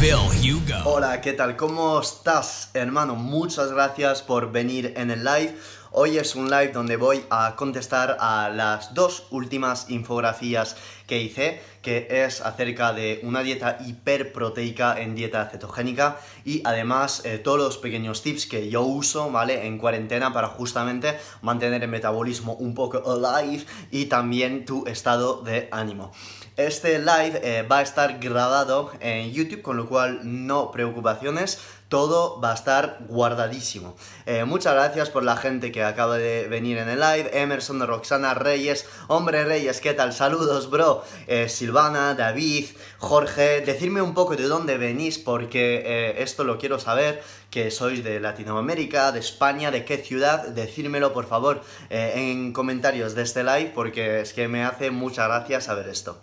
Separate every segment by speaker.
Speaker 1: Hugo.
Speaker 2: Hola, ¿qué tal? ¿Cómo estás, hermano? Muchas gracias por venir en el live. Hoy es un live donde voy a contestar a las dos últimas infografías que hice, que es acerca de una dieta hiperproteica en dieta cetogénica y además eh, todos los pequeños tips que yo uso, ¿vale? En cuarentena para justamente mantener el metabolismo un poco alive y también tu estado de ánimo. Este live eh, va a estar grabado en YouTube, con lo cual no preocupaciones todo va a estar guardadísimo. Eh, muchas gracias por la gente que acaba de venir en el live. Emerson, Roxana Reyes, Hombre Reyes, ¿qué tal? Saludos, bro. Eh, Silvana, David, Jorge, decirme un poco de dónde venís porque esto lo quiero saber, que sois de Latinoamérica, de España, de qué ciudad, decírmelo por favor en comentarios de este live porque es que me hace mucha gracia saber esto.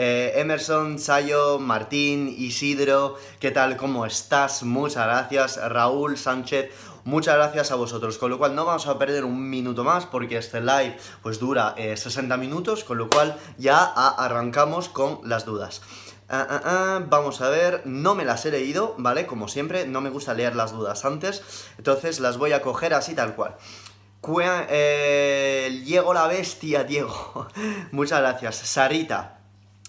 Speaker 2: Emerson, Sayo, Martín, Isidro, ¿qué tal? ¿Cómo estás? Muchas gracias. Raúl Sánchez, muchas gracias a vosotros. Con lo cual no vamos a perder un minuto más porque este live pues dura 60 minutos, con lo cual ya arrancamos con las dudas. Ah, ah, ah, vamos a ver, no me las he leído, ¿vale? Como siempre, no me gusta leer las dudas antes, entonces las voy a coger así tal cual. Eh, Diego la bestia, Diego. Muchas gracias. Sarita,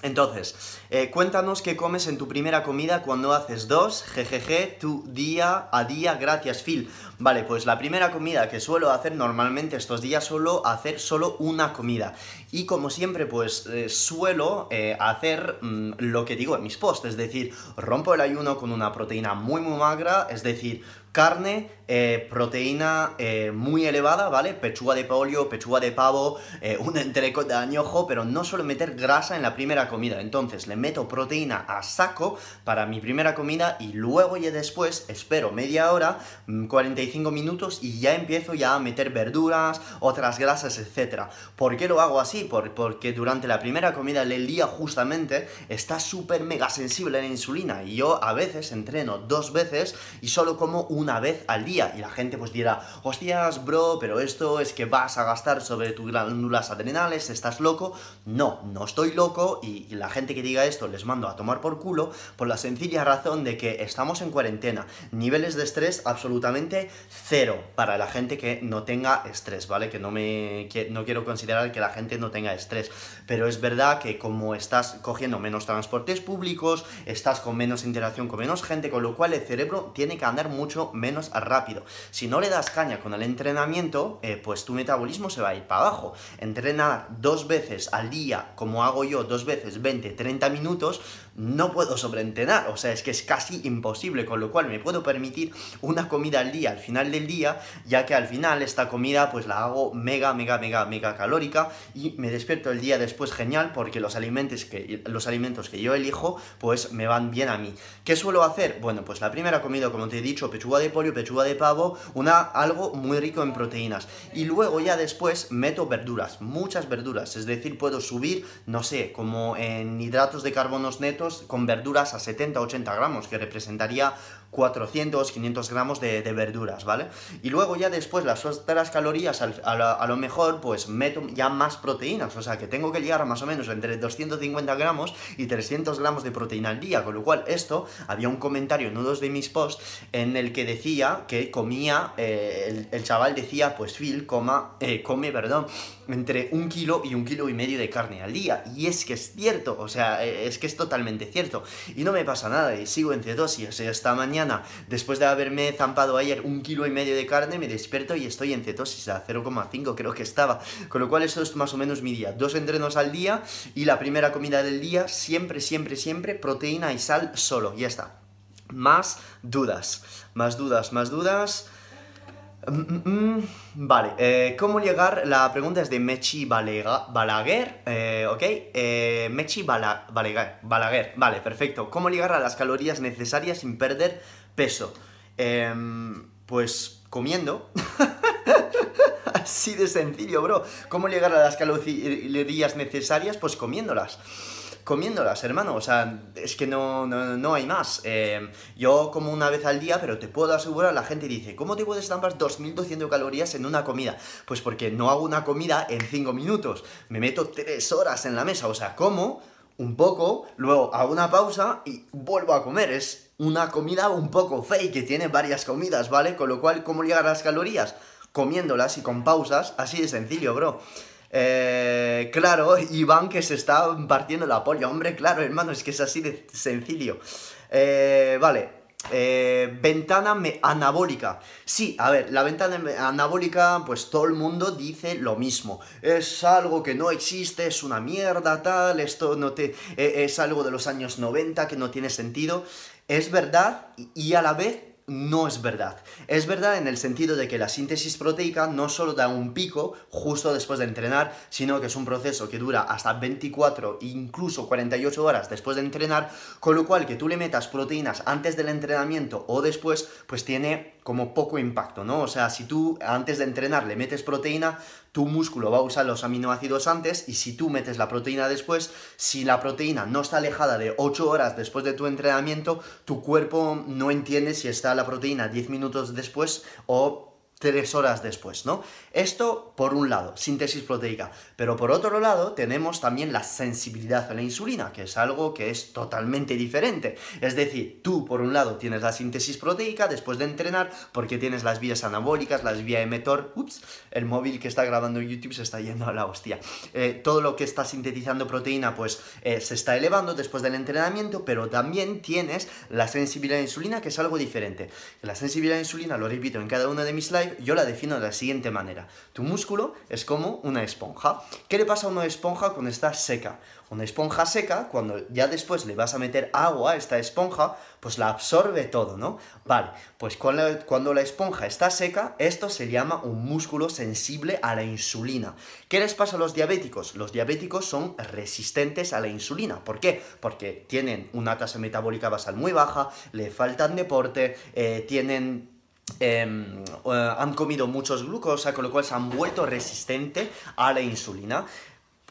Speaker 2: entonces, eh, cuéntanos qué comes en tu primera comida cuando haces dos, jejeje, tu día a día, gracias Phil. Vale, pues la primera comida que suelo hacer normalmente estos días suelo hacer solo una comida. Y como siempre, pues eh, suelo eh, hacer mm, lo que digo en mis posts, es decir, rompo el ayuno con una proteína muy muy magra, es decir, carne, eh, proteína eh, muy elevada, ¿vale? Pechuga de pollo, pechuga de pavo, eh, un entreco de añojo, pero no suelo meter grasa en la primera comida. Entonces le meto proteína a saco para mi primera comida y luego y después espero media hora, 45 mm, minutos y ya empiezo ya a meter verduras, otras grasas, etc. ¿Por qué lo hago así? porque durante la primera comida del día justamente está súper mega sensible la insulina y yo a veces entreno dos veces y solo como una vez al día. Y la gente pues dirá, hostias, bro, pero esto es que vas a gastar sobre tus glándulas adrenales, estás loco. No, no estoy loco y, la gente que diga esto les mando a tomar por culo por la sencilla razón de que estamos en cuarentena. Niveles de estrés absolutamente cero para la gente que no tenga estrés, ¿vale? Que no me no quiero considerar que la gente no tenga estrés, pero es verdad que como estás cogiendo menos transportes públicos, estás con menos interacción con menos gente, con lo cual el cerebro tiene que andar mucho menos rápido. Si no le das caña con el entrenamiento, eh, pues tu metabolismo se va a ir para abajo. Entrenar dos veces al día, como hago yo, dos veces 20, 30 minutos, no puedo sobreentrenar, o sea, es que es casi imposible, con lo cual me puedo permitir una comida al día, al final del día, ya que al final esta comida pues la hago mega, mega, mega, mega calórica y me despierto el día después genial porque los alimentos que, los alimentos que yo elijo pues me van bien a mí. ¿Qué suelo hacer? Bueno, pues la primera comida, como te he dicho, pechuga de pollo, pechuga de pavo, una, algo muy rico en proteínas. Y luego ya después meto verduras, muchas verduras, es decir, puedo subir, no sé, como en hidratos de carbonos netos, con verduras a 70-80 gramos, que representaría 400, 500 gramos de, verduras, ¿vale? Y luego ya después las otras calorías, a, lo mejor, pues meto ya más proteínas, o sea que tengo que llegar más o menos entre 250 gramos y 300 gramos de proteína al día, con lo cual esto, había un comentario en uno de mis posts en el que decía que comía, eh, el, chaval decía, pues Phil, coma, eh, come, perdón, entre un kilo y un kilo y medio de carne al día, y es que es cierto, o sea, eh, es que es totalmente cierto, y no me pasa nada, y sigo en cetosis, o sea, esta mañana después de haberme zampado ayer un kilo y medio de carne, me despierto y estoy en cetosis a 0,5 creo que estaba. Con lo cual esto es más o menos mi día. Dos entrenos al día y la primera comida del día, siempre, siempre, siempre, proteína y sal solo. Ya está. Más dudas, más dudas, más dudas. Mm, mm, mm. Vale, eh, ¿cómo llegar? La pregunta es de Mechi Balega- Balaguer, eh, ¿ok? Eh, Mechi Bala- Balaguer, Balaguer, vale, perfecto. ¿Cómo llegar a las calorías necesarias sin perder peso? Em, pues comiendo. Así de sencillo, bro. ¿Cómo llegar a las calorías necesarias? Pues comiéndolas comiéndolas, hermano. O sea, es que no, no, no hay más. Eh, yo como una vez al día, pero te puedo asegurar, la gente dice, ¿cómo te puedes estampar 2200 calorías en una comida? Pues porque no hago una comida en 5 minutos. Me meto 3 horas en la mesa. O sea, como un poco, luego hago una pausa y vuelvo a comer. Es una comida un poco fake, que tiene varias comidas, ¿vale? Con lo cual, ¿cómo llegar a las calorías? Comiéndolas y con pausas, así de sencillo, bro. Eh, claro, Iván que se está partiendo la polla. Hombre, claro, hermano, es que es así de sencillo. Eh, vale. Eh, ventana anabólica. Sí, a ver, la ventana anabólica, pues todo el mundo dice lo mismo. Es algo que no existe, es una mierda, tal, esto no te. eh, es algo de los años 90 que no tiene sentido. Es verdad y a la vez no es verdad. Es verdad en el sentido de que la síntesis proteica no solo da un pico justo después de entrenar, sino que es un proceso que dura hasta 24, incluso 48 horas después de entrenar, con lo cual que tú le metas proteínas antes del entrenamiento o después, pues tiene como poco impacto, ¿no? O sea, si tú antes de entrenar le metes proteína, tu músculo va a usar los aminoácidos antes y si tú metes la proteína después, si la proteína no está alejada de 8 horas después de tu entrenamiento, tu cuerpo no entiende si está la proteína 10 minutos después o 3 horas después, ¿no? Esto por un lado, síntesis proteica. Pero por otro lado, tenemos también la sensibilidad a la insulina, que es algo que es totalmente diferente. Es decir, tú por un lado tienes la síntesis proteica después de entrenar, porque tienes las vías anabólicas, las vías emetor. Ups, el móvil que está grabando YouTube se está yendo a la hostia. Eh, todo lo que está sintetizando proteína, pues eh, se está elevando después del entrenamiento, pero también tienes la sensibilidad a la insulina, que es algo diferente. La sensibilidad a la insulina, lo repito en cada uno de mis lives, yo la defino de la siguiente manera. Tu músculo es como una esponja. ¿Qué le pasa a una esponja cuando está seca? Una esponja seca, cuando ya después le vas a meter agua a esta esponja, pues la absorbe todo, ¿no? Vale, pues cuando, la esponja está seca, esto se llama un músculo sensible a la insulina. ¿Qué les pasa a los diabéticos? Los diabéticos son resistentes a la insulina. ¿Por qué? Porque tienen una tasa metabólica basal muy baja, le faltan deporte, eh, tienen eh, han comido muchos glucosa, con lo cual se han vuelto resistentes a la insulina.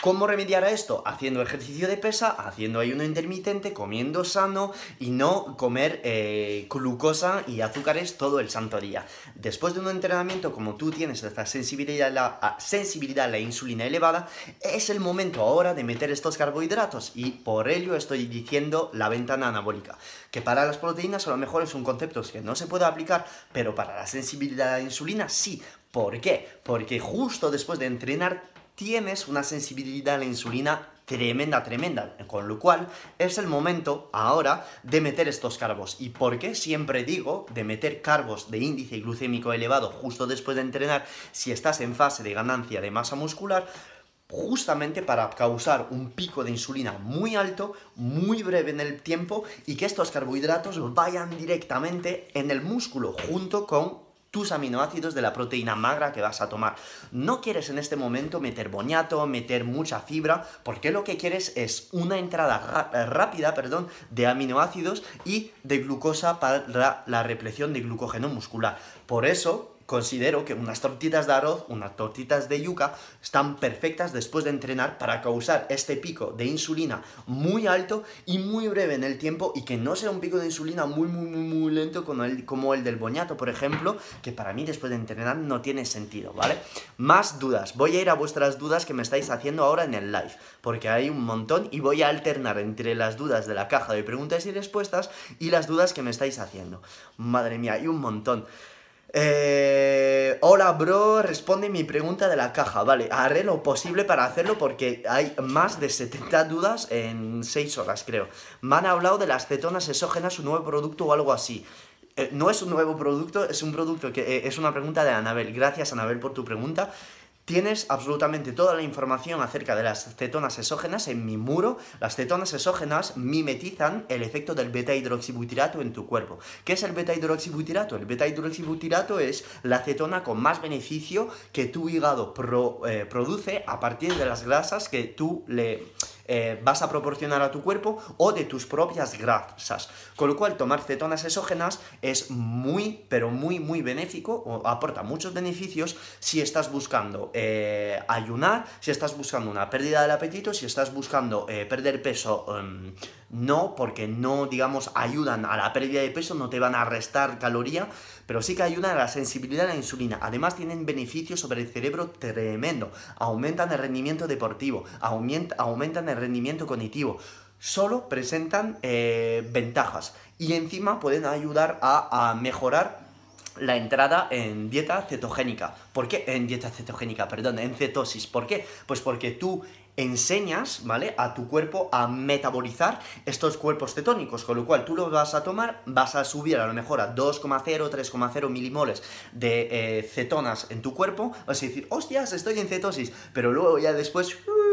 Speaker 2: ¿Cómo remediar a esto? Haciendo ejercicio de pesa, haciendo ayuno intermitente, comiendo sano y no comer eh, glucosa y azúcares todo el santo día. Después de un entrenamiento, como tú tienes esta sensibilidad a la, a- sensibilidad a la insulina elevada, es el momento ahora de meter estos carbohidratos y por ello estoy diciendo la ventana anabólica. Que para las proteínas a lo mejor es un concepto que no se puede aplicar, pero para la sensibilidad a la insulina sí. ¿Por qué? Porque justo después de entrenar tienes una sensibilidad a la insulina tremenda, tremenda. Con lo cual es el momento ahora de meter estos carbos. ¿Y por qué siempre digo de meter carbos de índice glucémico elevado justo después de entrenar si estás en fase de ganancia de masa muscular? justamente para causar un pico de insulina muy alto, muy breve en el tiempo y que estos carbohidratos vayan directamente en el músculo junto con tus aminoácidos de la proteína magra que vas a tomar. No quieres en este momento meter boñato, meter mucha fibra, porque lo que quieres es una entrada ra- eh, rápida, perdón, de aminoácidos y de glucosa para la represión de glucógeno muscular. Por eso considero que unas tortitas de arroz, unas tortitas de yuca están perfectas después de entrenar para causar este pico de insulina muy alto y muy breve en el tiempo y que no sea un pico de insulina muy muy muy muy lento como el, como el del boñato, por ejemplo, que para mí después de entrenar no tiene sentido, ¿vale? Más dudas, voy a ir a vuestras dudas que me estáis haciendo ahora en el live, porque hay un montón y voy a alternar entre las dudas de la caja de preguntas y respuestas y las dudas que me estáis haciendo. Madre mía, hay un montón. Eh, hola, bro, responde mi pregunta de la caja. Vale, haré lo posible para hacerlo porque hay más de 70 dudas en 6 horas, creo. Me han hablado de las cetonas exógenas, un nuevo producto o algo así. Eh, no es un nuevo producto, es un producto que eh, es una pregunta de Anabel. Gracias, Anabel, por tu pregunta. Tienes absolutamente toda la información acerca de las cetonas exógenas en mi muro. Las cetonas exógenas mimetizan el efecto del beta hidroxibutirato en tu cuerpo. ¿Qué es el beta hidroxibutirato? El beta hidroxibutirato es la cetona con más beneficio que tu hígado eh, produce a partir de las grasas que tú le eh, vas a proporcionar a tu cuerpo o de tus propias grasas. Con lo cual, tomar cetonas exógenas es muy, pero muy, muy benéfico o aporta muchos beneficios si estás buscando eh, ayunar, si estás buscando una pérdida del apetito, si estás buscando eh, perder peso. Em, no, porque no, digamos, ayudan a la pérdida de peso, no te van a restar caloría, pero sí que ayudan a la sensibilidad a la insulina. Además tienen beneficios sobre el cerebro tremendo. Aumentan el rendimiento deportivo, aumentan el rendimiento cognitivo. Solo presentan eh, ventajas y encima pueden ayudar a, a mejorar la entrada en dieta cetogénica. ¿Por qué? En dieta cetogénica, perdón, en cetosis. ¿Por qué? Pues porque tú enseñas, ¿vale? A tu cuerpo a metabolizar estos cuerpos cetónicos, con lo cual tú lo vas a tomar, vas a subir a lo mejor a 2,0, 3,0 milimoles de eh, cetonas en tu cuerpo, vas a decir, hostias, estoy en cetosis, pero luego ya después... ¡uh!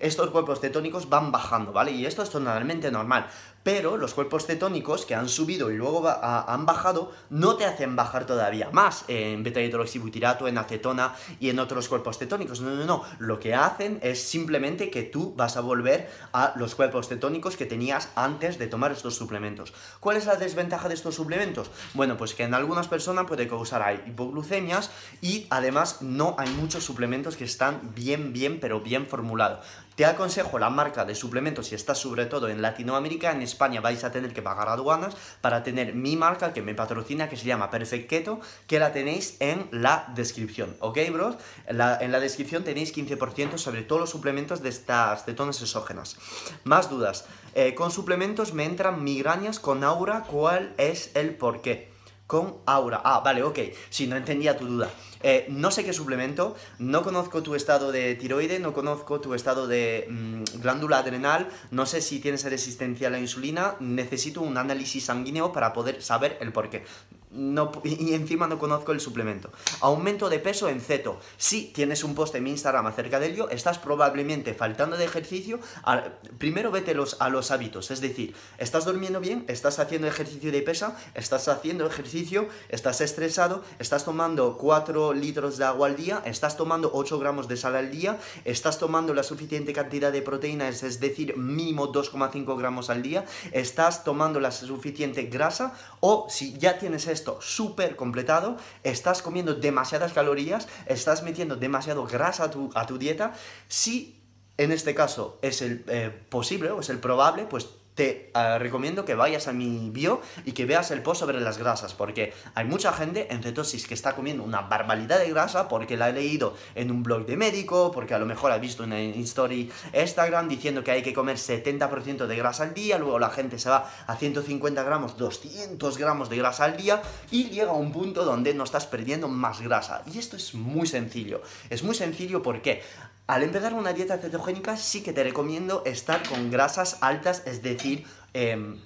Speaker 2: estos cuerpos cetónicos van bajando, ¿vale? Y esto es totalmente normal pero los cuerpos cetónicos que han subido y luego han bajado no te hacen bajar todavía más en beta hidroxibutirato, en acetona y en otros cuerpos cetónicos. No, no, no. Lo que hacen es simplemente que tú vas a volver a los cuerpos cetónicos que tenías antes de tomar estos suplementos. ¿Cuál es la desventaja de estos suplementos? Bueno, pues que en algunas personas puede causar hipoglucemias y además no hay muchos suplementos que están bien, bien, pero bien formulados. Te aconsejo la marca de suplementos si estás sobre todo en Latinoamérica, en España vais a tener que pagar aduanas para tener mi marca que me patrocina que se llama Perfect Keto, que la tenéis en la descripción, ¿ok bros? En la, descripción tenéis 15% sobre todos los suplementos de estas cetonas exógenas. Más dudas, eh, con suplementos me entran migrañas con aura, ¿cuál es el por qué? Con aura. Ah, vale, ok. Si no entendía tu duda. Eh, no sé qué suplemento, no conozco tu estado de tiroide, no conozco tu estado de mm, glándula adrenal, no sé si tienes resistencia a la insulina, necesito un análisis sanguíneo para poder saber el porqué no, y encima no conozco el suplemento. Aumento de peso en ceto. Si tienes un post en mi Instagram acerca de ello, estás probablemente faltando de ejercicio. primero vete los, a los hábitos, es decir, ¿estás durmiendo bien? ¿Estás haciendo ejercicio de pesa? ¿Estás haciendo ejercicio? ¿Estás estresado? ¿Estás tomando 4 litros de agua al día? ¿Estás tomando 8 gramos de sal al día? ¿Estás tomando la suficiente cantidad de proteínas, es decir, mínimo 2,5 gramos al día? ¿Estás tomando la suficiente grasa? O si ya tienes esto, súper completado, estás comiendo demasiadas calorías, estás metiendo demasiado grasa a tu, a tu dieta, si en este caso es el eh, posible o es el probable, pues te eh, recomiendo que vayas a mi bio y que veas el post sobre las grasas, porque hay mucha gente en cetosis que está comiendo una barbaridad de grasa porque la he leído en un blog de médico, porque a lo mejor ha visto una story Instagram diciendo que hay que comer 70% de grasa al día, luego la gente se va a 150 gramos, 200 gramos de grasa al día y llega a un punto donde no estás perdiendo más grasa. Y esto es muy sencillo. Es muy sencillo porque al empezar una dieta cetogénica sí que te recomiendo estar con grasas altas, es decir, em,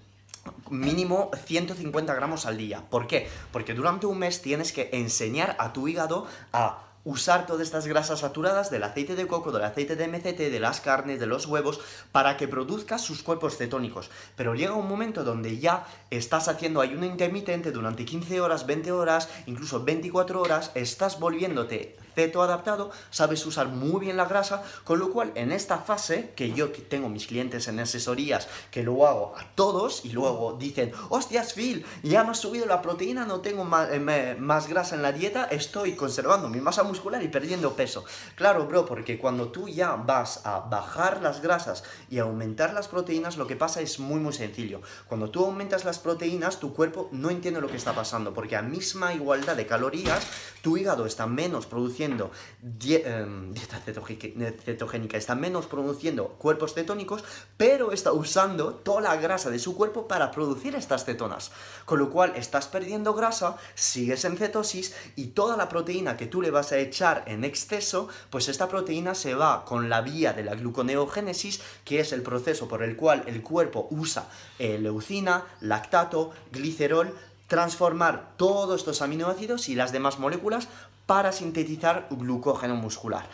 Speaker 2: mínimo 150 gramos al día. ¿Por qué? Porque durante un mes tienes que enseñar a tu hígado a usar todas estas grasas saturadas del aceite de coco, del aceite de MCT, de las carnes, de los huevos, para que produzca sus cuerpos cetónicos. Pero llega un momento donde ya estás haciendo ayuno intermitente durante 15 horas, 20 horas, incluso 24 horas, estás volviéndote ceto adaptado, sabes usar muy bien la grasa, con lo cual en esta fase, que yo tengo mis clientes en asesorías, que lo hago a todos y luego dicen, hostias Phil, ya me has subido la proteína, no tengo más, eh, más grasa en la dieta, estoy conservando mi masa muscular y perdiendo peso. Claro, bro, porque cuando tú ya vas a bajar las grasas y aumentar las proteínas, lo que pasa es muy muy sencillo. Cuando tú aumentas las proteínas, tu cuerpo no entiende lo que está pasando, porque a misma igualdad de calorías, tu hígado está menos produciendo em, dieta cetogénica, está menos produciendo cuerpos cetónicos, pero está usando toda la grasa de su cuerpo para producir estas cetonas. Con lo cual estás perdiendo grasa, sigues en cetosis y toda la proteína que tú le vas a echar en exceso, pues esta proteína se va con la vía de la gluconeogénesis, que es el proceso por el cual el cuerpo usa eh, leucina, lactato, glicerol, transformar todos estos aminoácidos y las demás moléculas para sintetizar glucógeno muscular.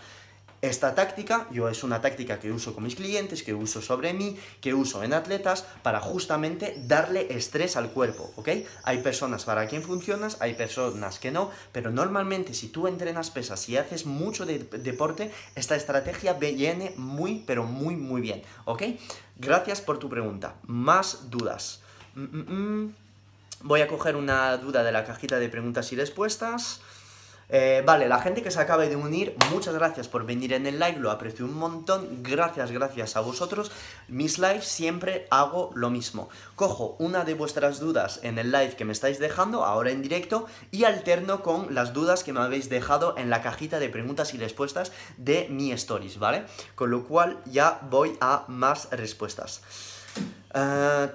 Speaker 2: Esta táctica, yo es una táctica que uso con mis clientes, que uso sobre mí, que uso en atletas, para justamente darle estrés al cuerpo, ¿ok? Hay personas para quien funcionas, hay personas que no, pero normalmente si tú entrenas pesas y haces mucho de deporte, esta estrategia viene muy, pero muy, muy bien, ¿ok? Gracias por tu pregunta. Más dudas. Mm, mm, mm. Voy a coger una duda de la cajita de preguntas y respuestas. Eh, vale, la gente que se acaba de unir, muchas gracias por venir en el live, lo aprecio un montón, gracias, gracias a vosotros. Mis lives siempre hago lo mismo. Cojo una de vuestras dudas en el live que me estáis dejando, ahora en directo, y alterno con las dudas que me habéis dejado en la cajita de preguntas y respuestas de mi stories, ¿vale? Con lo cual ya voy a más respuestas. Uh,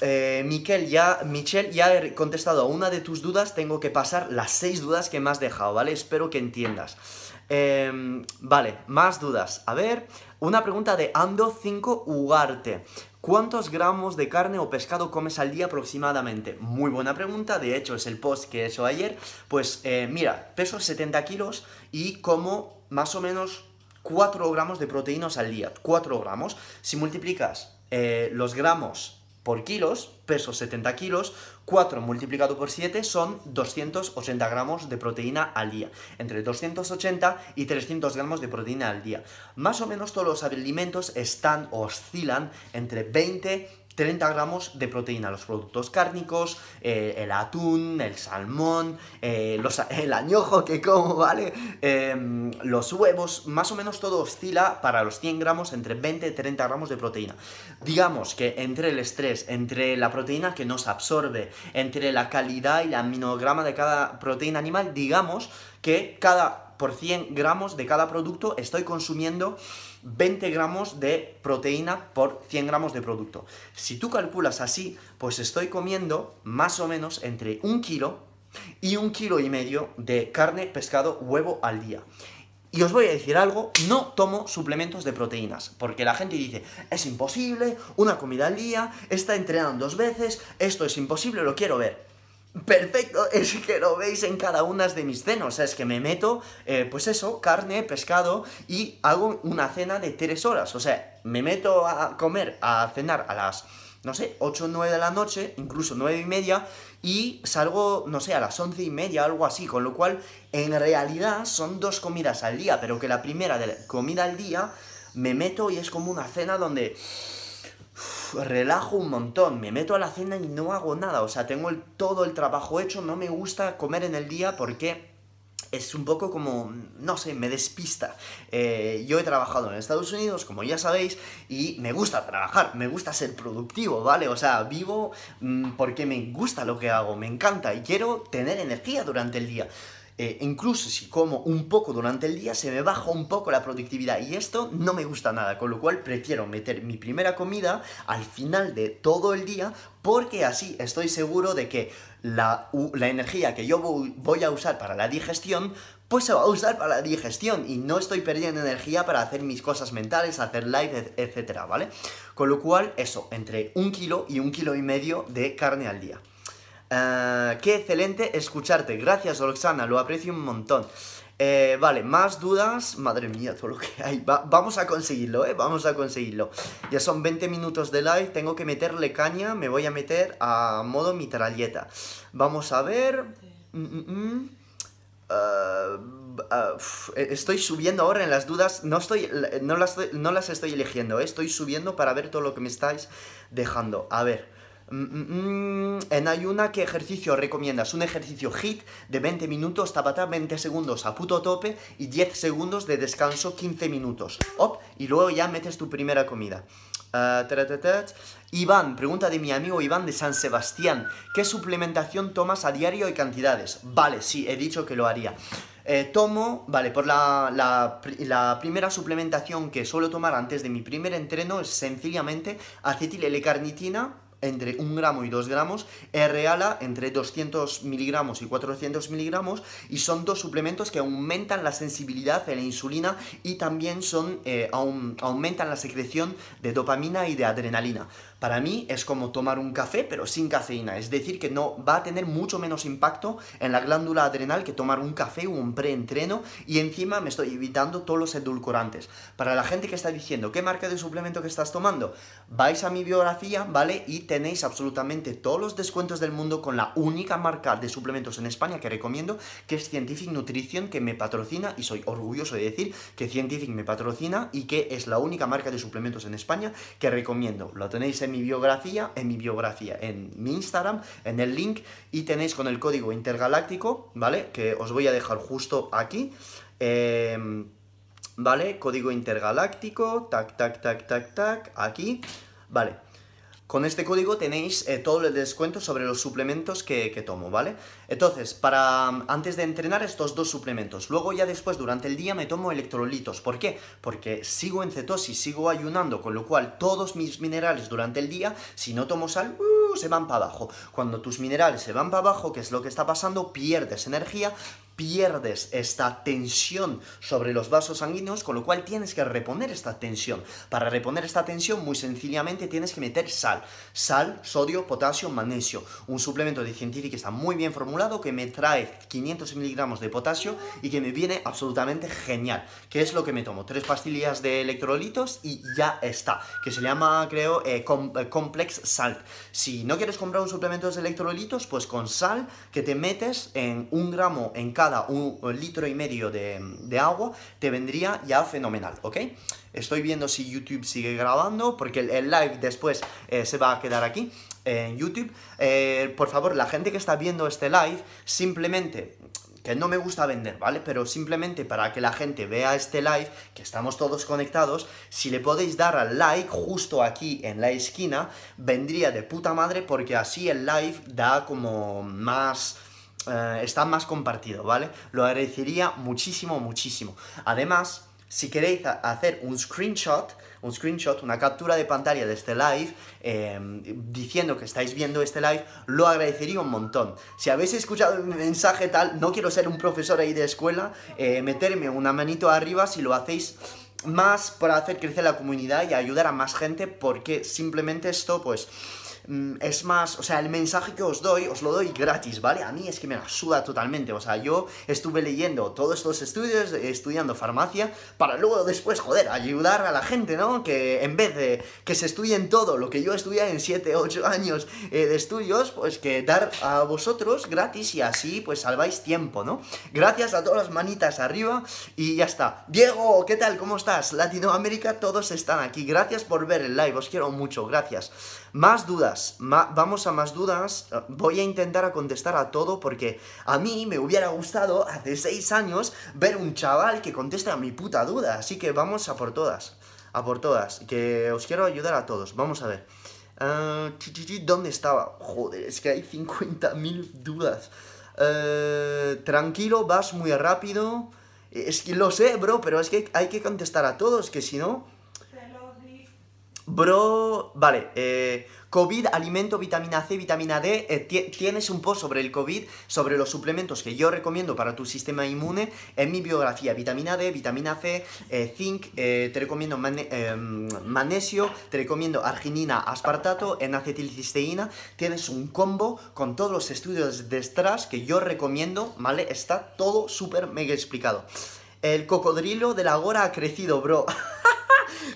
Speaker 2: eh, Miquel, ya, Michelle, ya he contestado a una de tus dudas, tengo que pasar las seis dudas que me has dejado, ¿vale? Espero que entiendas. Em, vale, más dudas. A ver, una pregunta de Ando5 Ugarte. ¿Cuántos gramos de carne o pescado comes al día aproximadamente? Muy buena pregunta, de hecho es el post que he hecho ayer. Pues eh, mira, peso 70 kilos y como más o menos 4 gramos de proteínas al día. 4 gramos. Si multiplicas eh, los gramos por kilos, peso 70 kilos, 4 multiplicado por 7 son 280 gramos de proteína al día. Entre 280 y 300 gramos de proteína al día. Más o menos todos los alimentos están, oscilan entre 20 30 gramos de proteína, los productos cárnicos, eh, el atún, el salmón, eh, el añojo que como, ¿vale? Em, los huevos, más o menos todo oscila para los 100 gramos entre 20 y 30 gramos de proteína. Digamos que entre el estrés, entre la proteína que nos absorbe, entre la calidad y el aminograma de cada proteína animal, digamos que cada por 100 gramos de cada producto estoy consumiendo 20 gramos de proteína por 100 gramos de producto. Si tú calculas así, pues estoy comiendo más o menos entre un kilo y un kilo y medio de carne, pescado, huevo al día. Y os voy a decir algo, no tomo suplementos de proteínas, porque la gente dice, es imposible, una comida al día, está entrenando dos veces, esto es imposible, lo quiero ver. Perfecto, es que lo veis en cada una de mis cenas, o sea, es que me meto, eh, pues eso, carne, pescado y hago una cena de tres horas, o sea, me meto a comer, a cenar a las, no sé, 8 o 9 de la noche, incluso 9 y media, y salgo, no sé, a las 11 y media, algo así, con lo cual, en realidad son dos comidas al día, pero que la primera de la comida al día me meto y es como una cena donde relajo un montón, me meto a la cena y no hago nada, o sea, tengo todo el trabajo hecho, no me gusta comer en el día porque es un poco como, no sé, me despista. Eh, yo he trabajado en Estados Unidos, como ya sabéis, y me gusta trabajar, me gusta ser productivo, ¿vale? O sea, vivo mm, porque me gusta lo que hago, me encanta y quiero tener energía durante el día. Eh, incluso si como un poco durante el día, se me baja un poco la productividad y esto no me gusta nada, con lo cual prefiero meter mi primera comida al final de todo el día porque así estoy seguro de que la, energía que yo voy a usar para la digestión pues se va a usar para la digestión y no estoy perdiendo energía para hacer mis cosas mentales, hacer live, etcétera, ¿vale? Con lo cual, eso, entre un kilo y un kilo y medio de carne al día. Eh, qué excelente escucharte. Gracias, Roxana, lo aprecio un montón. Eh, vale, más dudas. Madre mía, todo lo que hay. vamos a conseguirlo, ¿eh? Vamos a conseguirlo. Ya son 20 minutos de live. Tengo que meterle caña. Me voy a meter a modo mitralleta. Vamos a ver. Mm, mm, mm. Eh, estoy subiendo ahora en las dudas. No, estoy, no, las, no las estoy eligiendo. Estoy subiendo para ver todo lo que me estáis dejando. A ver. Mm, mm, mm. en ayuna, ¿qué ejercicio recomiendas? Un ejercicio HIT de 20 minutos, tabata 20 segundos a puto tope y 10 segundos de descanso 15 minutos. Op, y luego ya metes tu primera comida. Uh, Iván, pregunta de mi amigo Iván de San Sebastián. ¿Qué suplementación tomas a diario y cantidades? Vale, sí, he dicho que lo haría. Eh, tomo, vale, por la, la, la, primera suplementación que suelo tomar antes de mi primer entreno es sencillamente acetil L-carnitina entre 1 gramo y 2 gramos, R-ALA entre 200 miligramos y 400 miligramos, y son dos suplementos que aumentan la sensibilidad de la insulina y también son, eh, aumentan la secreción de dopamina y de adrenalina. Para mí es como tomar un café, pero sin cafeína. Es decir, que no va a tener mucho menos impacto en la glándula adrenal que tomar un café o un preentreno. Y encima me estoy evitando todos los edulcorantes. Para la gente que está diciendo, ¿qué marca de suplemento que estás tomando? Vais a mi biografía, ¿vale? Y tenéis absolutamente todos los descuentos del mundo con la única marca de suplementos en España que recomiendo, que es Scientific Nutrition, que me patrocina y soy orgulloso de decir que Scientific me patrocina y que es la única marca de suplementos en España que recomiendo. Lo tenéis en mi biografía, en mi biografía, en mi Instagram, en el link y tenéis con el código intergaláctico, ¿vale? Que os voy a dejar justo aquí. Em, ¿Vale? Código intergaláctico, tac, tac, tac, tac, tac, aquí. Vale, con este código tenéis eh, todo el descuento sobre los suplementos que, tomo, ¿vale? Entonces, para antes de entrenar estos dos suplementos, luego ya después durante el día me tomo electrolitos. ¿Por qué? Porque sigo en cetosis, sigo ayunando, con lo cual todos mis minerales durante el día, si no tomo sal, uh, se van para abajo. Cuando tus minerales se van para abajo, ¿qué es lo que está pasando? Pierdes energía, pierdes esta tensión sobre los vasos sanguíneos, con lo cual tienes que reponer esta tensión. Para reponer esta tensión, muy sencillamente tienes que meter sal. Sal, sodio, potasio, magnesio. Un suplemento de científico que está muy bien formulado, que me trae 500 miligramos de potasio y que me viene absolutamente genial. ¿Qué es lo que me tomo? Tres pastillas de electrolitos y ya está. Que se llama, creo, eh, eh, Complex Salt. Si no quieres comprar un suplemento de electrolitos, pues con sal que te metes en un gramo en cada un, litro y medio de, agua, te vendría ya fenomenal, ¿ok? Estoy viendo si YouTube sigue grabando, porque el, live después eh, se va a quedar aquí en YouTube. Eh, por favor, la gente que está viendo este live, simplemente que no me gusta vender, ¿vale? Pero simplemente para que la gente vea este live, que estamos todos conectados, si le podéis dar al like justo aquí en la esquina, vendría de puta madre porque así el live da como más eh, está más compartido, ¿vale? Lo agradecería muchísimo, muchísimo. Además, si queréis hacer un screenshot, un screenshot, una captura de pantalla de este live, em, diciendo que estáis viendo este live, lo agradecería un montón. Si habéis escuchado un mensaje tal, no quiero ser un profesor ahí de escuela, eh, meterme una manito arriba si lo hacéis más para hacer crecer la comunidad y ayudar a más gente, porque simplemente esto, pues es más, o sea, el mensaje que os doy, os lo doy gratis, ¿vale? A mí es que me la suda totalmente, o sea, yo estuve leyendo todos estos estudios, estudiando farmacia, para luego después, joder, ayudar a la gente, ¿no? Que en vez de que se estudien todo lo que yo estudié en 7, 8 años eh, de estudios, pues que dar a vosotros gratis y así pues salváis tiempo, ¿no? Gracias a todas las manitas arriba y ya está. Diego, ¿qué tal? ¿Cómo estás? Latinoamérica, todos están aquí. Gracias por ver el live, os quiero mucho, gracias. Más dudas, vamos a más dudas. Voy a intentar a contestar a todo porque a mí me hubiera gustado hace seis años ver un chaval que conteste a mi puta duda. Así que vamos a por todas, a por todas. Que os quiero ayudar a todos. Vamos a ver. Ah, ¿Dónde estaba? Joder, es que hay 50.000 dudas. Eh, tranquilo, vas muy rápido. Es que lo sé, bro, pero es que hay que contestar a todos, que si no... Bro, vale, eh, COVID, alimento, vitamina C, vitamina D. Eh, tienes un post sobre el COVID, sobre los suplementos que yo recomiendo para tu sistema inmune en mi biografía. Vitamina D, vitamina C, eh, zinc, te recomiendo magnesio, te recomiendo arginina, aspartato, en acetilcisteína. Tienes un combo con todos los estudios detrás que yo recomiendo, ¿vale? Está todo súper mega explicado. El cocodrilo de la gora ha crecido, bro.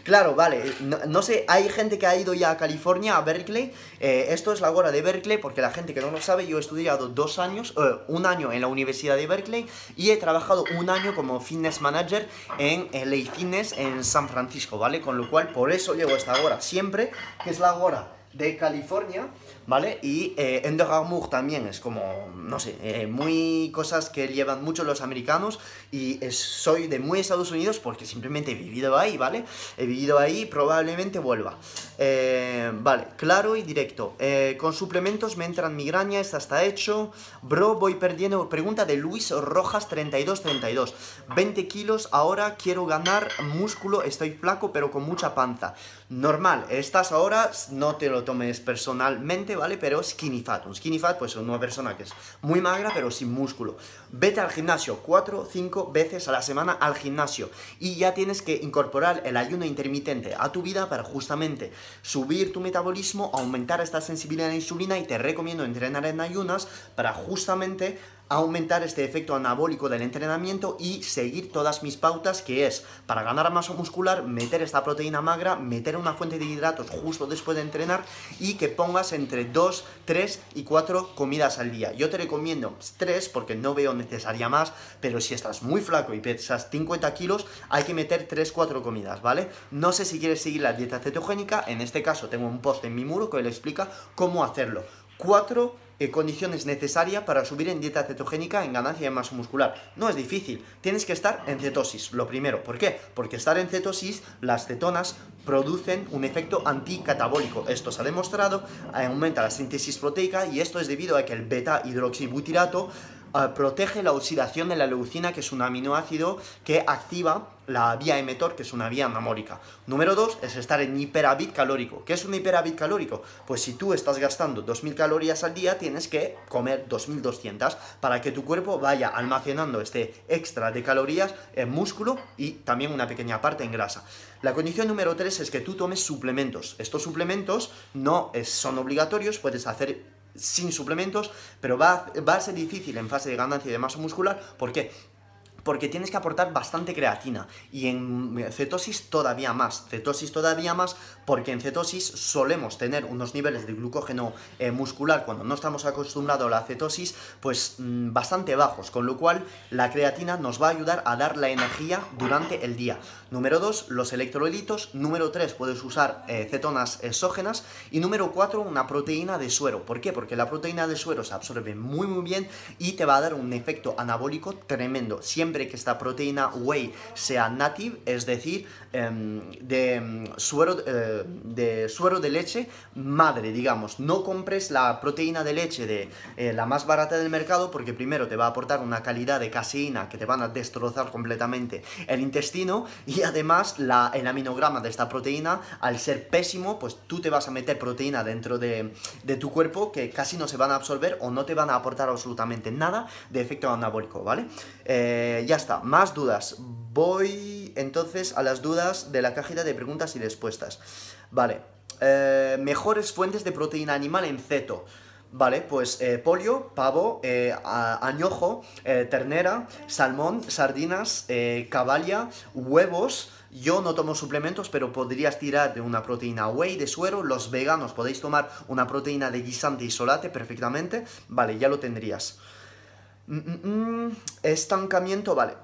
Speaker 2: Claro, vale. No, sé, hay gente que ha ido ya a California, a Berkeley. Eh, esto es la hora de Berkeley, porque la gente que no lo sabe, yo he estudiado dos años, eh, un año en la Universidad de Berkeley y he trabajado un año como fitness manager en LA Fitness en San Francisco, ¿vale? Con lo cual, por eso llego a esta hora siempre, que es la hora de California. ¿Vale? Y eh, Under también es como, no sé, eh, muy cosas que llevan mucho los americanos y soy de muy Estados Unidos porque simplemente he vivido ahí, ¿vale? He vivido ahí, probablemente vuelva. Eh, vale, claro y directo. Eh, con suplementos me entran migrañas, está, está hecho. Bro, voy perdiendo. Pregunta de Luis Rojas 3232. 20 kilos, ahora quiero ganar músculo, estoy flaco pero con mucha panza. Normal, estas horas no te lo tomes personalmente ¿vale? Pero skinny fat. Un skinny fat, pues una persona que es muy magra, pero sin músculo. Vete al gimnasio, 4 o 5 veces a la semana al gimnasio. Y ya tienes que incorporar el ayuno intermitente a tu vida para justamente subir tu metabolismo, aumentar esta sensibilidad a la insulina y te recomiendo entrenar en ayunas para justamente aumentar este efecto anabólico del entrenamiento y seguir todas mis pautas que es para ganar masa muscular, meter esta proteína magra, meter una fuente de hidratos justo después de entrenar y que pongas entre 2, 3 y 4 comidas al día. Yo te recomiendo 3 porque no veo necesaria más, pero si estás muy flaco y pesas 50 kilos, hay que meter 3, 4 comidas, ¿vale? No sé si quieres seguir la dieta cetogénica, en este caso tengo un post en mi muro que le explica cómo hacerlo. 4 eh, condiciones necesarias para subir en dieta cetogénica en ganancia de masa muscular. No es difícil, tienes que estar en cetosis, lo primero. ¿Por qué? Porque estar en cetosis, las cetonas producen un efecto anticatabólico. Esto se ha demostrado, aumenta la síntesis proteica y esto es debido a que el beta hidroxibutirato eh, protege la oxidación de la leucina, que es un aminoácido que activa la vía emetor, que es una vía anamórica. Número 2 es estar en hiperávit calórico. ¿Qué es un hiperávit calórico? Pues si tú estás gastando 2.000 calorías al día, tienes que comer 2.200 para que tu cuerpo vaya almacenando este extra de calorías en músculo y también una pequeña parte en grasa. La condición número 3 es que tú tomes suplementos. Estos suplementos no son obligatorios, puedes hacer sin suplementos, pero va, a ser difícil en fase de ganancia de masa muscular. ¿Por qué? porque tienes que aportar bastante creatina y en cetosis todavía más, cetosis todavía más porque en cetosis solemos tener unos niveles de glucógeno eh, muscular cuando no estamos acostumbrados a la cetosis pues mm, bastante bajos, con lo cual la creatina nos va a ayudar a dar la energía durante el día. Número 2, los electrolitos, número 3, puedes usar eh, cetonas exógenas y número 4, una proteína de suero. ¿Por qué? Porque la proteína de suero se absorbe muy muy bien y te va a dar un efecto anabólico tremendo. Siempre que esta proteína whey sea native, es decir, em, de, em, suero, de suero de leche madre, digamos. No compres la proteína de leche de eh, la más barata del mercado porque primero te va a aportar una calidad de caseína que te van a destrozar completamente el intestino y además la, el aminograma de esta proteína, al ser pésimo, pues tú te vas a meter proteína dentro de, de tu cuerpo que casi no se van a absorber o no te van a aportar absolutamente nada de efecto anabólico, ¿vale? Eh, ya está, más dudas. Voy entonces a las dudas de la cajita de preguntas y respuestas. Vale, eh, mejores fuentes de proteína animal en ceto. Vale, pues eh, pollo, pavo, eh, añojo, ternera, salmón, sardinas, caballa, huevos. Yo no tomo suplementos, pero podrías tirar de una proteína whey de suero. Los veganos podéis tomar una proteína de guisante y solate perfectamente. Vale, ya lo tendrías. Mm, mm, mm, estancamiento, vale.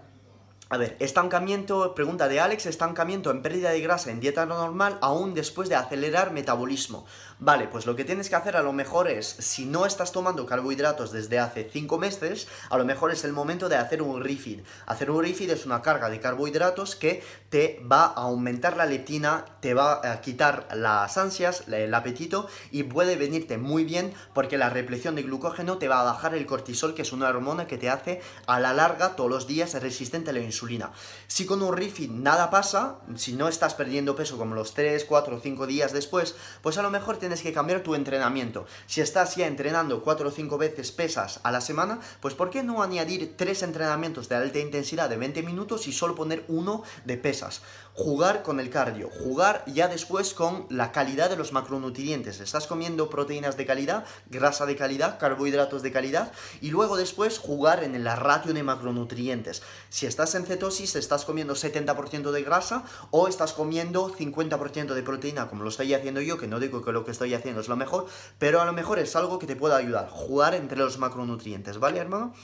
Speaker 2: A ver, estancamiento, pregunta de Alex, estancamiento en pérdida de grasa en dieta normal aún después de acelerar metabolismo. Vale, pues lo que tienes que hacer a lo mejor es, si no estás tomando carbohidratos desde hace 5 meses, a lo mejor es el momento de hacer un refeed. Hacer un refeed es una carga de carbohidratos que te va a aumentar la leptina, te va a quitar las ansias, el apetito y puede venirte muy bien porque la represión de glucógeno te va a bajar el cortisol, que es una hormona que te hace a la larga todos los días resistente a la insulina. Si con un refit nada pasa, si no estás perdiendo peso como los 3, 4 o 5 días después, pues a lo mejor tienes que cambiar tu entrenamiento. Si estás ya entrenando 4 o 5 veces pesas a la semana, pues ¿por qué no añadir 3 entrenamientos de alta intensidad de 20 minutos y solo poner uno de pesas? Jugar con el cardio, jugar ya después con la calidad de los macronutrientes. Estás comiendo proteínas de calidad, grasa de calidad, carbohidratos de calidad y luego después jugar en la ratio de macronutrientes. Si estás en cetosis estás comiendo 70% de grasa o estás comiendo 50% de proteína, como lo estoy haciendo yo, que no digo que lo que estoy haciendo es lo mejor, pero a lo mejor es algo que te pueda ayudar, jugar entre los macronutrientes, ¿vale, hermano?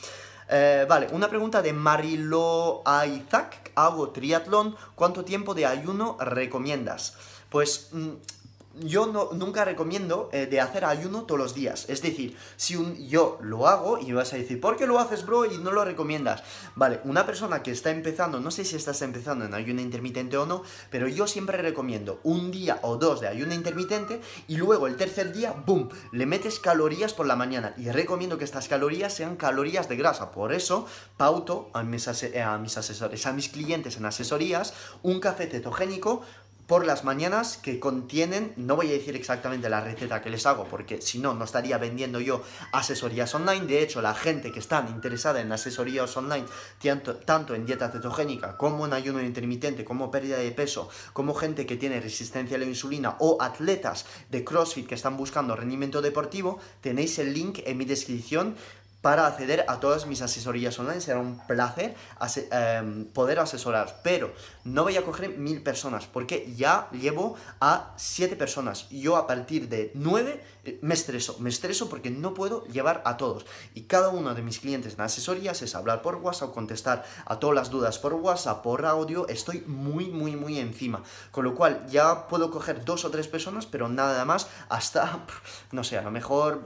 Speaker 2: Eh, vale, una pregunta de Marilo Isaac. Hago triatlón. ¿Cuánto tiempo de ayuno recomiendas? Pues mm, yo no, nunca recomiendo eh, de hacer ayuno todos los días. Es decir, si un, yo lo hago y vas a decir, ¿por qué lo haces, bro? Y no lo recomiendas. Vale, una persona que está empezando, no sé si estás empezando en ayuno intermitente o no, pero yo siempre recomiendo un día o dos de ayuno intermitente y luego el tercer día, ¡boom!, le metes calorías por la mañana. Y recomiendo que estas calorías sean calorías de grasa. Por eso, pauto a mis, a mis asesores, a mis clientes en asesorías, un café cetogénico por las mañanas que contienen, no voy a decir exactamente la receta que les hago, porque si no, no estaría vendiendo yo asesorías online. De hecho, la gente que está interesada en asesorías online, tanto, tanto en dieta cetogénica como en ayuno intermitente, como pérdida de peso, como gente que tiene resistencia a la insulina o atletas de CrossFit que están buscando rendimiento deportivo, tenéis el link en mi descripción para acceder a todas mis asesorías online. Será un placer em, poder asesorar. Pero no voy a coger mil personas porque ya llevo a siete personas. Yo a partir de nueve eh, me estreso. Me estreso porque no puedo llevar a todos. Y cada uno de mis clientes en asesorías es hablar por WhatsApp, contestar a todas las dudas por WhatsApp, por audio. Estoy muy, muy, muy encima. Con lo cual ya puedo coger dos o tres personas, pero nada más hasta, no sé, a lo mejor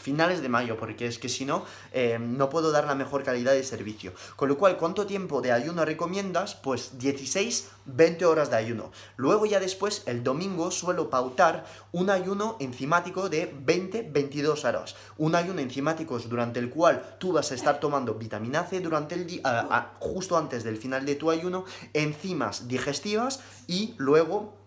Speaker 2: finales de mayo, porque es que si no, eh, no puedo dar la mejor calidad de servicio. Con lo cual, ¿cuánto tiempo de ayuno recomiendas? Pues 16, 20 horas de ayuno. Luego ya después, el domingo, suelo pautar un ayuno enzimático de 20, 22 horas. Un ayuno enzimático durante el cual tú vas a estar tomando vitamina C durante el día, justo antes del final de tu ayuno, enzimas digestivas y luego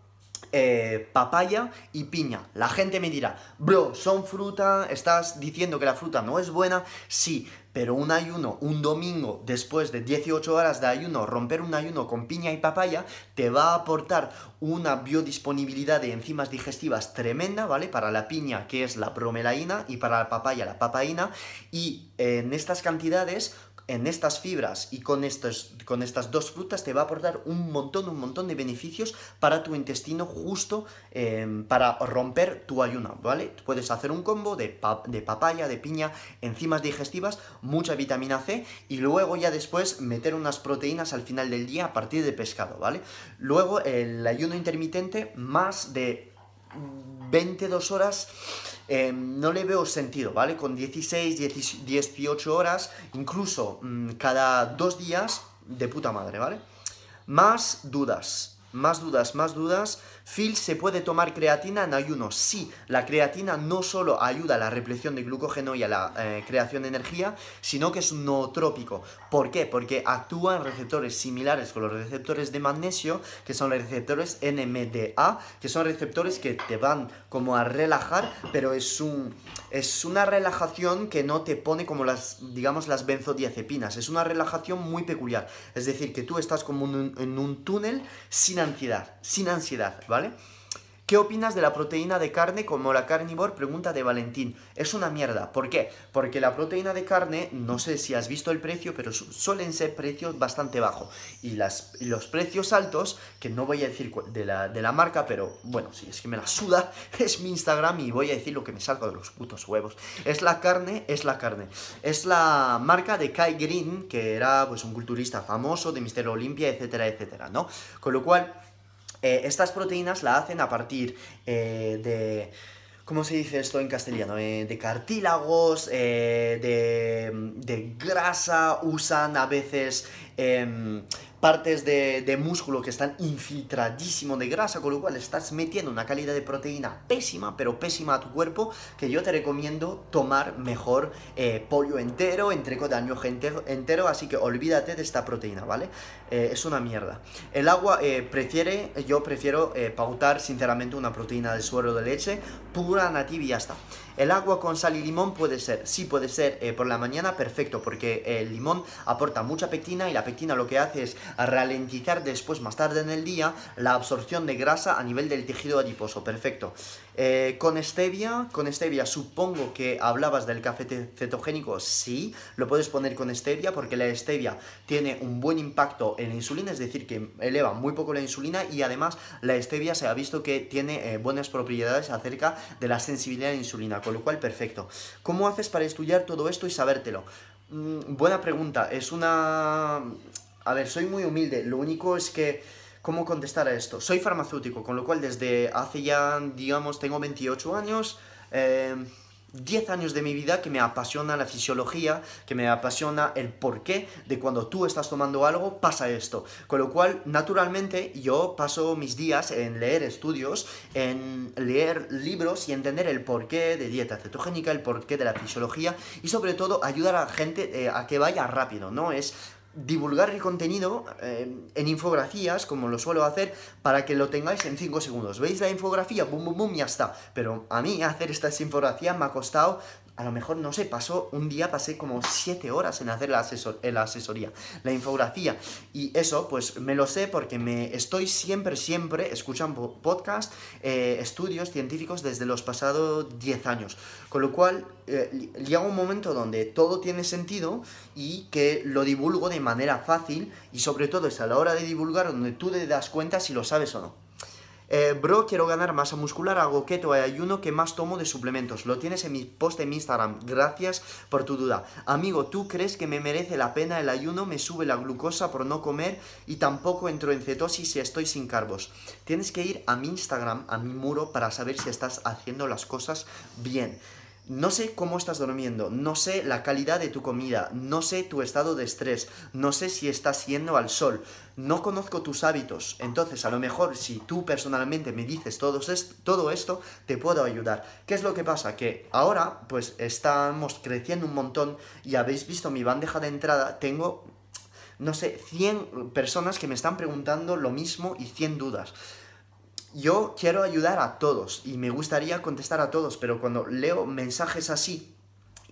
Speaker 2: eh, papaya y piña. La gente me dirá, bro, son fruta, estás diciendo que la fruta no es buena. Sí, pero un ayuno, un domingo, después de 18 horas de ayuno, romper un ayuno con piña y papaya, te va a aportar una biodisponibilidad de enzimas digestivas tremenda, ¿vale? Para la piña, que es la bromelaína, y para la papaya, la papaína. Y en estas cantidades en estas fibras y con, estos, con estas dos frutas te va a aportar un montón, un montón de beneficios para tu intestino justo em, para romper tu ayuno, ¿vale? Puedes hacer un combo de, de papaya, de piña, enzimas digestivas, mucha vitamina C y luego ya después meter unas proteínas al final del día a partir de pescado, ¿vale? Luego el ayuno intermitente, más de 22 horas Em, no le veo sentido, ¿vale? Con 16, 18 horas, incluso mm, cada dos días, de puta madre, ¿vale? Más dudas, más dudas, más dudas. Phil, ¿se puede tomar creatina en ayuno? Sí, la creatina no solo ayuda a la represión de glucógeno y a la eh, creación de energía, sino que es un nootrópico. ¿Por qué? Porque actúa en receptores similares con los receptores de magnesio, que son los receptores NMDA, que son receptores que te van como a relajar, pero es un es una relajación que no te pone como las, digamos, las benzodiazepinas. Es una relajación muy peculiar. Es decir, que tú estás como en un túnel sin ansiedad, sin ansiedad, ¿vale? ¿Qué opinas de la proteína de carne como la carnívore? Pregunta de Valentín. Es una mierda. ¿Por qué? Porque la proteína de carne, no sé si has visto el precio, pero suelen ser precios bastante bajos. Y, los precios altos, que no voy a decir de la, de la marca, pero bueno, si es que me la suda, es mi Instagram y voy a decir lo que me salga de los putos huevos. Es la carne, es la carne. Es la marca de Kai Green, que era pues un culturista famoso de Mister Olimpia, etcétera, etcétera, ¿no? Con lo cual eh, estas proteínas la hacen a partir eh, de... ¿Cómo se dice esto en castellano? Eh, de cartílagos, de, de, grasa, usan a veces em, partes de, músculo que están infiltradísimo de grasa, con lo cual estás metiendo una calidad de proteína pésima, pero pésima a tu cuerpo, que yo te recomiendo tomar mejor eh, pollo entero, entreco de año entero, así que olvídate de esta proteína, ¿vale? Eh, es una mierda. El agua eh, prefiere, yo prefiero pautar sinceramente una proteína de suero de leche pura, nativa y ya está. El agua con sal y limón puede ser, sí puede ser eh, por la mañana, perfecto, porque el limón aporta mucha pectina y la pectina lo que hace es ralentizar después, más tarde en el día, la absorción de grasa a nivel del tejido adiposo, perfecto. Eh, con stevia, con stevia, supongo que hablabas del café cetogénico, sí, lo puedes poner con stevia porque la stevia tiene un buen impacto en la insulina, es decir, que eleva muy poco la insulina y además la stevia se ha visto que tiene eh, buenas propiedades acerca de la sensibilidad a la insulina, con lo cual perfecto. ¿Cómo haces para estudiar todo esto y sabértelo? Mm, buena pregunta, es una... A ver, soy muy humilde, lo único es que ¿Cómo contestar a esto? Soy farmacéutico, con lo cual desde hace ya, digamos, tengo 28 años, 10 eh, años de mi vida que me apasiona la fisiología, que me apasiona el porqué de cuando tú estás tomando algo pasa esto. Con lo cual, naturalmente, yo paso mis días en leer estudios, en leer libros y entender el porqué de dieta cetogénica, el porqué de la fisiología y sobre todo ayudar a gente eh, a que vaya rápido, ¿no? Es divulgar el contenido eh, en infografías, como lo suelo hacer, para que lo tengáis en 5 segundos. ¿Veis la infografía? Bum, bum, bum, ya está. Pero a mí hacer esta infografía me ha costado a lo mejor, no sé, pasó un día, pasé como 7 horas en hacer la, asesor, la asesoría, la infografía. Y eso, pues me lo sé porque me estoy siempre, siempre escuchando podcast, eh, estudios científicos desde los pasados 10 años. Con lo cual, eh, llega un momento donde todo tiene sentido y que lo divulgo de manera fácil y sobre todo es a la hora de divulgar donde tú te das cuenta si lo sabes o no. Eh, bro, quiero ganar masa muscular, hago keto, ayuno, ¿qué más tomo de suplementos? Lo tienes en mi post en Instagram, gracias por tu duda. Amigo, ¿tú crees que me merece la pena el ayuno? Me sube la glucosa por no comer y tampoco entro en cetosis si estoy sin carbos. Tienes que ir a mi Instagram, a mi muro, para saber si estás haciendo las cosas bien. No sé cómo estás durmiendo, no sé la calidad de tu comida, no sé tu estado de estrés, no sé si estás yendo al sol, no conozco tus hábitos. Entonces, a lo mejor si tú personalmente me dices todo, todo esto, te puedo ayudar. ¿Qué es lo que pasa? Que ahora, pues estamos creciendo un montón y habéis visto mi bandeja de entrada, tengo, no sé, 100 personas que me están preguntando lo mismo y 100 dudas yo quiero ayudar a todos y me gustaría contestar a todos, pero cuando leo mensajes así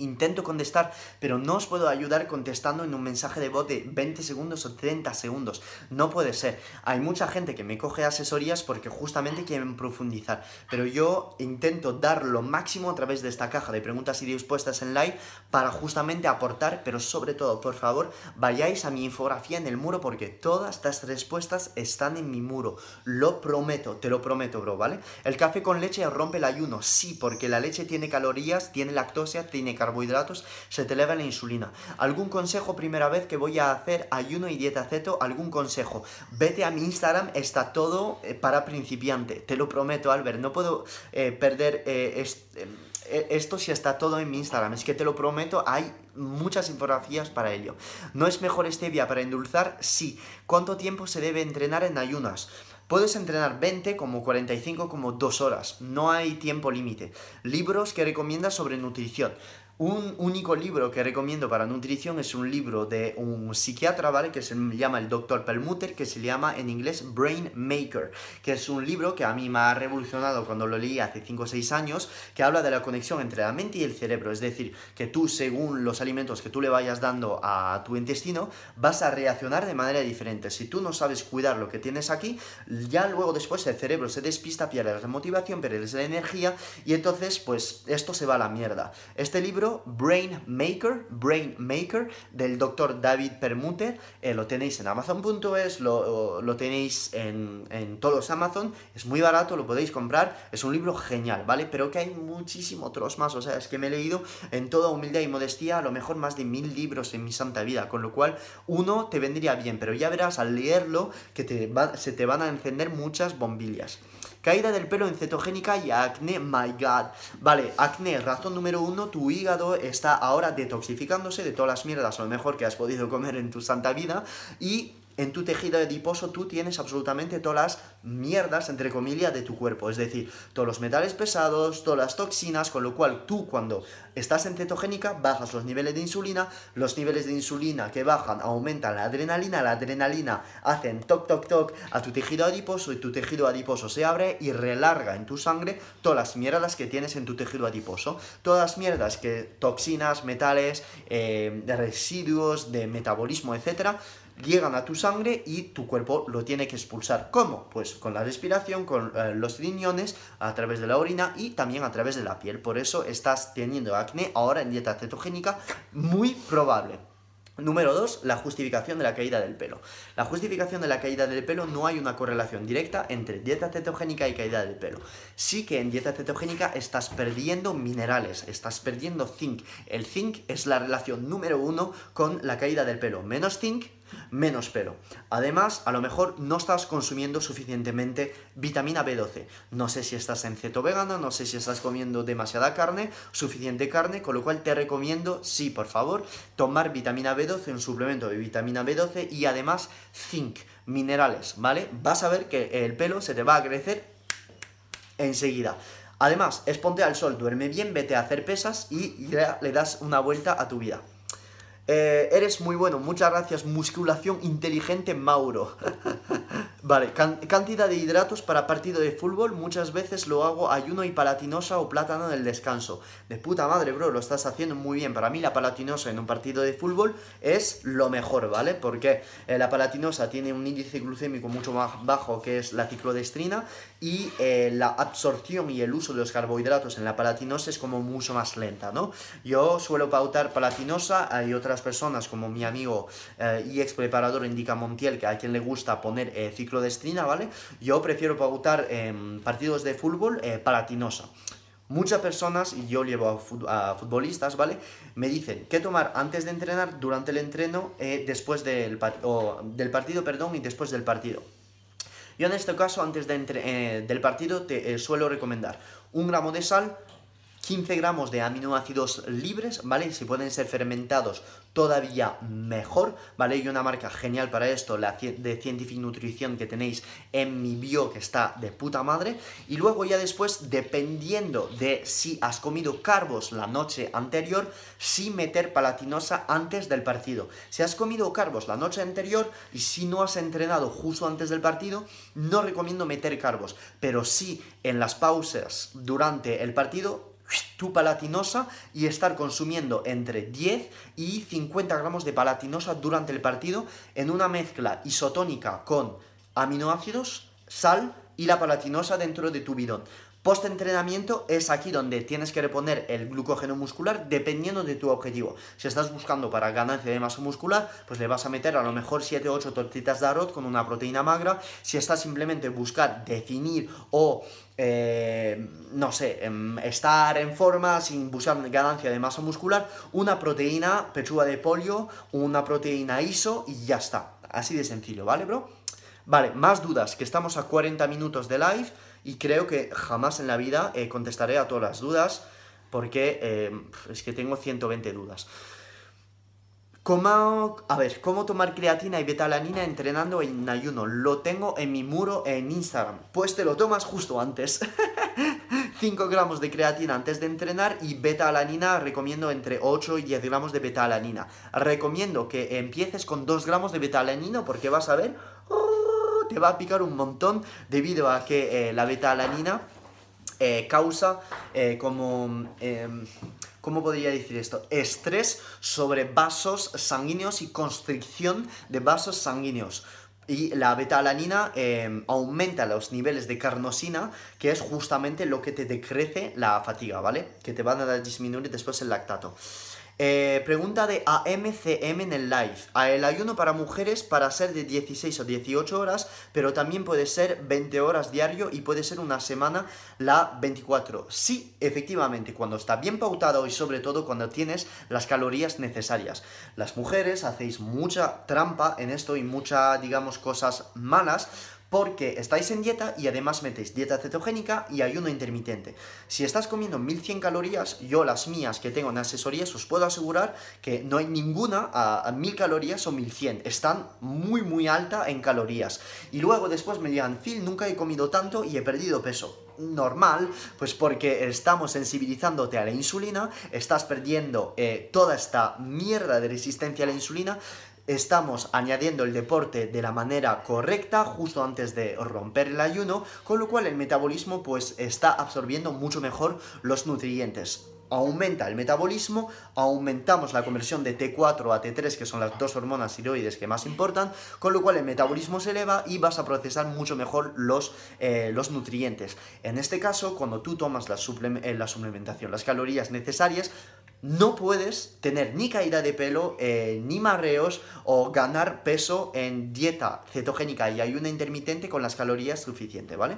Speaker 2: intento contestar, pero no os puedo ayudar contestando en un mensaje de voz de 20 segundos o 30 segundos. No puede ser. Hay mucha gente que me coge asesorías porque justamente quieren profundizar, pero yo intento dar lo máximo a través de esta caja de preguntas y respuestas en live para justamente aportar, pero sobre todo, por favor, vayáis a mi infografía en el muro porque todas estas respuestas están en mi muro. Lo prometo, te lo prometo, bro, ¿vale? El café con leche rompe el ayuno, sí, porque la leche tiene calorías, tiene lactosa, tiene carbohidratos, se te eleva la insulina. ¿Algún consejo primera vez que voy a hacer ayuno y dieta ceto? ¿Algún consejo? Vete a mi Instagram, está todo eh, para principiante. Te lo prometo, Albert. No puedo eh, perder eh, esto si está todo en mi Instagram. Es que te lo prometo, hay muchas infografías para ello. ¿No es mejor stevia para endulzar? Sí. ¿Cuánto tiempo se debe entrenar en ayunas? Puedes entrenar 20 como 45 como 2 horas. No hay tiempo límite. Libros que recomiendas sobre nutrición. Un único libro que recomiendo para nutrición es un libro de un psiquiatra, ¿vale? Que se llama el Dr. Perlmutter, que se llama en inglés Brain Maker, que es un libro que a mí me ha revolucionado cuando lo leí hace 5 o 6 años, que habla de la conexión entre la mente y el cerebro, es decir, que tú según los alimentos que tú le vayas dando a tu intestino, vas a reaccionar de manera diferente. Si tú no sabes cuidar lo que tienes aquí, ya luego después el cerebro se despista, pierdes la motivación, pierdes la energía y entonces pues esto se va a la mierda. Este libro Brain Maker, Brain Maker, del doctor David Permuter. Eh, lo tenéis en Amazon.es, lo, tenéis en, todos los Amazon. Es muy barato, lo podéis comprar. Es un libro genial, ¿vale? Pero que hay muchísimos otros más. O sea, es que me he leído en toda humildad y modestia a lo mejor más de mil libros en mi santa vida. Con lo cual, uno te vendría bien, pero ya verás al leerlo que se te van a encender muchas bombillas. Caída del pelo en cetogénica y acné, my god. Vale, acné, razón número uno, tu hígado está ahora detoxificándose de todas las mierdas, a lo mejor que has podido comer en tu santa vida, y en tu tejido adiposo tú tienes absolutamente todas las mierdas, entre comillas, de tu cuerpo. Es decir, todos los metales pesados, todas las toxinas, con lo cual tú cuando estás en cetogénica bajas los niveles de insulina, los niveles de insulina que bajan aumentan la adrenalina, la adrenalina hacen toc toc toc a tu tejido adiposo y tu tejido adiposo se abre y relarga en tu sangre todas las mierdas que tienes en tu tejido adiposo. Todas mierdas que toxinas, metales, eh, residuos de metabolismo, etcétera, llegan a tu sangre y tu cuerpo lo tiene que expulsar. ¿Cómo? Pues con la respiración, con eh, los riñones, a través de la orina y también a través de la piel. Por eso estás teniendo acné ahora en dieta cetogénica, muy probable. Número 2, la justificación de la caída del pelo. La justificación de la caída del pelo no hay una correlación directa entre dieta cetogénica y caída del pelo. Sí que en dieta cetogénica estás perdiendo minerales, estás perdiendo zinc. El zinc es la relación número uno con la caída del pelo. Menos zinc, menos pelo. Además, a lo mejor no estás consumiendo suficientemente vitamina B12. No sé si estás en ceto vegano, no sé si estás comiendo demasiada carne, suficiente carne, con lo cual te recomiendo, sí, por favor, tomar vitamina B12, un suplemento de vitamina B12 y además zinc, minerales, ¿vale? Vas a ver que el pelo se te va a crecer enseguida. Además, es ponte al sol, duerme bien, vete a hacer pesas y le das una vuelta a tu vida. Eh, eres muy bueno, muchas gracias. Musculación inteligente, Mauro. vale, cantidad de hidratos para partido de fútbol. Muchas veces lo hago ayuno y palatinosa o plátano en el descanso. De puta madre, bro, lo estás haciendo muy bien. Para mí la palatinosa en un partido de fútbol es lo mejor, ¿vale? Porque eh, la palatinosa tiene un índice glucémico mucho más bajo que es la ciclodestrina y eh, la absorción y el uso de los carbohidratos en la palatinosa es como mucho más lenta, ¿no? Yo suelo pautar palatinosa, hay otras personas como mi amigo eh, y ex preparador Indica Montiel, que a quien le gusta poner eh, ciclo de estrina, ¿vale? Yo prefiero pautar en partidos de fútbol eh, palatinosa. Muchas personas, y yo llevo a, futbolistas, ¿vale? Me dicen qué tomar antes de entrenar, durante el entreno, después del, del partido, perdón, y después del partido. Yo en este caso, antes de del partido, te suelo recomendar un gramo de sal, 15 gramos de aminoácidos libres, ¿vale? Si pueden ser fermentados, todavía mejor, ¿vale? Y una marca genial para esto, la de Scientific Nutrición que tenéis en mi bio, que está de puta madre. Y luego ya después, dependiendo de si has comido carbos la noche anterior, sí meter palatinosa antes del partido. Si has comido carbos la noche anterior y si no has entrenado justo antes del partido, no recomiendo meter carbos. Pero sí en las pausas durante el partido, tu palatinosa y estar consumiendo entre 10 y 50 gramos de palatinosa durante el partido en una mezcla isotónica con aminoácidos, sal y la palatinosa dentro de tu bidón. Post-entrenamiento es aquí donde tienes que reponer el glucógeno muscular dependiendo de tu objetivo. Si estás buscando para ganancia de masa muscular, pues le vas a meter a lo mejor 7 o 8 tortitas de arroz con una proteína magra. Si estás simplemente buscar definir o eh, no sé, em, estar en forma sin buscar ganancia de masa muscular, una proteína pechuga de polio, una proteína ISO y ya está. Así de sencillo, ¿vale, bro? Vale, más dudas, que estamos a 40 minutos de live y creo que jamás en la vida eh, contestaré a todas las dudas porque eh, es que tengo 120 dudas. ¿Cómo, a ver, ¿cómo tomar creatina y betalanina entrenando en ayuno? Lo tengo en mi muro en Instagram. Pues te lo tomas justo antes. 5 gramos de creatina antes de entrenar y beta-alanina recomiendo entre 8 y 10 gramos de beta-alanina. Recomiendo que empieces con 2 gramos de beta-alanina porque vas a ver te va a picar un montón debido a que eh, la beta-alanina eh, causa eh, como... ¿Cómo podría decir esto? Estrés sobre vasos sanguíneos y constricción de vasos sanguíneos. Y la beta-alanina em, aumenta los niveles de carnosina, que es justamente lo que te decrece la fatiga, ¿vale? Que te van a disminuir después el lactato. Eh, pregunta de AMCM en el live. A el ayuno para mujeres para ser de 16 o 18 horas, pero también puede ser 20 horas diario y puede ser una semana la 24. Sí, efectivamente, cuando está bien pautado y sobre todo cuando tienes las calorías necesarias. Las mujeres hacéis mucha trampa en esto y muchas, digamos, cosas malas porque estáis en dieta y además metéis dieta cetogénica y ayuno intermitente. Si estás comiendo 1100 calorías, yo las mías que tengo en asesorías os puedo asegurar que no hay ninguna a, 1000 calorías o 1100, están muy muy alta en calorías. Y luego después me digan, Phil, nunca he comido tanto y he perdido peso normal, pues porque estamos sensibilizándote a la insulina, estás perdiendo eh, toda esta mierda de resistencia a la insulina, estamos añadiendo el deporte de la manera correcta justo antes de romper el ayuno, con lo cual el metabolismo pues está absorbiendo mucho mejor los nutrientes. Aumenta el metabolismo, aumentamos la conversión de T4 a T3, que son las dos hormonas tiroides que más importan, con lo cual el metabolismo se eleva y vas a procesar mucho mejor los, eh, los nutrientes. En este caso, cuando tú tomas la, eh, la suplementación, las calorías necesarias, no puedes tener ni caída de pelo, eh, ni marreos o ganar peso en dieta cetogénica y ayuno intermitente con las calorías suficientes, ¿vale?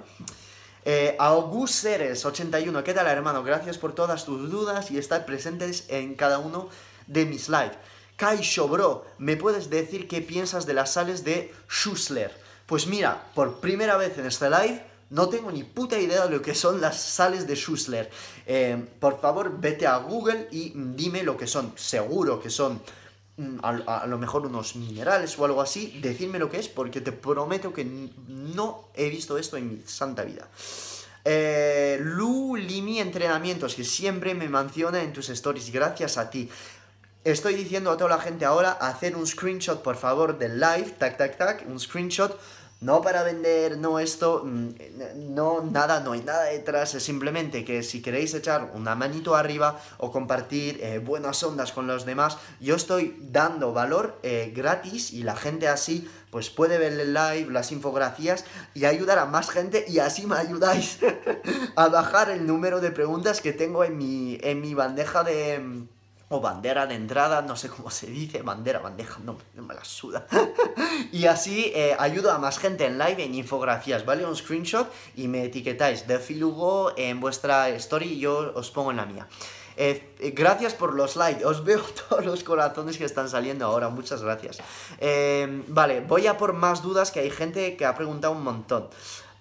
Speaker 2: Eh, August Ceres, 81, ¿qué tal hermano? Gracias por todas tus dudas y estar presentes en cada uno de mis lives. Kai Bro, ¿me puedes decir qué piensas de las sales de Schussler? Pues mira, por primera vez en este live no tengo ni puta idea de lo que son las sales de Schussler. Eh, por favor, vete a Google y dime lo que son. Seguro que son mm, a, lo mejor unos minerales o algo así. Decidme lo que es porque te prometo que no he visto esto en mi santa vida. Eh, Lu Limi Entrenamientos, que siempre me menciona en tus stories. Gracias a ti. estoy diciendo a toda la gente ahora hacer un screenshot, por favor, del live, tac, tac, tac, un screenshot no para vender, no esto, mm, no nada, no hay nada detrás, es simplemente que si queréis echar una manito arriba o compartir eh, buenas ondas con los demás, yo estoy dando valor eh, gratis y la gente así pues puede ver el live, las infografías y ayudar a más gente y así me ayudáis a bajar el número de preguntas que tengo en mi, en mi bandeja de o bandera de entrada, no sé cómo se dice, bandera, bandeja, no, me la suda. y así eh, ayudo a más gente en live en infografías, ¿vale? Un screenshot y me etiquetáis de Filugo en vuestra story y yo os pongo en la mía. Eh, eh, gracias por los likes, os veo todos los corazones que están saliendo ahora, muchas gracias. vale, voy a por más dudas que hay gente que ha preguntado un montón.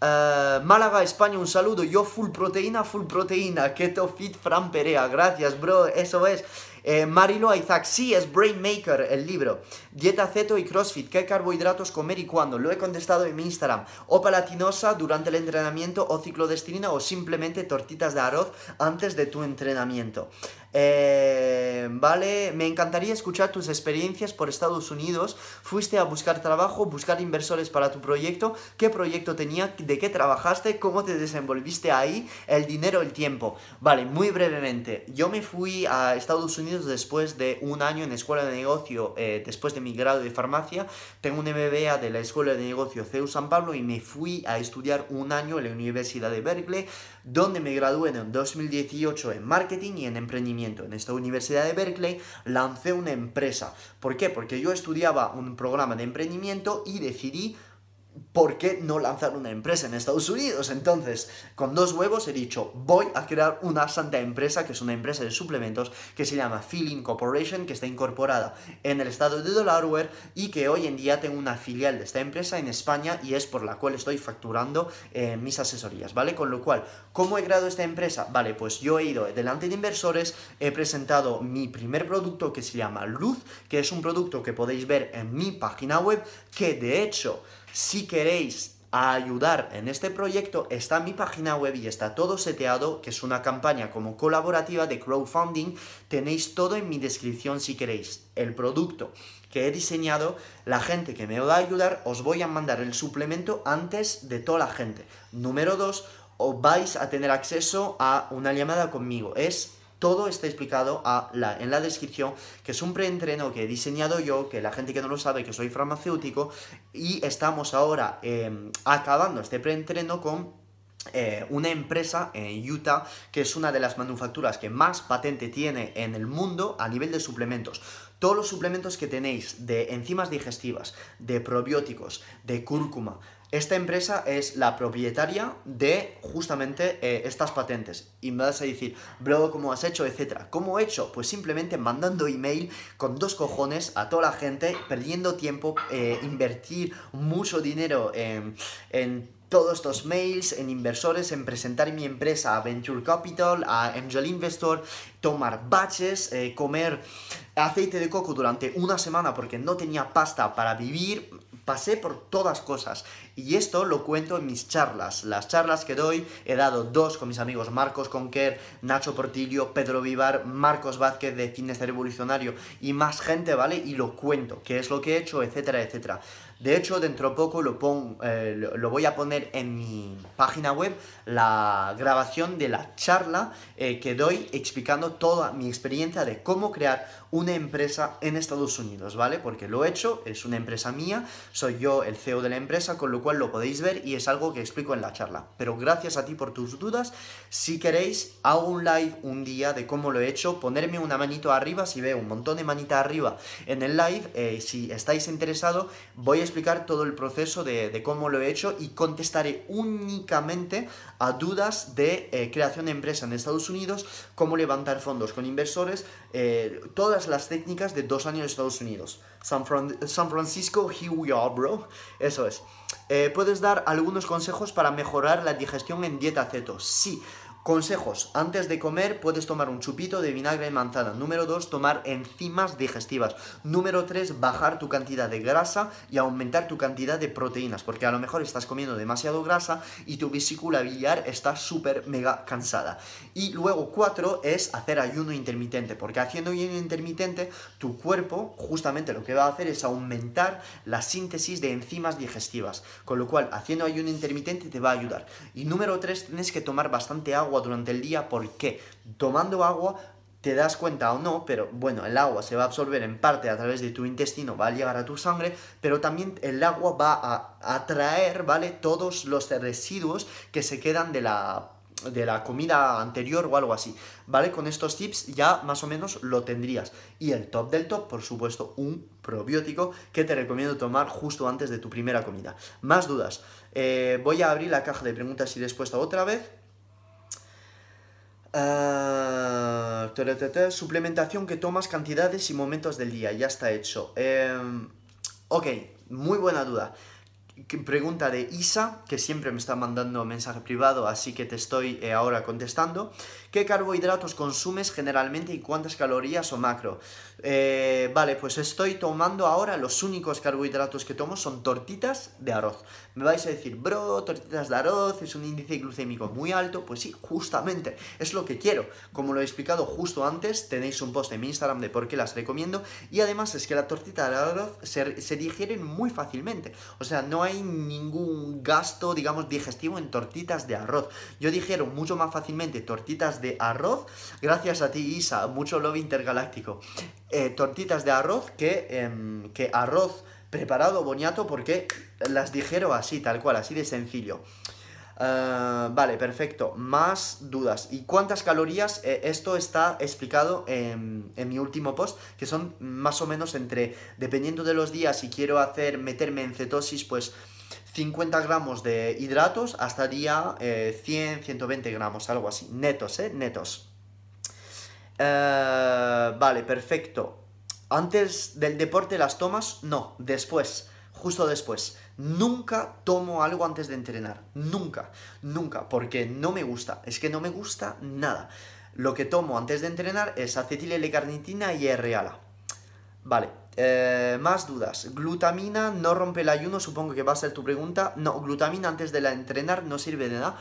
Speaker 2: Málaga, España, un saludo. Yo full proteína, full proteína. Keto Fit Fran Perea. Gracias, bro. Eso es. Eh, Marilo Isaac, sí, es Brain Maker el libro. Dieta ceto y CrossFit, ¿qué carbohidratos comer y cuándo? Lo he contestado en mi Instagram. O palatinosa durante el entrenamiento o ciclodestina o simplemente tortitas de arroz antes de tu entrenamiento. Eh, vale, me encantaría escuchar tus experiencias por Estados Unidos. Fuiste a buscar trabajo, buscar inversores para tu proyecto. ¿Qué proyecto tenía? ¿De qué trabajaste? ¿Cómo te desenvolviste ahí? El dinero, el tiempo. Vale, muy brevemente. Yo me fui a Estados Unidos después de un año en escuela de negocio, eh, después de mi grado de farmacia. Tengo un MBA de la escuela de negocio CEU San Pablo y me fui a estudiar un año en la Universidad de Berkeley, donde me gradué en 2018 en marketing y en emprendimiento. En esta Universidad de Berkeley lancé una empresa. ¿Por qué? Porque yo estudiaba un programa de emprendimiento y decidí ¿por qué no lanzar una empresa en Estados Unidos? Entonces, con dos huevos he dicho, voy a crear una santa empresa, que es una empresa de suplementos, que se llama Feeling Corporation, que está incorporada en el estado de Delaware y que hoy en día tengo una filial de esta empresa en España y es por la cual estoy facturando eh, mis asesorías, ¿vale? Con lo cual, ¿cómo he creado esta empresa? Vale, pues yo he ido delante de inversores, he presentado mi primer producto que se llama Luz, que es un producto que podéis ver en mi página web, que de hecho si queréis ayudar en este proyecto, está mi página web y está todo seteado, que es una campaña como colaborativa de crowdfunding. Tenéis todo en mi descripción si queréis. El producto que he diseñado, la gente que me va a ayudar, os voy a mandar el suplemento antes de toda la gente. Número dos, os vais a tener acceso a una llamada conmigo. Es todo está explicado en la descripción, que es un preentreno que he diseñado yo, que la gente que no lo sabe, que soy farmacéutico, y estamos ahora em, acabando este preentreno con eh, una empresa en Utah que es una de las manufacturas que más patente tiene en el mundo a nivel de suplementos. Todos los suplementos que tenéis de enzimas digestivas, de probióticos, de cúrcuma, esta empresa es la propietaria de justamente eh, estas patentes. Y me vas a decir, bro, ¿cómo has hecho? Etcétera. ¿Cómo he hecho? Pues simplemente mandando email con dos cojones a toda la gente, perdiendo tiempo, eh, invertir mucho dinero en, todos estos mails, en inversores, en presentar mi empresa a Venture Capital, a Angel Investor, tomar batches, eh, comer aceite de coco durante una semana porque no tenía pasta para vivir, pasé por todas cosas. Y esto lo cuento en mis charlas. Las charlas que doy, he dado dos con mis amigos Marcos Conquer, Nacho Portillo, Pedro Vivar, Marcos Vázquez de Fitness Revolucionario y más gente, ¿vale? Y lo cuento, qué es lo que he hecho, etcétera, etcétera. De hecho, dentro de poco lo, eh, lo, voy a poner en mi página web, la grabación de la charla eh, que doy explicando toda mi experiencia de cómo crear una empresa en Estados Unidos, ¿vale? Porque lo he hecho, es una empresa mía, soy yo el CEO de la empresa, con lo cual lo podéis ver y es algo que explico en la charla. Pero gracias a ti por tus dudas. Si queréis, hago un live un día de cómo lo he hecho, ponerme una manito arriba, si veo un montón de manita arriba en el live, eh, si estáis interesados, voy a explicar todo el proceso de, cómo lo he hecho y contestaré únicamente a dudas de eh, creación de empresa en Estados Unidos, cómo levantar fondos con inversores, eh, todas las técnicas de dos años en Estados Unidos. San, Francisco, here we are, bro. Eso es. Eh, ¿Puedes dar algunos consejos para mejorar la digestión en dieta ceto? Sí. Consejos. Antes de comer puedes tomar un chupito de vinagre de manzana. Número 2, tomar enzimas digestivas. Número 3, bajar tu cantidad de grasa y aumentar tu cantidad de proteínas. Porque a lo mejor estás comiendo demasiado grasa y tu vesícula biliar está súper mega cansada. Y luego 4 es hacer ayuno intermitente. Porque haciendo ayuno intermitente tu cuerpo justamente lo que va a hacer es aumentar la síntesis de enzimas digestivas. Con lo cual haciendo ayuno intermitente te va a ayudar. Y número 3, tienes que tomar bastante agua durante el día porque tomando agua te das cuenta o no, pero bueno, el agua se va a absorber en parte a través de tu intestino, va a llegar a tu sangre, pero también el agua va a atraer, ¿vale? Todos los residuos que se quedan de la de la comida anterior o algo así, ¿vale? Con estos tips ya más o menos lo tendrías. Y el top del top, por supuesto, un probiótico que te recomiendo tomar justo antes de tu primera comida. Más dudas. Eh, voy a abrir la caja de preguntas y respuestas otra vez Uh, suplementación que tomas cantidades y momentos del día, ya está hecho. Em, ok, muy buena duda. Pregunta de Isa, que siempre me está mandando mensaje privado, así que te estoy eh, ahora contestando. ¿Qué carbohidratos consumes generalmente y cuántas calorías o macro? Eh, vale, pues estoy tomando ahora los únicos carbohidratos que tomo son tortitas de arroz. Me vais a decir, bro, tortitas de arroz es un índice glucémico muy alto. Pues sí, justamente, es lo que quiero. Como lo he explicado justo antes, tenéis un post en mi Instagram de por qué las recomiendo. Y además es que la tortita de arroz se, digieren muy fácilmente. O sea, no hay ningún gasto, digamos, digestivo en tortitas de arroz. Yo digiero mucho más fácilmente tortitas de arroz, gracias a ti, Isa, mucho love intergaláctico. Eh, tortitas de arroz que, em, que arroz preparado boniato porque las dijeron así, tal cual, así de sencillo. Ah, vale, perfecto. Más dudas. ¿Y cuántas calorías? Eh, esto está explicado en, en, mi último post, que son más o menos entre, dependiendo de los días, si quiero hacer, meterme en cetosis, pues 50 gramos de hidratos hasta día 100, eh, 120 gramos, algo así. Netos, ¿eh? Netos. Eh, vale, perfecto. Antes del deporte las tomas, no, después, justo después. Nunca tomo algo antes de entrenar, nunca, nunca, porque no me gusta, es que no me gusta nada. Lo que tomo antes de entrenar es acetil L-carnitina y R-ala. Vale, eh, más dudas. Glutamina no rompe el ayuno, supongo que va a ser tu pregunta. No, glutamina antes de la entrenar no sirve de nada.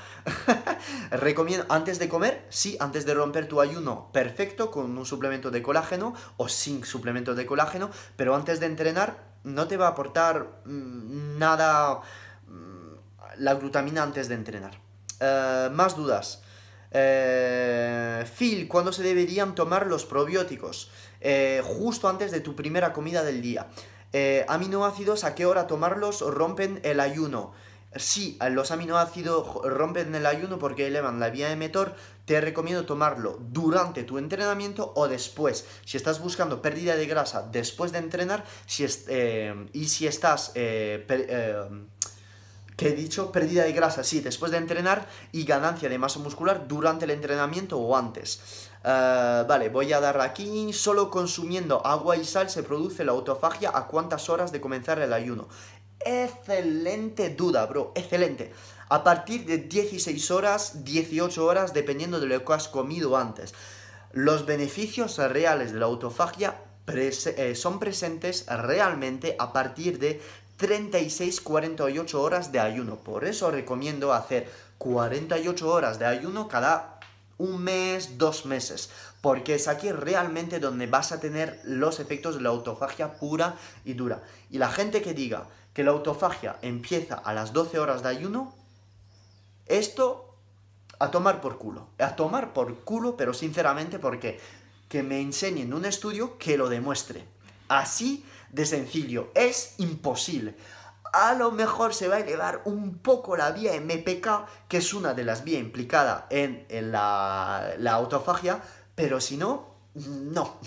Speaker 2: Recomiendo, antes de comer, sí, antes de romper tu ayuno, perfecto, con un suplemento de colágeno o sin suplemento de colágeno, pero antes de entrenar no te va a aportar mm, nada mm, la glutamina antes de entrenar. Eh, más dudas. Eh, Phil, ¿cuándo se deberían tomar los probióticos? Eh, justo antes de tu primera comida del día. Eh, aminoácidos, ¿a qué hora tomarlos? Rompen el ayuno. Sí, los aminoácidos rompen el ayuno porque elevan la vía emetor. Te recomiendo tomarlo durante tu entrenamiento o después. Si estás buscando pérdida de grasa después de entrenar si y si estás que he dicho, pérdida de grasa, sí, después de entrenar y ganancia de masa muscular durante el entrenamiento o antes. Eh, vale, voy a dar aquí, solo consumiendo agua y sal se produce la autofagia a cuántas horas de comenzar el ayuno. Excelente duda, bro, excelente. A partir de 16 horas, 18 horas, dependiendo de lo que has comido antes. Los beneficios reales de la autofagia eh, son presentes realmente a partir de 36-48 horas de ayuno. Por eso recomiendo hacer 48 horas de ayuno cada un mes, dos meses. Porque es aquí realmente donde vas a tener los efectos de la autofagia pura y dura. Y la gente que diga que la autofagia empieza a las 12 horas de ayuno, esto a tomar por culo. A tomar por culo, pero sinceramente porque que me enseñen un estudio que lo demuestre. Así de sencillo. Es imposible. A lo mejor se va a elevar un poco la vía MPK, que es una de las vías implicadas en, la, la autofagia, pero si no, no.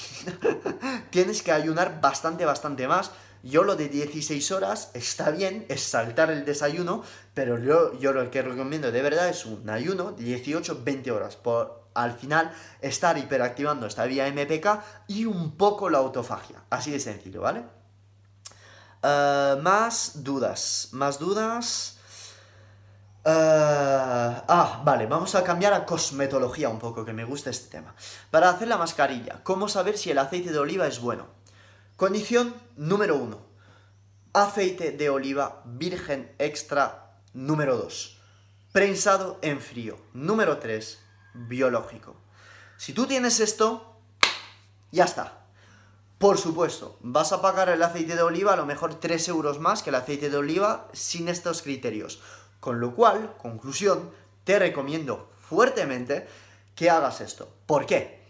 Speaker 2: Tienes que ayunar bastante, bastante más. Yo lo de 16 horas está bien, es saltar el desayuno, pero yo, yo lo que recomiendo de verdad es un ayuno de 18-20 horas. Por, al final estar hiperactivando esta vía MPK y un poco la autofagia. Así de sencillo, ¿vale? Eh, más dudas, más dudas. Ah, ah, vale, vamos a cambiar a cosmetología un poco, que me gusta este tema. Para hacer la mascarilla, ¿cómo saber si el aceite de oliva es bueno? Condición número uno. Aceite de oliva virgen extra número 2. Prensado en frío. Número 3. Biológico. Si tú tienes esto, ya está. Por supuesto, vas a pagar el aceite de oliva a lo mejor 3 euros más que el aceite de oliva sin estos criterios. Con lo cual, conclusión, te recomiendo fuertemente que hagas esto. ¿Por qué?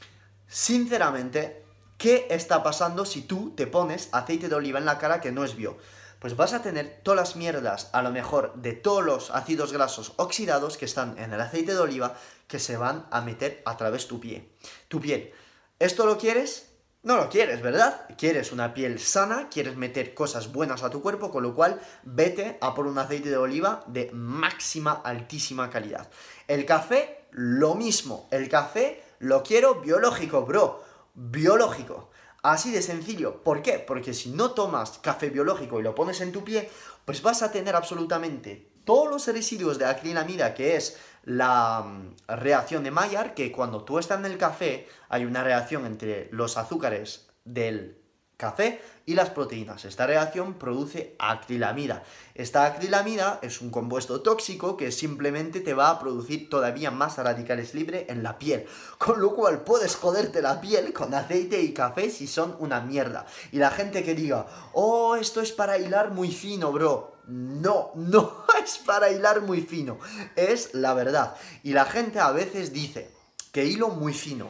Speaker 2: Sinceramente, ¿qué está pasando si tú te pones aceite de oliva en la cara que no es bio? Pues vas a tener todas las mierdas, a lo mejor, de todos los ácidos grasos oxidados que están en el aceite de oliva que se van a meter a través tu piel. Tu piel. ¿Esto lo quieres? No lo quieres, ¿verdad? Quieres una piel sana, quieres meter cosas buenas a tu cuerpo, con lo cual vete a por un aceite de oliva de máxima, altísima calidad. El café, lo mismo. El café lo quiero biológico, bro. Biológico. Así de sencillo. ¿Por qué? Porque si no tomas café biológico y lo pones en tu pie, pues vas a tener absolutamente todos los residuos de acrilamida, que es la mm, reacción de Maillard, que cuando tú estás en el café hay una reacción entre los azúcares del café y las proteínas. Esta reacción produce acrilamida. Esta acrilamida es un compuesto tóxico que simplemente te va a producir todavía más radicales libres en la piel. Con lo cual puedes joderte la piel con aceite y café si son una mierda. Y la gente que diga, oh, esto es para hilar muy fino, bro. No, no es para hilar muy fino. Es la verdad. Y la gente a veces dice que hilo muy fino.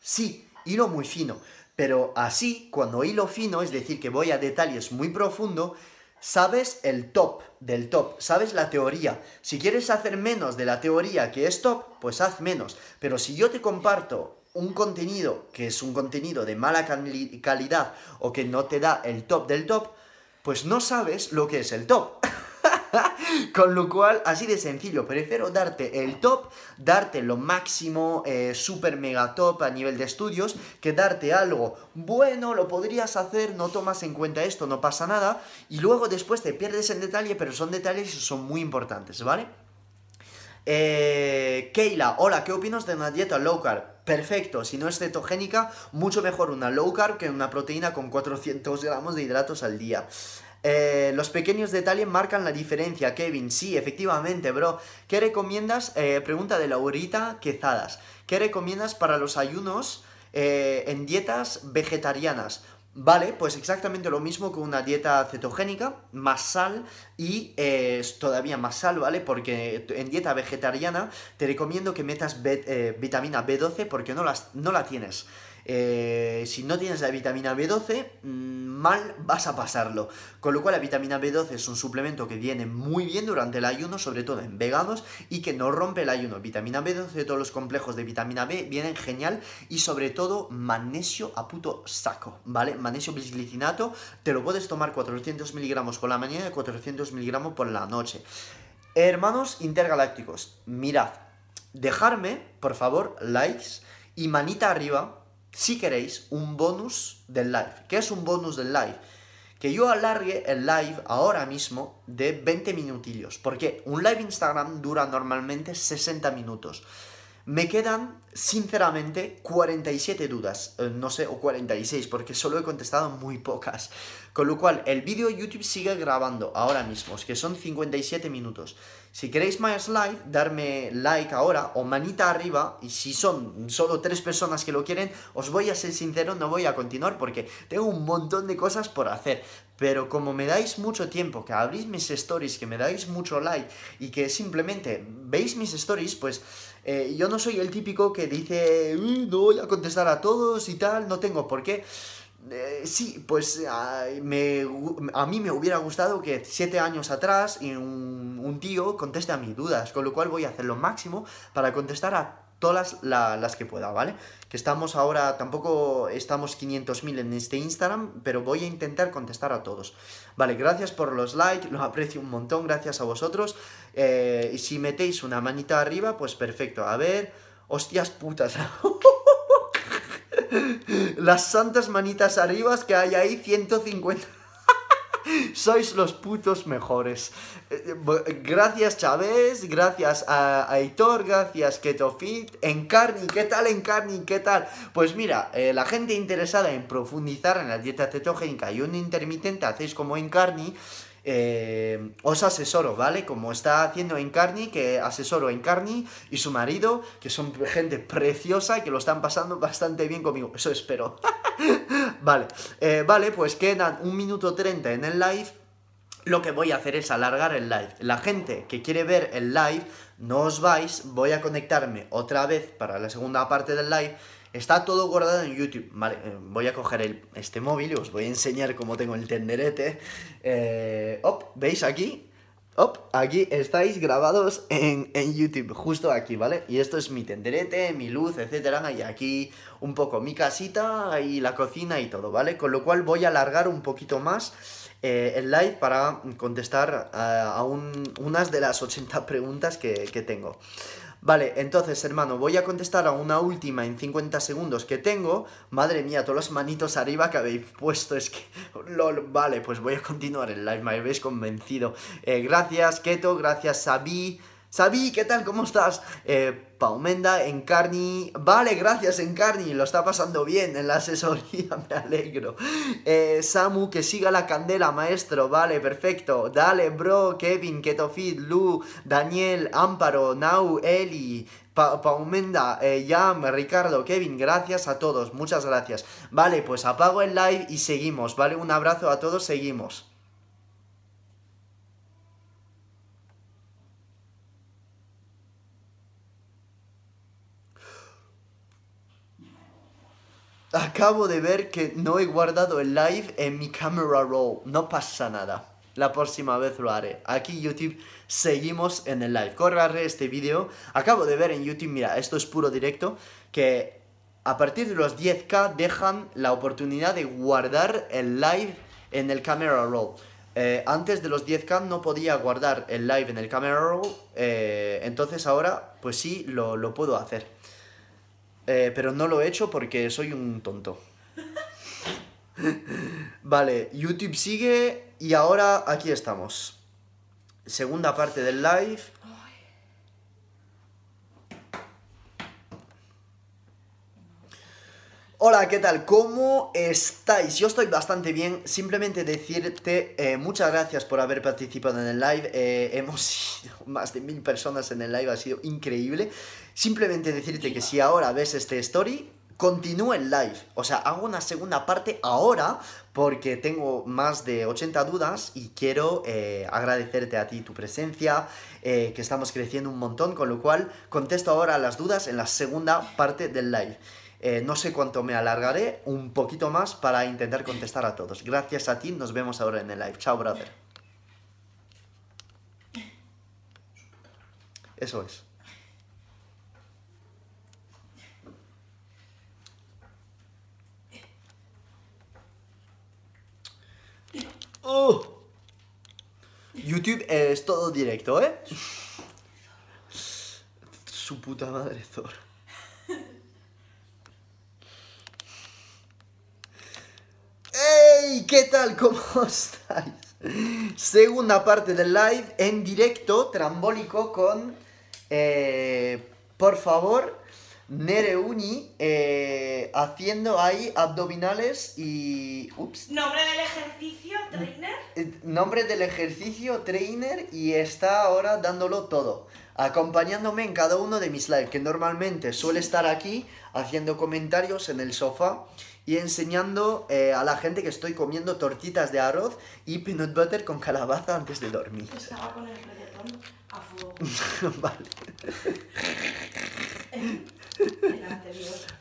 Speaker 2: Sí, hilo muy fino. Pero así, cuando hilo fino, es decir, que voy a detalles muy profundo, sabes el top del top, sabes la teoría. Si quieres hacer menos de la teoría que es top, pues haz menos. Pero si yo te comparto un contenido que es un contenido de mala calidad o que no te da el top del top, pues no sabes lo que es el top. Con lo cual, así de sencillo, prefiero darte el top, darte lo máximo, eh, super mega top a nivel de estudios, que darte algo bueno, lo podrías hacer, no tomas en cuenta esto, no pasa nada, y luego después te pierdes en detalle, pero son detalles y son muy importantes, ¿vale? Eh, Keila, hola, ¿qué opinas de una dieta low carb? Perfecto, si no es cetogénica, mucho mejor una low carb que una proteína con 400 gramos de hidratos al día. Eh, los pequeños detalles marcan la diferencia, Kevin. Sí, efectivamente, bro. ¿Qué recomiendas? Eh, pregunta de Laurita Quezadas. ¿Qué recomiendas para los ayunos eh, en dietas vegetarianas? Vale, pues exactamente lo mismo que una dieta cetogénica, más sal y todavía más sal, ¿vale? Porque en dieta vegetariana te recomiendo que metas vitamina B12 porque no, las, no la tienes. Eh, si no tienes la vitamina B12, mm, mal vas a pasarlo. Con lo cual la vitamina B12 es un suplemento que viene muy bien durante el ayuno, sobre todo en veganos, y que no rompe el ayuno. Vitamina B12, todos los complejos de vitamina B vienen genial y sobre todo magnesio a puto saco, ¿vale? Magnesio bisglicinato, te lo puedes tomar 400 miligramos por la mañana y 400 miligramos por la noche. Hermanos intergalácticos, mirad, dejarme, por favor, likes y manita arriba si queréis, un bonus del live. ¿Qué es un bonus del live? Que yo alargue el live ahora mismo de 20 minutillos. Porque un live Instagram dura normalmente 60 minutos. Me quedan, sinceramente, 47 dudas, eh, no sé, o 46, porque solo he contestado muy pocas. Con lo cual, el vídeo YouTube sigue grabando ahora mismo, que son 57 minutos. Si queréis más live, darme like ahora o manita arriba. Y si son solo tres personas que lo quieren, os voy a ser sincero, no voy a continuar porque tengo un montón de cosas por hacer. Pero como me dais mucho tiempo, que abrís mis stories, que me dais mucho like y que simplemente veis mis stories, pues eh, yo no soy el típico que dice, no voy a contestar a todos y tal, no tengo por qué. Eh, sí, pues a, mí me hubiera gustado que siete años atrás un, tío conteste a mis dudas, con lo cual voy a hacer lo máximo para contestar a todas las, que pueda, ¿vale? Que estamos ahora, tampoco estamos 500.000 en este Instagram, pero voy a intentar contestar a todos. Vale, gracias por los likes, lo aprecio un montón, gracias a vosotros. Eh, y si metéis una manita arriba, pues perfecto. A ver, hostias putas. Las santas manitas arriba que hay ahí 150. Sois los putos mejores. Eh, gracias Chávez, gracias a Aitor, gracias Ketofit, Encarni, ¿qué tal Encarni? ¿Qué tal? Pues mira, eh, la gente interesada en profundizar en la dieta cetogénica y un intermitente, hacéis como Encarni, eh, os asesoro, ¿vale? Como está haciendo Encarni, que asesoro a Encarni y su marido, que son gente preciosa y que lo están pasando bastante bien conmigo. Eso espero. vale, vale, pues quedan un minuto 30 en el live lo que voy a hacer es alargar el live. La gente que quiere ver el live, no os vais, voy a conectarme otra vez para la segunda parte del live. Está todo guardado en YouTube. Vale, eh, voy a coger el, este móvil y os voy a enseñar cómo tengo el tenderete. Eh, ¿veis aquí? Op, aquí estáis grabados en, en, YouTube, justo aquí, ¿vale? Y esto es mi tenderete, mi luz, etcétera, y aquí un poco mi casita y la cocina y todo, ¿vale? Con lo cual voy a alargar un poquito más eh, el live para contestar a, unas de las 80 preguntas que, tengo. Vale, entonces, hermano, voy a contestar a una última en 50 segundos que tengo. Madre mía, todos los manitos arriba que habéis puesto, es que... Vale, pues voy a continuar el live, me habéis convencido. Eh, gracias, Keto, gracias, Sabi. Sabi, ¿qué tal? ¿Cómo estás? Eh, Paumenda, Encarni. Vale, gracias, Encarni. Lo está pasando bien en la asesoría, me alegro. Eh, Samu, que siga la candela, maestro. Vale, perfecto. Dale, bro, Kevin, Ketofit, Lu, Daniel, Amparo, Nau, Eli. Paumenda, eh, Yam, Ricardo, Kevin, gracias a todos, muchas gracias. Vale, pues apago el live y seguimos, ¿vale? Un abrazo a todos, seguimos. Acabo de ver que no he guardado el live en mi camera roll. No pasa nada. La próxima vez lo haré. Aquí YouTube seguimos en el live. Corraré este vídeo. Acabo de ver en YouTube, mira, esto es puro directo, que a partir de los 10k dejan la oportunidad de guardar el live en el camera roll. Eh, antes de los 10k no podía guardar el live en el camera roll, eh, entonces ahora pues sí lo puedo hacer. Eh, pero no lo he hecho porque soy un tonto. vale, YouTube sigue y ahora aquí estamos. Segunda parte del live. Hola, ¿qué tal? ¿Cómo estáis? Yo estoy bastante bien. Simplemente decirte eh, muchas gracias por haber participado en el live. Eh, hemos sido más de mil personas en el live, ha sido increíble. Simplemente decirte que si ahora ves este story, continúa el live. O sea, hago una segunda parte ahora porque tengo más de 80 dudas y quiero eh, agradecerte a ti tu presencia, que estamos creciendo un montón, con lo cual contesto ahora las dudas en la segunda parte del live. Eh, no sé cuánto me alargaré, un poquito más para intentar contestar a todos. Gracias a ti, nos vemos ahora en el live. Chao, brother. Eso es. Oh. YouTube es todo directo, ¿eh? Su puta madre, Thor. ¡Hey! ¿Qué tal? ¿Cómo estáis? Segunda parte del live en directo, trambólico, con, eh, por favor, Nereuni eh, haciendo ahí abdominales y... Ups.
Speaker 3: Nombre del ejercicio, trainer.
Speaker 2: Eh, nombre del ejercicio, trainer, y está ahora dándolo todo. Acompañándome en cada uno de mis lives, que normalmente suele estar aquí haciendo comentarios en el sofá y enseñando eh, a la gente que estoy comiendo tortitas de arroz y peanut butter con calabaza antes de dormir.
Speaker 3: Estaba con el reggaetón a fuego.
Speaker 2: vale.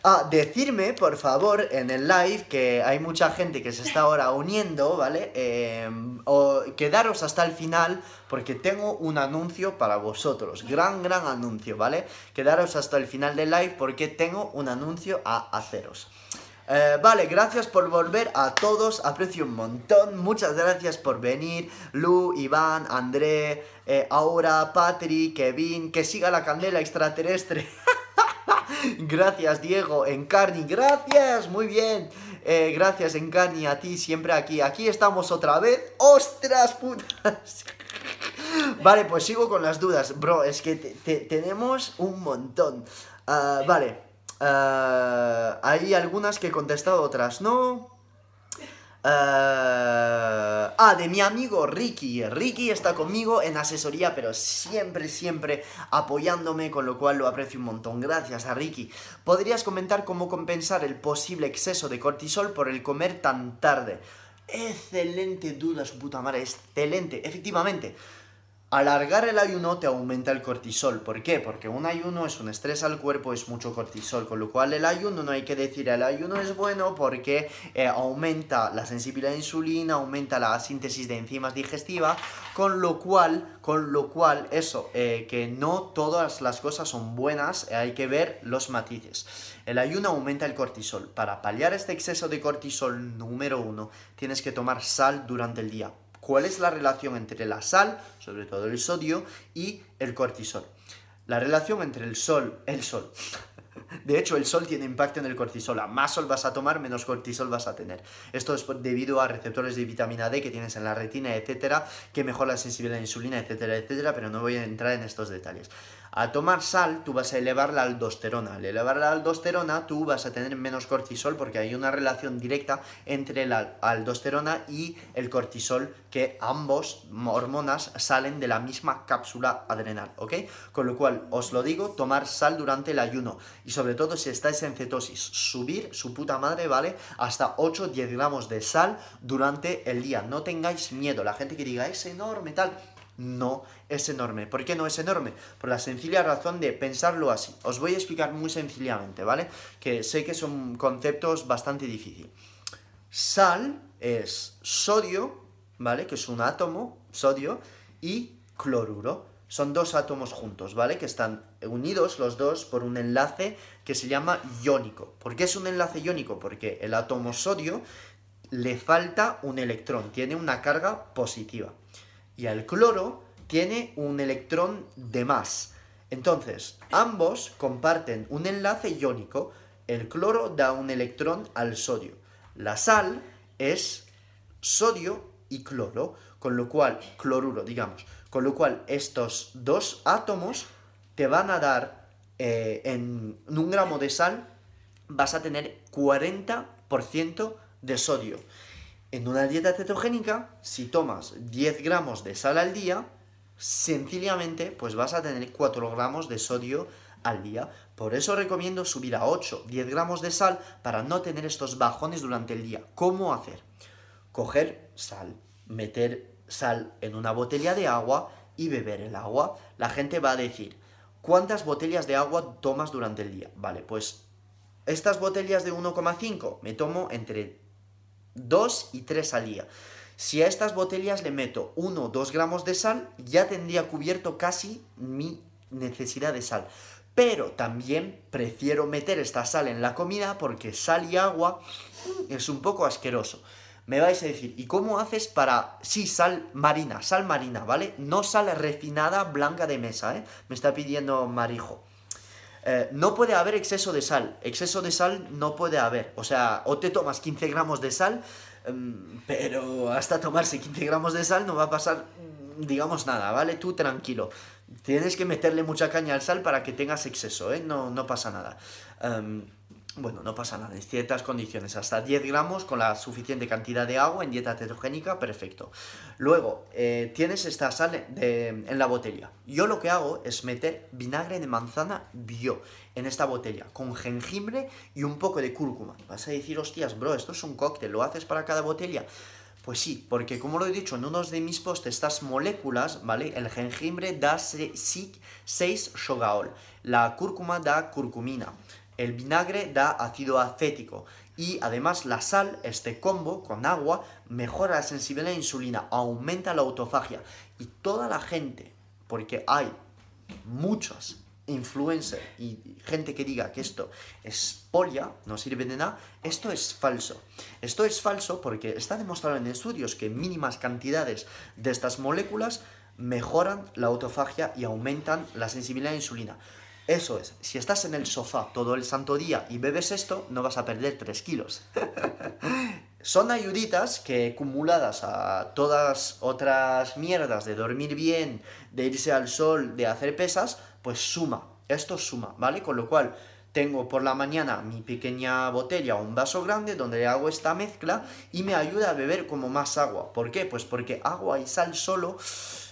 Speaker 2: Ah, decirme, por favor, en el live, que hay mucha gente que se está ahora uniendo, ¿vale? Eh, o quedaros hasta el final, porque tengo un anuncio para vosotros. Gran, gran anuncio, ¿vale? Quedaros hasta el final del live porque tengo un anuncio a haceros. Eh, vale, gracias por volver a todos, aprecio un montón, muchas gracias por venir, Lu, Iván, André, eh, Aura, Patrick, Kevin, que siga la candela extraterrestre. gracias, Diego, Encarni, gracias, muy bien. Eh, gracias, Encani, a ti, siempre aquí. Aquí estamos otra vez. ¡Ostras, putas! Vale, pues sigo con las dudas. Bro, es que te- tenemos un montón. Ah, vale. Ah, hay algunas que he contestado, otras no. Ah, ah, de mi amigo Ricky. Ricky está conmigo en asesoría, pero siempre, siempre apoyándome, con lo cual lo aprecio un montón. Gracias a Ricky. ¿Podrías comentar cómo compensar el posible exceso de cortisol por el comer tan tarde? Excelente duda, su puta madre. Excelente. Efectivamente. Alargar el ayuno te aumenta el cortisol. ¿Por qué? Porque un ayuno es un estrés al cuerpo, es mucho cortisol. Con lo cual el ayuno no hay que decir el ayuno es bueno porque eh, aumenta la sensibilidad a insulina, aumenta la síntesis de enzimas digestivas. Con lo cual, con lo cual, eso, eh, que no todas las cosas son buenas, eh, hay que ver los matices. El ayuno aumenta el cortisol. Para paliar este exceso de cortisol, número uno, tienes que tomar sal durante el día. ¿Cuál es la relación entre la sal, sobre todo el sodio, y el cortisol? La relación entre el sol, el sol. De hecho, el sol tiene impacto en el cortisol. A más sol vas a tomar, menos cortisol vas a tener. Esto es debido a receptores de vitamina D que tienes en la retina, etcétera, que mejora la sensibilidad a la insulina, etcétera, etcétera, pero no voy a entrar en estos detalles. A tomar sal, tú vas a elevar la aldosterona. Al elevar la aldosterona, tú vas a tener menos cortisol porque hay una relación directa entre la aldosterona y el cortisol, que ambos hormonas salen de la misma cápsula adrenal, ¿ok? Con lo cual, os lo digo, tomar sal durante el ayuno. Y sobre todo si estáis en cetosis, subir su puta madre, ¿vale? Hasta 8-10 gramos de sal durante el día. No tengáis miedo. La gente que diga, es enorme, tal. No es enorme. ¿Por qué no es enorme? Por la sencilla razón de pensarlo así. Os voy a explicar muy sencillamente, ¿vale? Que sé que son conceptos bastante difíciles. Sal es sodio, ¿vale? Que es un átomo, sodio, y cloruro. Son dos átomos juntos, ¿vale? Que están unidos los dos por un enlace que se llama iónico. ¿Por qué es un enlace iónico? Porque el átomo sodio le falta un electrón, tiene una carga positiva. Y al cloro tiene un electrón de más. Entonces, ambos comparten un enlace iónico. El cloro da un electrón al sodio. La sal es sodio y cloro, con lo cual, cloruro, digamos, con lo cual estos dos átomos te van a dar eh, en un gramo de sal, vas a tener 40% de sodio. En una dieta cetogénica, si tomas 10 gramos de sal al día, sencillamente pues vas a tener 4 gramos de sodio al día. Por eso recomiendo subir a 8, 10 gramos de sal para no tener estos bajones durante el día. ¿Cómo hacer? Coger sal, meter sal en una botella de agua y beber el agua. La gente va a decir, ¿cuántas botellas de agua tomas durante el día? Vale, pues estas botellas de 1,5 me tomo entre 2 y 3 al día. Si a estas botellas le meto 1 o 2 gramos de sal, ya tendría cubierto casi mi necesidad de sal. Pero también prefiero meter esta sal en la comida porque sal y agua mm, es un poco asqueroso. Me vais a decir, ¿y cómo haces para... Sí, sal marina, sal marina, ¿vale? No sal refinada blanca de mesa, ¿eh? Me está pidiendo Marijo. Eh, no puede haber exceso de sal. Exceso de sal no puede haber. O sea, o te tomas 15 gramos de sal, em, pero hasta tomarse 15 gramos de sal no va a pasar, digamos, nada, ¿vale? Tú tranquilo. Tienes que meterle mucha caña al sal para que tengas exceso, ¿eh? No, no pasa nada. Em, bueno, no pasa nada, en ciertas condiciones, hasta 10 gramos con la suficiente cantidad de agua en dieta cetogénica, perfecto. Luego, eh, tienes esta sal en la botella. Yo lo que hago es meter vinagre de manzana bio en esta botella, con jengibre y un poco de cúrcuma. Vas a decir, hostias, bro, esto es un cóctel, ¿lo haces para cada botella? Pues sí, porque como lo he dicho en unos de mis posts, estas moléculas, ¿vale? El jengibre da 6 shogaol, la cúrcuma da curcumina, el vinagre da ácido acético y además la sal, este combo con agua, mejora la sensibilidad a la insulina, aumenta la autofagia y toda la gente, porque hay muchas influencers y gente que diga que esto es polla, no sirve de nada, esto es falso. Esto es falso porque está demostrado en estudios que mínimas cantidades de estas moléculas mejoran la autofagia y aumentan la sensibilidad a la insulina. Eso es, si estás en el sofá todo el santo día y bebes esto, no vas a perder 3 kilos. Son ayuditas que acumuladas a todas otras mierdas de dormir bien, de irse al sol, de hacer pesas, pues suma. Esto suma, ¿vale? Con lo cual tengo por la mañana mi pequeña botella o un vaso grande donde le hago esta mezcla y me ayuda a beber como más agua. ¿Por qué? Pues porque agua y sal solo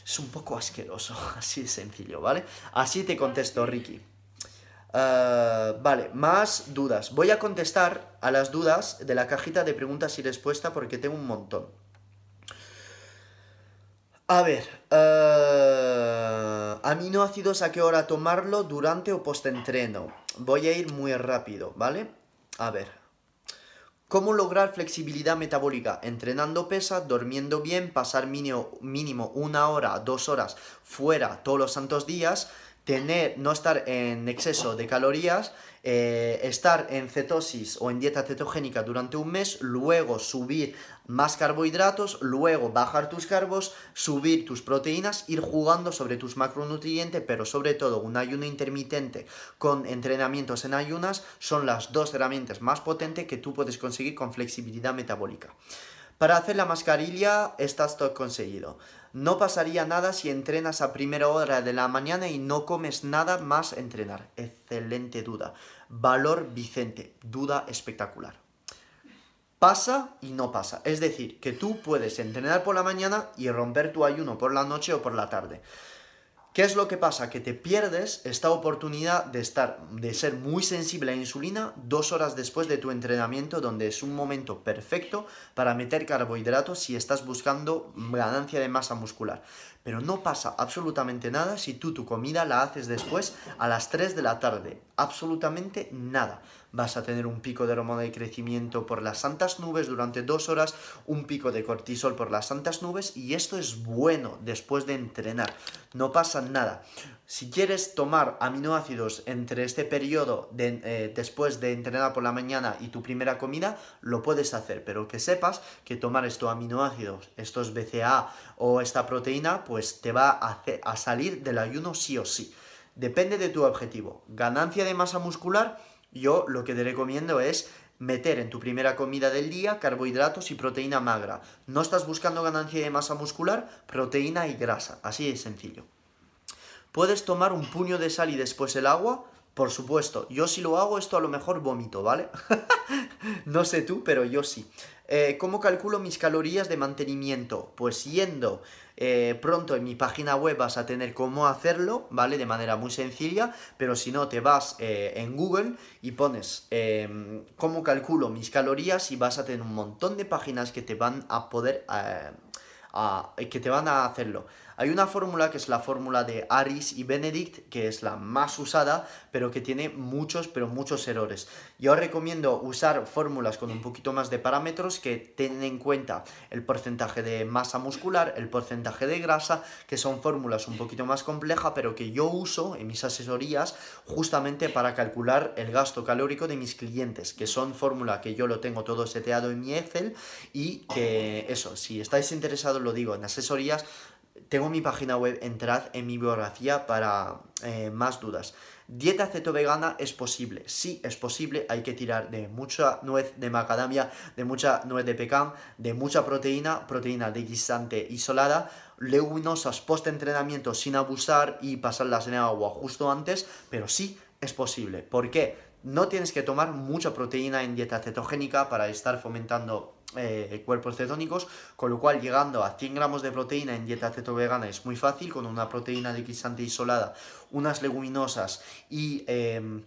Speaker 2: es un poco asqueroso, así de sencillo, ¿vale? Así te contesto, Ricky. Uh, vale, más dudas. Voy a contestar a las dudas de la cajita de preguntas y respuestas porque tengo un montón. A ver, uh, aminoácidos a qué hora tomarlo durante o post-entreno. Voy a ir muy rápido, ¿vale? A ver. ¿Cómo lograr flexibilidad metabólica? Entrenando pesa, durmiendo bien, pasar mínimo, mínimo una hora, dos horas fuera todos los santos días, tener, no estar en exceso de calorías, eh, estar en cetosis o en dieta cetogénica durante un mes, luego subir más carbohidratos, luego bajar tus carbos, subir tus proteínas, ir jugando sobre tus macronutrientes, pero sobre todo un ayuno intermitente con entrenamientos en ayunas son las dos herramientas más potentes que tú puedes conseguir con flexibilidad metabólica. Para hacer la mascarilla estás todo conseguido. No pasaría nada si entrenas a primera hora de la mañana y no comes nada más entrenar. Excelente duda. Valor Vicente. Duda espectacular. Pasa y no pasa. Es decir, que tú puedes entrenar por la mañana y romper tu ayuno por la noche o por la tarde. ¿Qué es lo que pasa? Que te pierdes esta oportunidad de estar, de ser muy sensible a insulina dos horas después de tu entrenamiento, donde es un momento perfecto para meter carbohidratos si estás buscando ganancia de masa muscular. Pero no pasa absolutamente nada si tú tu comida la haces después a las 3 de la tarde. Absolutamente nada vas a tener un pico de hormona de crecimiento por las santas nubes durante dos horas, un pico de cortisol por las santas nubes y esto es bueno después de entrenar. No pasa nada. Si quieres tomar aminoácidos entre este periodo de, eh, después de entrenar por la mañana y tu primera comida, lo puedes hacer, pero que sepas que tomar estos aminoácidos, estos BCA o esta proteína, pues te va a, hacer, a salir del ayuno sí o sí. Depende de tu objetivo. Ganancia de masa muscular yo lo que te recomiendo es meter en tu primera comida del día carbohidratos y proteína magra. No estás buscando ganancia de masa muscular, proteína y grasa. Así de sencillo. ¿Puedes tomar un puño de sal y después el agua? Por supuesto, yo si lo hago esto a lo mejor vómito, ¿vale? no sé tú, pero yo sí. Eh, ¿Cómo calculo mis calorías de mantenimiento? Pues yendo eh, pronto en mi página web vas a tener cómo hacerlo, ¿vale? De manera muy sencilla, pero si no te vas eh, en Google y pones em, cómo calculo mis calorías y vas a tener un montón de páginas que te van a poder... que te van a hacerlo. Hay una fórmula que es la fórmula de Aris y Benedict, que es la más usada, pero que tiene muchos, pero muchos errores. Yo recomiendo usar fórmulas con un poquito más de parámetros que tengan en cuenta el porcentaje de masa muscular, el porcentaje de grasa, que son fórmulas un poquito más complejas, pero que yo uso en mis asesorías justamente para calcular el gasto calórico de mis clientes, que son fórmula que yo lo tengo todo seteado en mi Excel y que eso, si estáis interesados, lo digo, en asesorías, tengo mi página web, entrad en mi biografía para eh, más dudas. ¿Dieta ceto vegana es posible? Sí, es posible. Hay que tirar de mucha nuez de macadamia, de mucha nuez de pecan, de mucha proteína, proteína de guisante isolada, leguminosas post-entrenamiento sin abusar y pasarlas en agua justo antes, pero sí es posible. ¿Por qué? No tienes que tomar mucha proteína en dieta cetogénica para estar fomentando eh, cuerpos cetónicos, con lo cual llegando a 100 gramos de proteína en dieta ceto vegana es muy fácil, con una proteína de guisante isolada, unas leguminosas y em,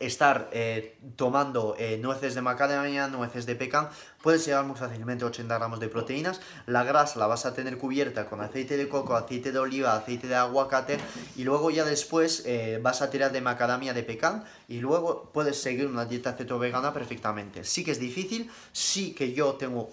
Speaker 2: estar eh, tomando eh, nueces de macadamia, nueces de pecan, puedes llegar muy fácilmente a 80 gramos de proteínas. La grasa la vas a tener cubierta con aceite de coco, aceite de oliva, aceite de aguacate y luego ya después eh, vas a tirar de macadamia de pecan y luego puedes seguir una dieta ceto vegana perfectamente. Sí que es difícil, sí que yo tengo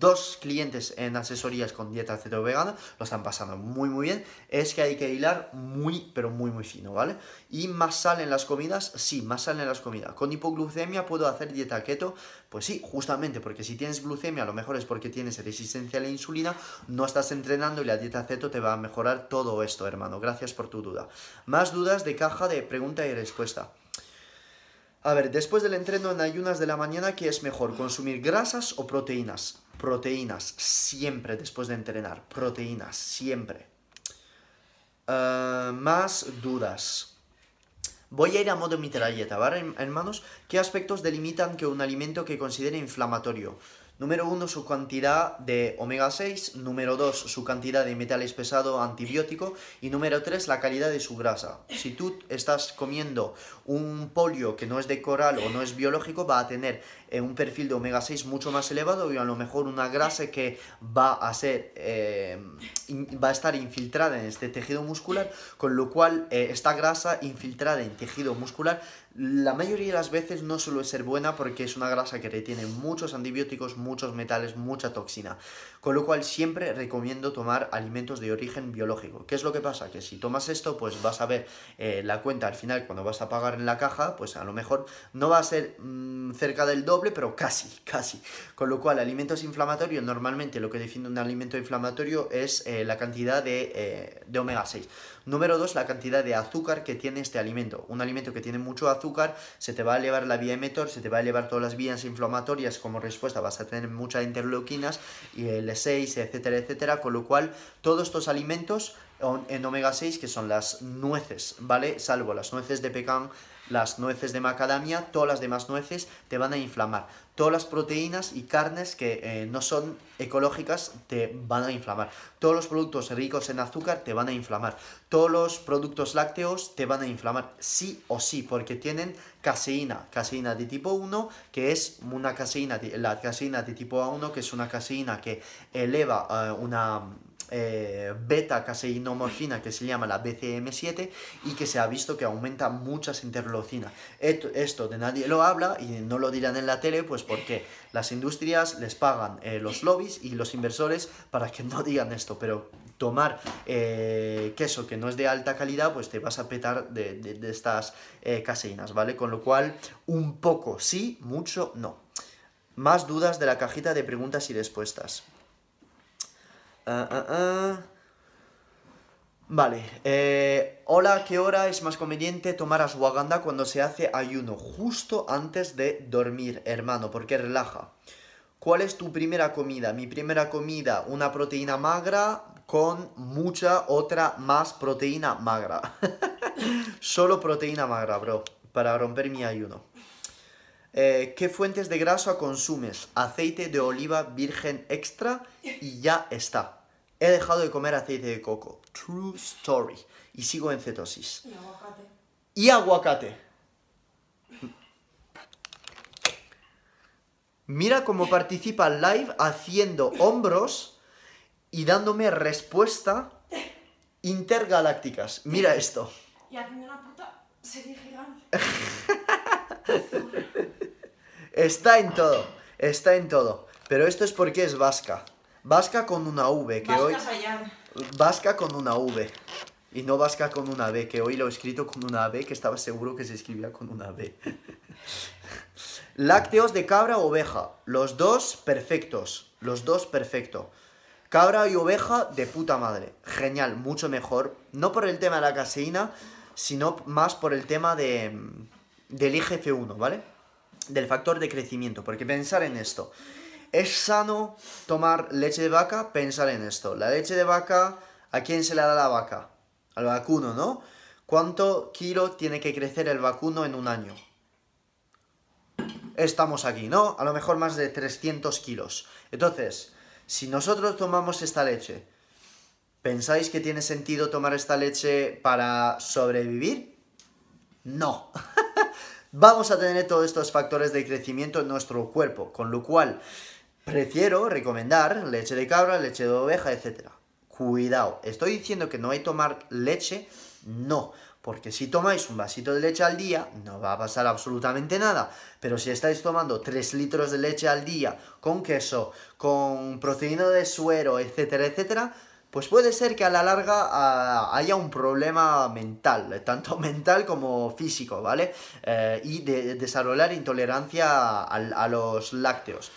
Speaker 2: dos clientes en asesorías con dieta ceto vegana, lo están pasando muy muy bien, es que hay que hilar muy pero muy muy fino, ¿vale? Y más sal en las comidas, sí, más salen las comidas. ¿Con hipoglucemia puedo hacer dieta keto? Pues sí, justamente, porque si tienes glucemia, a lo mejor es porque tienes resistencia a la insulina, no estás entrenando y la dieta keto te va a mejorar todo esto, hermano. Gracias por tu duda. Más dudas de caja de pregunta y respuesta. A ver, después del entreno en ayunas de la mañana, ¿qué es mejor? ¿Consumir grasas o proteínas? Proteínas, siempre después de entrenar. Proteínas, siempre. Ah, más dudas. Voy a ir a modo mitralleta, ¿vale, hermanos? ¿Qué aspectos delimitan que un alimento que considere inflamatorio? Número uno, su cantidad de omega 6. Número 2, su cantidad de metales pesados antibiótico. Y número 3, la calidad de su grasa. Si tú estás comiendo un polio que no es de coral o no es biológico, va a tener un perfil de omega 6 mucho más elevado y a lo mejor una grasa que va a ser eh, va a estar infiltrada en este tejido muscular, con lo cual eh, esta grasa infiltrada en tejido muscular la mayoría de las veces no suele ser buena porque es una grasa que retiene muchos antibióticos, muchos metales, mucha toxina. Con lo cual siempre recomiendo tomar alimentos de origen biológico. ¿Qué es lo que pasa? Que si tomas esto, pues vas a ver eh, la cuenta al final cuando vas a pagar en la caja, pues a lo mejor no va a ser mm, cerca del doble, pero casi, casi. Con lo cual, alimentos inflamatorios, normalmente lo que define un alimento inflamatorio es eh, la cantidad de, eh, de omega 6. Número 2, la cantidad de azúcar que tiene este alimento. Un alimento que tiene mucho azúcar se te va a elevar la vía emetor, se te va a elevar todas las vías inflamatorias como respuesta, vas a tener muchas interleuquinas y el 6, etcétera, etcétera, con lo cual todos estos alimentos en omega 6 que son las nueces, ¿vale? Salvo las nueces de pecan, las nueces de macadamia, todas las demás nueces te van a inflamar. Todas las proteínas y carnes que eh, no son ecológicas te van a inflamar. Todos los productos ricos en azúcar te van a inflamar. Todos los productos lácteos te van a inflamar, sí o sí, porque tienen caseína, caseína de tipo 1, que es una caseína, la caseína de tipo A1, que es una caseína que eleva eh, una eh, beta caseinomorfina que se llama la BCM7 y que se ha visto que aumenta muchas interleucinas. Esto, de nadie lo habla y no lo dirán en la tele, pues porque las industrias les pagan eh, los lobbies y los inversores para que no digan esto, pero tomar eh, queso que no es de alta calidad, pues te vas a petar de, de estas caseínas, ¿vale? Con lo cual, un poco sí, mucho no. Más dudas de la cajita de preguntas y respuestas. Ah, ah, ah. Vale. Eh, hola, ¿qué hora es más conveniente tomar ashwagandha cuando se hace ayuno? Justo antes de dormir, hermano, porque relaja. ¿Cuál es tu primera comida? Mi primera comida, una proteína magra con mucha otra más proteína magra. Solo proteína magra, bro, para romper mi ayuno. Eh, ¿Qué fuentes de grasa consumes? Aceite de oliva virgen extra y ya está. He dejado de comer aceite de coco. True story. Y sigo en cetosis.
Speaker 3: Y aguacate.
Speaker 2: Y aguacate. Mira cómo participa live haciendo hombros y dándome respuesta intergalácticas. Mira esto.
Speaker 3: Y haciendo una puta serie gigante.
Speaker 2: Está en todo, está en todo. Pero esto es porque es vasca. Vasca con una V, que hoy... Vasca con una V. Y no vasca con una B, que hoy lo he escrito con una B, que estaba seguro que se escribía con una B. Lácteos de cabra o oveja. Los dos perfectos. Los dos perfecto. Cabra y oveja de puta madre. Genial, mucho mejor. No por el tema de la caseína, sino más por el tema de, del IGF-1, ¿vale? Del factor de crecimiento. Porque pensar en esto. ¿Es sano tomar leche de vaca? Pensar en esto. La leche de vaca, ¿a quién se le da la vaca? Al vacuno, ¿no? ¿Cuánto kilo tiene que crecer el vacuno en un año? Estamos aquí, ¿no? A lo mejor más de 300 kilos. Entonces, si nosotros tomamos esta leche, ¿pensáis que tiene sentido tomar esta leche para sobrevivir? No. Vamos a tener todos estos factores de crecimiento en nuestro cuerpo, con lo cual Prefiero recomendar leche de cabra, leche de oveja, etc. Cuidado, estoy diciendo que no hay que tomar leche, no, porque si tomáis un vasito de leche al día, no va a pasar absolutamente nada. Pero si estáis tomando 3 litros de leche al día, con queso, con proteína de suero, etcétera, etcétera, pues puede ser que a la larga ah, haya un problema mental, tanto mental como físico, ¿vale? Eh, y de, desarrollar intolerancia a, los lácteos.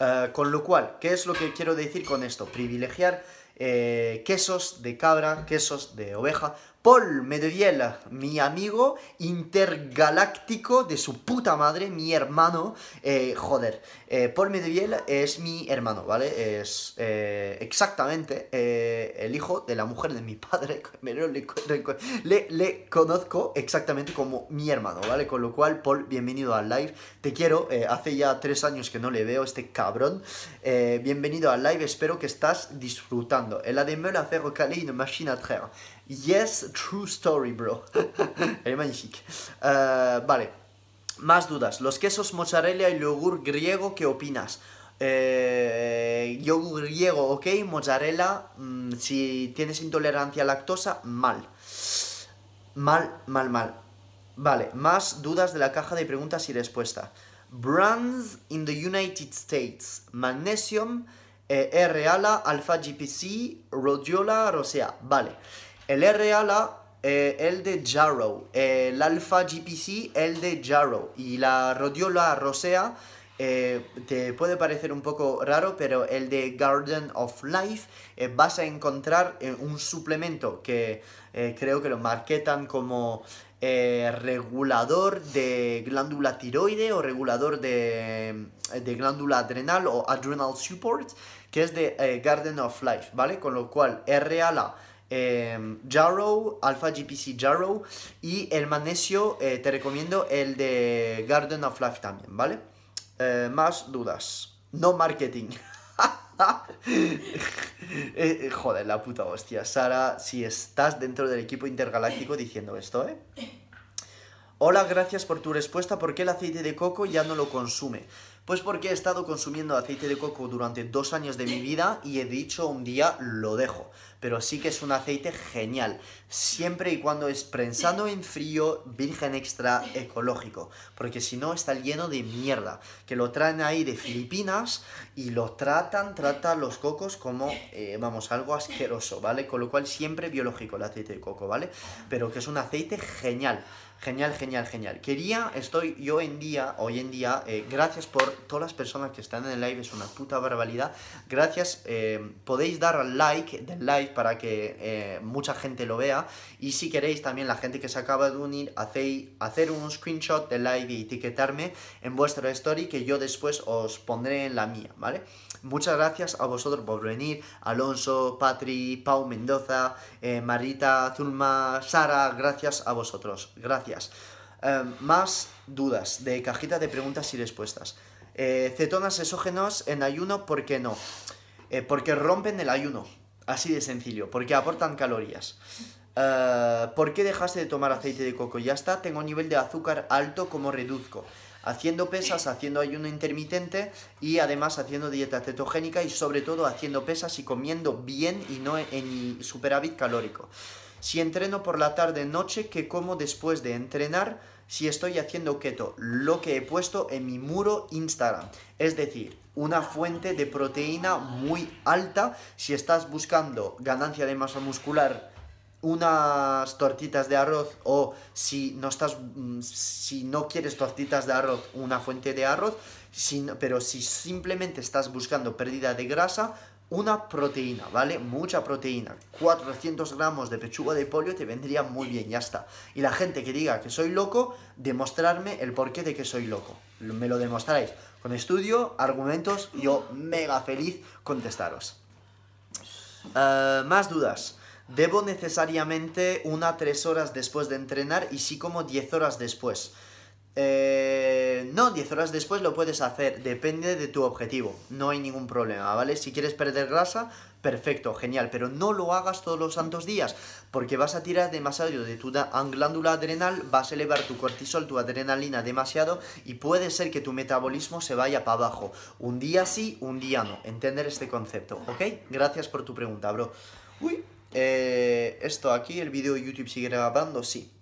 Speaker 2: Eh, con lo cual, ¿qué es lo que quiero decir con esto? Privilegiar eh, quesos de cabra, quesos de oveja, Paul Medeviel, mi amigo intergaláctico de su puta madre, mi hermano, eh, joder, eh, Paul Medeviel es mi hermano, ¿vale? Es eh, exactamente el hijo de la mujer de mi padre, le, le, conozco exactamente como mi hermano, ¿vale? Con lo cual, Paul, bienvenido al live, te quiero, hace ya tres años que no le veo, este cabrón, bienvenido al live, espero que estás disfrutando. El me la faire caler une machine à traire. Yes, true story, bro. es magnífico. Uh, vale, más dudas. Los quesos mozzarella y yogur griego, ¿qué opinas? Eh, yogur griego, ok, mozzarella, mm, si tienes intolerancia a lactosa, mal. Mal, mal, mal. Vale, más dudas de la caja de preguntas y respuestas. Brands in the United States. Magnesium, eh, R-ALA, alpha GPC, rhodiola, rosea. Vale. El R-ALA, eh, el de Jarrow. el alpha GPC, el de Jarrow. Y la rhodiola rosea, eh, te puede parecer un poco raro, pero el de Garden of Life vas a encontrar un suplemento que creo que lo marketan como regulador de glándula tiroide o regulador de, de, glándula adrenal o adrenal support que es de eh, Garden of Life, ¿vale? Con lo cual, R-ALA, eh, Jarrow, Alpha GPC Jarrow y el magnesio eh, te recomiendo el de Garden of Life también, ¿vale? Eh, más dudas. No marketing. joder, la puta hostia. Sara, si estás dentro del equipo intergaláctico diciendo esto, ¿eh? Hola, gracias por tu respuesta. ¿Por qué el aceite de coco ya no lo consume? Pues porque he estado consumiendo aceite de coco durante dos años de mi vida y he dicho un día lo dejo. Pero sí que es un aceite genial, siempre y cuando es prensado en frío, virgen extra, ecológico. Porque si no está lleno de mierda, que lo traen ahí de Filipinas y lo tratan, tratan los cocos como, eh, vamos, algo asqueroso, ¿vale? Con lo cual siempre biológico el aceite de coco, ¿vale? Pero que es un aceite genial. Genial, genial, genial. Quería, estoy yo en día, hoy en día, eh, gracias por todas las personas que están en el live, es una puta barbaridad. Gracias, eh, podéis dar al like del live para que eh, mucha gente lo vea. Y si queréis también la gente que se acaba de unir, hacéis, hacer un screenshot del live y etiquetarme en vuestra story que yo después os pondré en la mía, ¿vale? Muchas gracias a vosotros por venir. Alonso, Patri, Pau Mendoza, eh, Marita, Zulma, Sara, gracias a vosotros. Gracias. Em, más dudas de cajita de preguntas y respuestas. Eh, cetonas exógenos en ayuno, ¿por qué no? Eh, porque rompen el ayuno. Así de sencillo. Porque aportan calorías. ¿Por qué dejaste de tomar aceite de coco? Ya está, tengo nivel de azúcar alto, como reduzco? Haciendo pesas, haciendo ayuno intermitente y además haciendo dieta cetogénica y sobre todo haciendo pesas y comiendo bien y no en superávit calórico. Si entreno por la tarde noche, ¿qué como después de entrenar? Si estoy haciendo keto, lo que he puesto en mi muro Instagram. Es decir, una fuente de proteína muy alta. Si estás buscando ganancia de masa muscular unas tortitas de arroz o si no estás mm, si no quieres tortitas de arroz una fuente de arroz pero si simplemente estás buscando pérdida de grasa una proteína vale mucha proteína. 400 gramos de pechuga de pollo te vendría muy bien ya está. Y la gente que diga que soy loco demostrarme el porqué de que soy loco. Me lo demostráis con estudio argumentos yo mega feliz contestaros. Eh, más dudas ¿Debo necesariamente una tres horas después de entrenar y sí como 10 horas después? Eh, no, 10 horas después lo puedes hacer, depende de tu objetivo, no hay ningún problema, ¿vale? Si quieres perder grasa, perfecto, genial, pero no lo hagas todos los santos días, porque vas a tirar demasiado de tu glándula adrenal, vas a elevar tu cortisol, tu adrenalina demasiado y puede ser que tu metabolismo se vaya para abajo. Un día sí, un día no. Entender este concepto, ¿ok? Gracias por tu pregunta, bro. Uy, eh, esto aquí, el vídeo de YouTube sigue grabando, sí.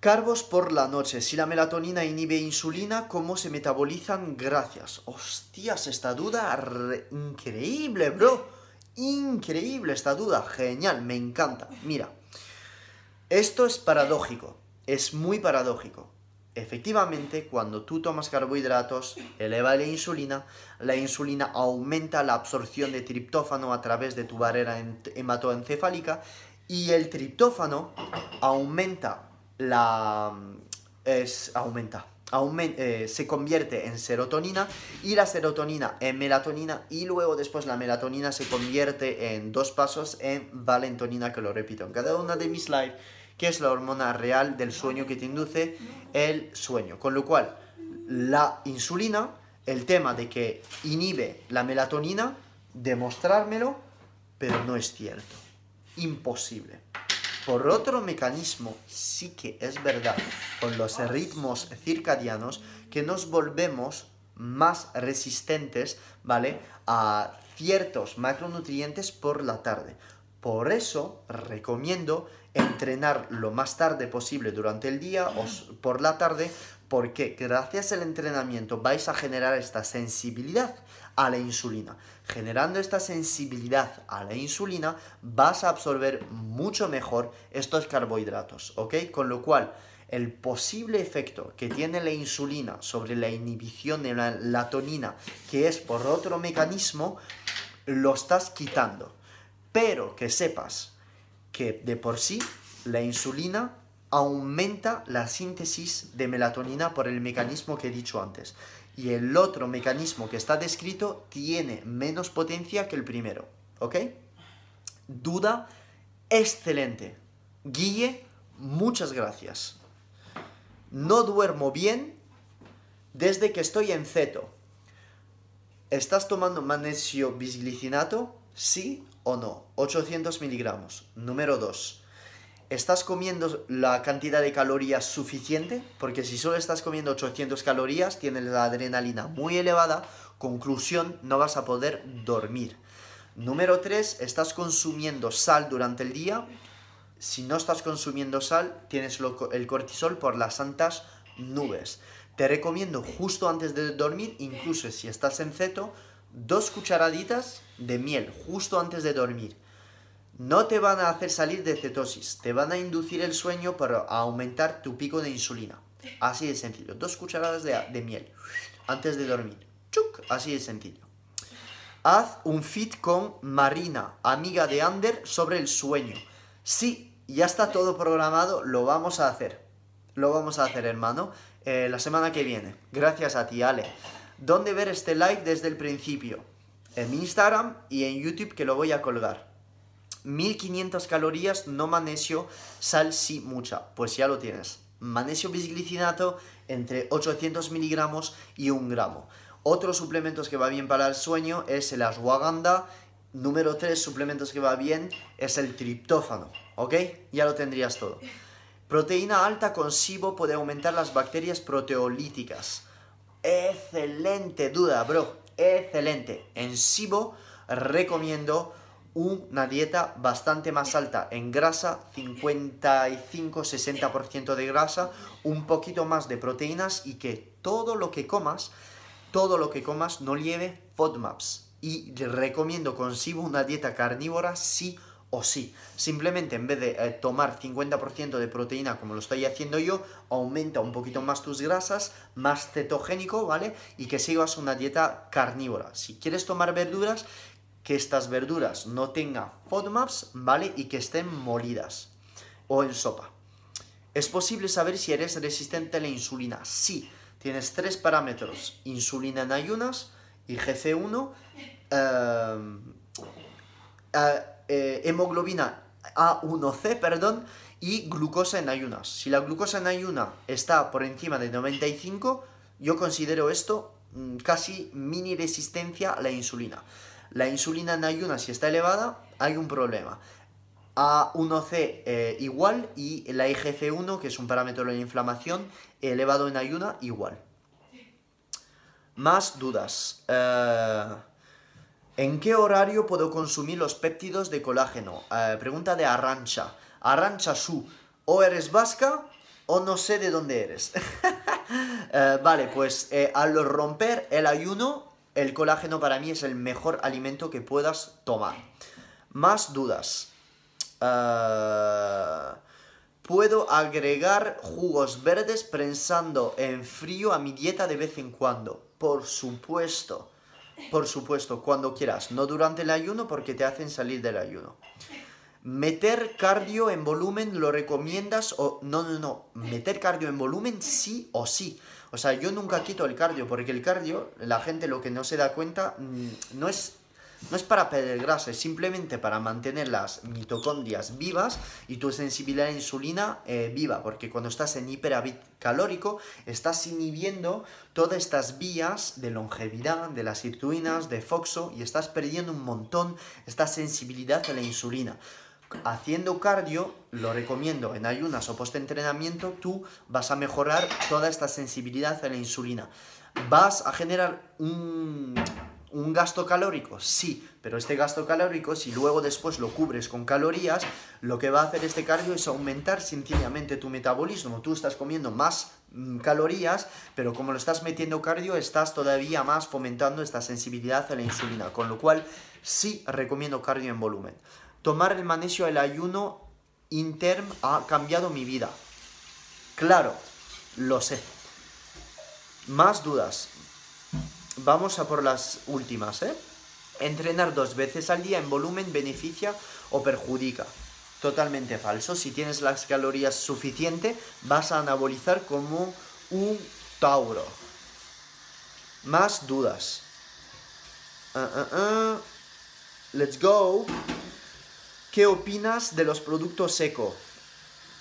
Speaker 2: Carbos por la noche. Si la melatonina inhibe insulina, ¿cómo se metabolizan? Gracias. Hostias, esta duda increíble, bro. Increíble esta duda, genial, me encanta. Mira, esto es paradójico, es muy paradójico. Efectivamente, cuando tú tomas carbohidratos, eleva la insulina, la insulina aumenta la absorción de triptófano a través de tu barrera hematoencefálica y el triptófano aumenta la... Es, aumenta, eh, se convierte en serotonina y la serotonina en melatonina y luego después la melatonina se convierte en dos pasos en valentonina, que lo repito en cada una de mis lives que es la hormona real del sueño que te induce el sueño. Con lo cual, la insulina, el tema de que inhibe la melatonina, demostrármelo, pero no es cierto. Imposible. Por otro mecanismo, sí que es verdad, con los ritmos circadianos, que nos volvemos más resistentes, ¿vale? A ciertos macronutrientes por la tarde. Por eso recomiendo entrenar lo más tarde posible durante el día o por la tarde, porque gracias al entrenamiento vais a generar esta sensibilidad a la insulina. Generando esta sensibilidad a la insulina, vas a absorber mucho mejor estos carbohidratos, ¿ok? Con lo cual, el posible efecto que tiene la insulina sobre la inhibición de la latonina, que es por otro mecanismo, lo estás quitando. Pero que sepas que de por sí la insulina aumenta la síntesis de melatonina por el mecanismo que he dicho antes. Y el otro mecanismo que está descrito tiene menos potencia que el primero. ¿Ok? Duda excelente. Guille, muchas gracias. No duermo bien desde que estoy en ceto. ¿Estás tomando magnesio bisglicinato? Sí o no. 800 miligramos. Número 2. ¿Estás comiendo la cantidad de calorías suficiente? Porque si solo estás comiendo 800 calorías, tienes la adrenalina muy elevada. Conclusión, no vas a poder dormir. Número 3. ¿Estás consumiendo sal durante el día? Si no estás consumiendo sal, tienes el cortisol por las santas nubes. Te recomiendo justo antes de dormir, incluso si estás en ceto, dos cucharaditas de miel justo antes de dormir. No te van a hacer salir de cetosis, te van a inducir el sueño para aumentar tu pico de insulina. Así de sencillo. Dos cucharadas de, miel antes de dormir. ¡Chuc! Así de sencillo. Haz un fit con Marina, amiga de Ander, sobre el sueño. Sí, ya está todo programado, lo vamos a hacer. Lo vamos a hacer, hermano, eh, la semana que viene. Gracias a ti, Ale. ¿Dónde ver este live desde el principio? En mi Instagram y en YouTube que lo voy a colgar. 1500 calorías, no magnesio, sal sí mucha. Pues ya lo tienes. Magnesio bisglicinato entre 800 miligramos y 1 gramo. Otros suplementos que va bien para el sueño es el ashwagandha. Número 3 suplementos que va bien es el triptófano. ¿Ok? Ya lo tendrías todo. Proteína alta con SIBO puede aumentar las bacterias proteolíticas. Excelente duda, bro. Excelente. En SIBO recomiendo una dieta bastante más alta en grasa, 55-60% de grasa, un poquito más de proteínas y que todo lo que comas, todo lo que comas no lleve FODMAPs. Y recomiendo con SIBO una dieta carnívora sí o sí. Simplemente en vez de eh, tomar 50% de proteína como lo estoy haciendo yo, aumenta un poquito más tus grasas, más cetogénico, ¿vale? Y que sigas una dieta carnívora. Si quieres tomar verduras, que estas verduras no tengan FODMAPs, ¿vale? Y que estén molidas o en sopa. ¿Es posible saber si eres resistente a la insulina? Sí. Tienes tres parámetros. Insulina en ayunas, IGC1, eh, eh, eh, hemoglobina A1C, perdón, y glucosa en ayunas. Si la glucosa en ayuna está por encima de 95, yo considero esto mm, casi mini resistencia a la insulina. La insulina en ayunas, si está elevada, hay un problema. A1C eh, igual y la IGF-1, que es un parámetro de la inflamación, elevado en ayuna igual. Más dudas. Eh, ¿En qué horario puedo consumir los péptidos de colágeno? Eh, pregunta de Arrancha. Arrancha Su, o eres vasca o no sé de dónde eres. Eh, vale, pues eh, al romper el ayuno, el colágeno para mí es el mejor alimento que puedas tomar. Más dudas. Puedo agregar jugos verdes prensando en frío a mi dieta de vez en cuando. Por supuesto. Por supuesto, cuando quieras. No durante el ayuno porque te hacen salir del ayuno. Meter cardio en volumen lo recomiendas o no, no, no. Meter cardio en volumen sí o sí. O sea, yo nunca quito el cardio porque el cardio, la gente lo que no se da cuenta, mm, no es no es para perder grasa, es simplemente para mantener las mitocondrias vivas y tu sensibilidad a la insulina eh, viva, porque cuando estás en hiperávit calórico estás inhibiendo todas estas vías de longevidad, de las sirtuinas, de FOXO y estás perdiendo un montón esta sensibilidad a la insulina. Haciendo cardio, lo recomiendo en ayunas o post-entrenamiento, tú vas a mejorar toda esta sensibilidad a la insulina. Vas a generar un, un gasto calórico, sí, pero este gasto calórico, si luego después lo cubres con calorías, lo que va a hacer este cardio es aumentar sencillamente tu metabolismo. Tú estás comiendo más mm, calorías, pero como lo estás metiendo cardio, estás todavía más fomentando esta sensibilidad a la insulina, con lo cual sí recomiendo cardio en volumen. Tomar el magnesio el ayuno interm ha cambiado mi vida. Claro, lo sé. Más dudas, Vamos a por las últimas, ¿eh? Entrenar dos veces al día en volumen beneficia o perjudica. Totalmente falso. Si tienes las calorías suficientes, vas a anabolizar como un tauro. Más dudas. Ah, ah, ah. Let's go. ¿Qué opinas de los productos eco?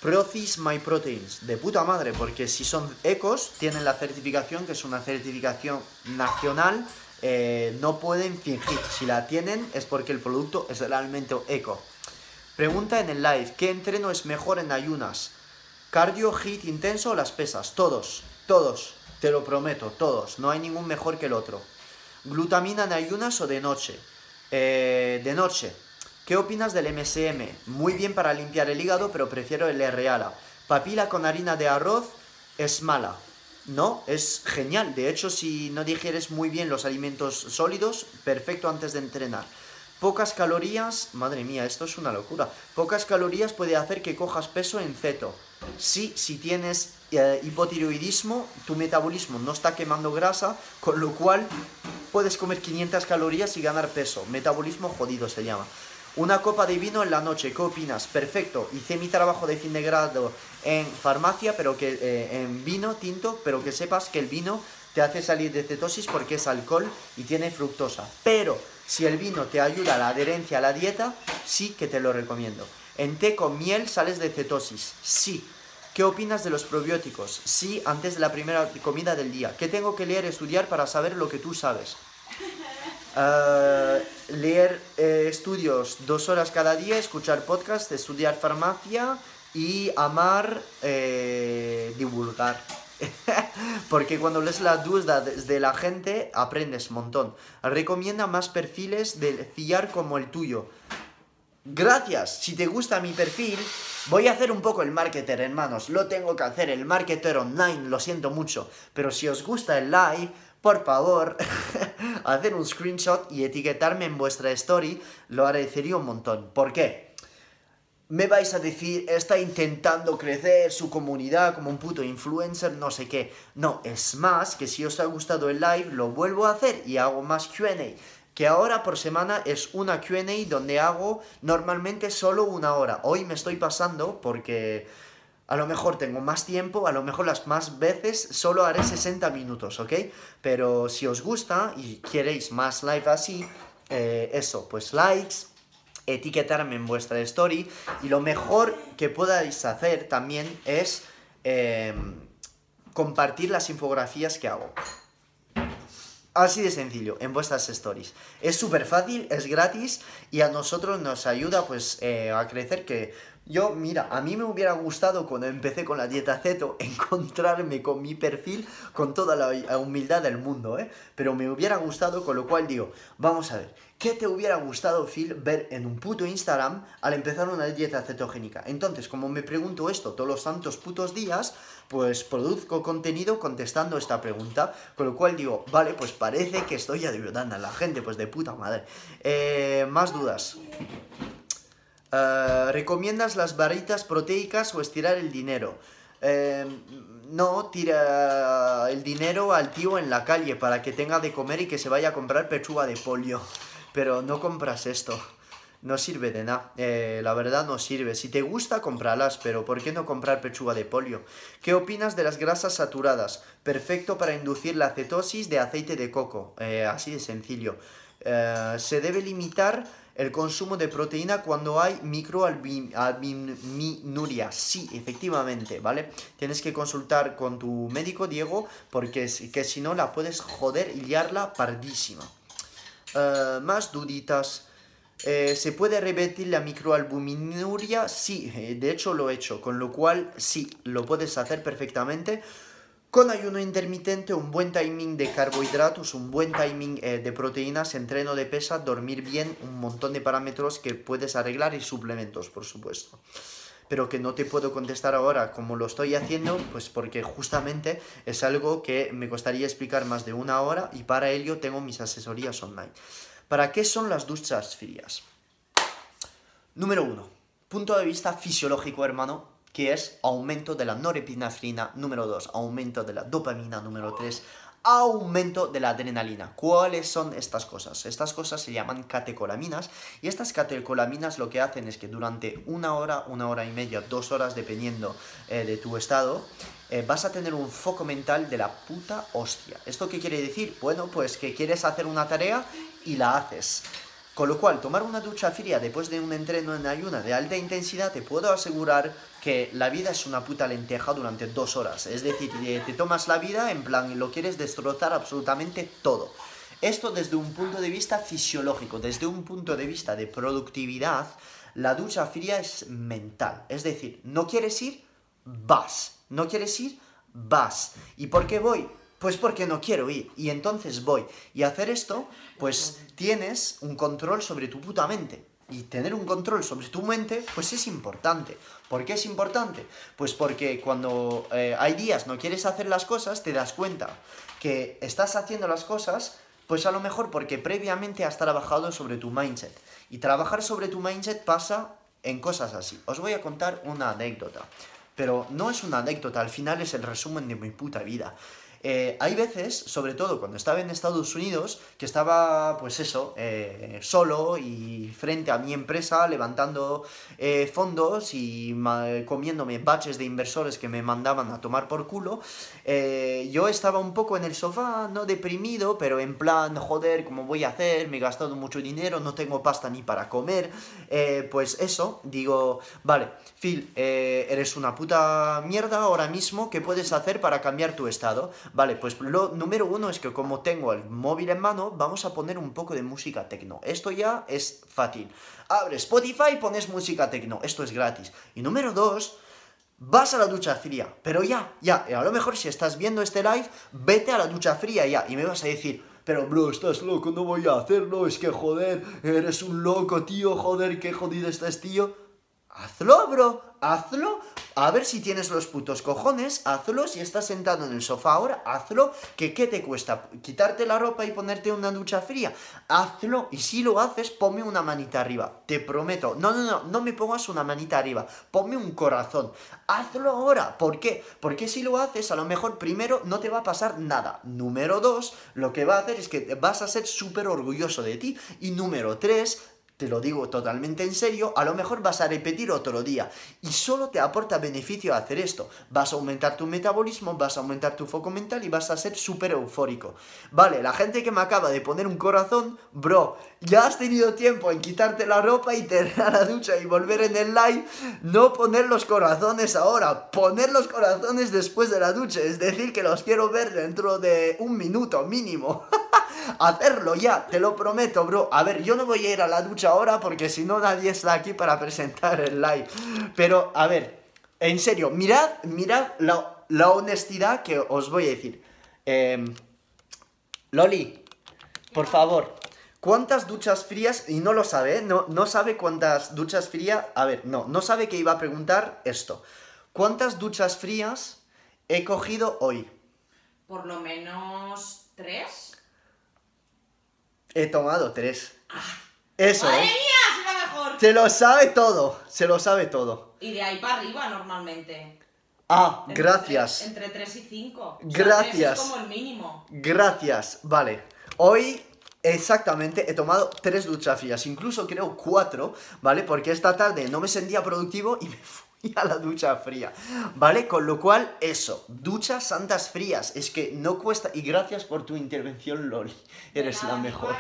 Speaker 2: Procis My Proteins, de puta madre, porque si son ecos, tienen la certificación, que es una certificación nacional, eh, no pueden fingir. Si la tienen es porque el producto es realmente eco. Pregunta en el live, ¿qué entreno es mejor en ayunas? ¿Cardio, hit intenso o las pesas? Todos, todos, te lo prometo, todos. No hay ningún mejor que el otro. ¿Glutamina en ayunas o de noche? Eh, de noche. ¿Qué opinas del MSM? Muy bien para limpiar el hígado, pero prefiero el R-ALA. Papila con harina de arroz es mala. No, es genial. De hecho, si no digieres muy bien los alimentos sólidos, perfecto antes de entrenar. Pocas calorías, madre mía, esto es una locura. Pocas calorías puede hacer que cojas peso en ceto. Sí, si tienes eh, hipotiroidismo, tu metabolismo no está quemando grasa, con lo cual puedes comer 500 calorías y ganar peso. Metabolismo jodido se llama. Una copa de vino en la noche, ¿qué opinas? Perfecto. Hice mi trabajo de fin de grado en farmacia, pero que eh, en vino tinto, pero que sepas que el vino te hace salir de cetosis porque es alcohol y tiene fructosa. Pero si el vino te ayuda a la adherencia a la dieta, sí que te lo recomiendo. En té con miel sales de cetosis, sí. ¿Qué opinas de los probióticos? Sí, antes de la primera comida del día. ¿Qué tengo que leer, estudiar para saber lo que tú sabes? Leer eh, estudios dos horas cada día, escuchar podcast, estudiar farmacia y amar eh, divulgar. Porque cuando lees las dudas de la gente aprendes un montón. Recomienda más perfiles de fiar como el tuyo. Gracias, si te gusta mi perfil, voy a hacer un poco el marketer, hermanos. Lo tengo que hacer, el marketer online, lo siento mucho. Pero si os gusta el live, por favor, hacer un screenshot y etiquetarme en vuestra story, lo agradecería un montón. ¿Por qué? Me vais a decir, está intentando crecer su comunidad como un puto influencer, no sé qué. No, es más que si os ha gustado el live, lo vuelvo a hacer y hago más QA. Que ahora por semana es una QA donde hago normalmente solo una hora. Hoy me estoy pasando porque a lo mejor tengo más tiempo, a lo mejor las más veces solo haré 60 minutos, ¿ok? Pero si os gusta y queréis más live así, eh, eso, pues likes, etiquetarme en vuestra story y lo mejor que podáis hacer también es em, compartir las infografías que hago. Así de sencillo, en vuestras stories. Es súper fácil, es gratis y a nosotros nos ayuda pues eh, a crecer que Yo, mira, a mí me hubiera gustado cuando empecé con la dieta ceto encontrarme con mi perfil con toda la humildad del mundo, ¿eh? Pero me hubiera gustado, con lo cual digo, vamos a ver, ¿qué te hubiera gustado, Phil, ver en un puto Instagram al empezar una dieta cetogénica? Entonces, como me pregunto esto todos los santos putos días, pues produzco contenido contestando esta pregunta, con lo cual digo, vale, pues parece que estoy ayudando a la gente, pues de puta madre. Eh, más dudas. Eh, ¿Recomiendas las barritas proteicas o estirar el dinero? Eh, no, tira el dinero al tío en la calle para que tenga de comer y que se vaya a comprar pechuga de pollo. Pero no compras esto. No sirve de nada. Eh, la verdad no sirve. Si te gusta, cómpralas, pero ¿por qué no comprar pechuga de pollo? ¿Qué opinas de las grasas saturadas? Perfecto para inducir la cetosis de aceite de coco. así de sencillo. se debe limitar el consumo de proteína cuando hay microalbuminuria. Sí, efectivamente, ¿vale? Tienes que consultar con tu médico, Diego, porque que si no la puedes joder y liarla pardísima. Eh, más duditas. Eh, ¿Se puede revertir la microalbuminuria? Sí, eh, de hecho lo he hecho, con lo cual sí, lo puedes hacer perfectamente con ayuno intermitente, un buen timing de carbohidratos, un buen timing eh, de proteínas, entreno de pesa, dormir bien, un montón de parámetros que puedes arreglar y suplementos, por supuesto. Pero que no te puedo contestar ahora como lo estoy haciendo, pues porque justamente es algo que me costaría explicar más de una hora y para ello tengo mis asesorías online. ¿Para qué son las duchas frías? Número uno, punto de vista fisiológico, hermano, que es aumento de la norepinefrina, número 2, aumento de la dopamina, número 3, aumento de la adrenalina. ¿Cuáles son estas cosas? Estas cosas se llaman catecolaminas y estas catecolaminas lo que hacen es que durante una hora, una hora y media, dos horas, dependiendo eh, de tu estado, eh, vas a tener un foco mental de la puta hostia. ¿Esto qué quiere decir? Bueno, pues que quieres hacer una tarea y la haces. Con lo cual, tomar una ducha fría después de un entreno en ayuna de alta intensidad, te puedo asegurar que la vida es una puta lenteja durante dos horas. Es decir, te tomas la vida en plan, lo quieres destrozar absolutamente todo. Esto desde un punto de vista fisiológico, desde un punto de vista de productividad, la ducha fría es mental. Es decir, no quieres ir, vas. No quieres ir, vas. ¿Y por qué voy? Pues porque no quiero ir. Y entonces voy. Y hacer esto, pues tienes un control sobre tu puta mente. Y tener un control sobre tu mente, pues es importante. ¿Por qué es importante? Pues porque cuando eh, hay días no quieres hacer las cosas, te das cuenta que estás haciendo las cosas, pues a lo mejor porque previamente has trabajado sobre tu mindset. Y trabajar sobre tu mindset pasa en cosas así. Os voy a contar una anécdota. Pero no es una anécdota, al final es el resumen de mi puta vida. Eh, hay veces, sobre todo cuando estaba en Estados Unidos, que estaba, pues eso, eh, solo y frente a mi empresa, levantando eh, fondos y comiéndome baches de inversores que me mandaban a tomar por culo. yo estaba un poco en el sofá, no deprimido, pero en plan, joder, ¿cómo voy a hacer? Me he gastado mucho dinero, no tengo pasta ni para comer. pues eso, digo, vale, Phil, eres una puta mierda ahora mismo, ¿qué puedes hacer para cambiar tu estado? Vale, pues lo número uno es que como tengo el móvil en mano, vamos a poner un poco de música tecno. Esto ya es fácil. Abre Spotify, pones música tecno. Esto es gratis. Y número dos, vas a la ducha fría. Pero ya, ya. A lo mejor si estás viendo este live, vete a la ducha fría ya. Y me vas a decir, pero bro, estás loco, no voy a hacerlo. Es que joder, eres un loco, tío. Joder, qué jodido estás, tío. Hazlo, bro, hazlo. A ver si tienes los putos cojones, hazlo. Si estás sentado en el sofá ahora, hazlo. ¿Que qué te cuesta? ¿Quitarte la ropa y ponerte una ducha fría? Hazlo. Y si lo haces, ponme una manita arriba. Te prometo. No, no, no, no me pongas una manita arriba. Ponme un corazón. Hazlo ahora. ¿Por qué? Porque si lo haces, a lo mejor primero no te va a pasar nada. Número dos, lo que va a hacer es que vas a ser súper orgulloso de ti. Y número tres, te lo digo totalmente en serio, a lo mejor vas a repetir otro día y solo te aporta beneficio hacer esto. Vas a aumentar tu metabolismo, vas a aumentar tu foco mental y vas a ser súper eufórico. Vale, la gente que me acaba de poner un corazón, bro, ya has tenido tiempo en quitarte la ropa y te a la ducha y volver en el live, no poner los corazones ahora, poner los corazones después de la ducha, es decir, que los quiero ver dentro de un minuto mínimo. Hacerlo ya, te lo prometo, bro. A ver, yo no voy a ir a la ducha ahora porque si no nadie está aquí para presentar el live. Pero, a ver, en serio, mirad, mirad la, la honestidad que os voy a decir. Em, Loli, por favor, ¿cuántas duchas frías? Y no lo sabe, ¿eh? no, no sabe cuántas duchas frías. A ver, no, no sabe que iba a preguntar esto. ¿Cuántas duchas frías he cogido hoy?
Speaker 3: Por lo menos tres.
Speaker 2: He tomado tres. Eso,
Speaker 3: ¡Madre
Speaker 2: ¿eh?
Speaker 3: mía! ¡Soy la mejor!
Speaker 2: Se lo sabe todo, se lo sabe todo.
Speaker 3: Y de ahí para arriba normalmente.
Speaker 2: Ah,
Speaker 3: Entre-
Speaker 2: gracias.
Speaker 3: Entre 3 y 5.
Speaker 2: Gracias.
Speaker 3: es como el mínimo.
Speaker 2: Gracias, vale. Hoy exactamente he tomado tres duchas frías, incluso creo cuatro, ¿vale? Porque esta tarde no me sentía productivo y me fui a la ducha fría, ¿vale? Con lo cual, eso, duchas santas frías, es que no cuesta... Y gracias por tu intervención, Loli, eres la mejor.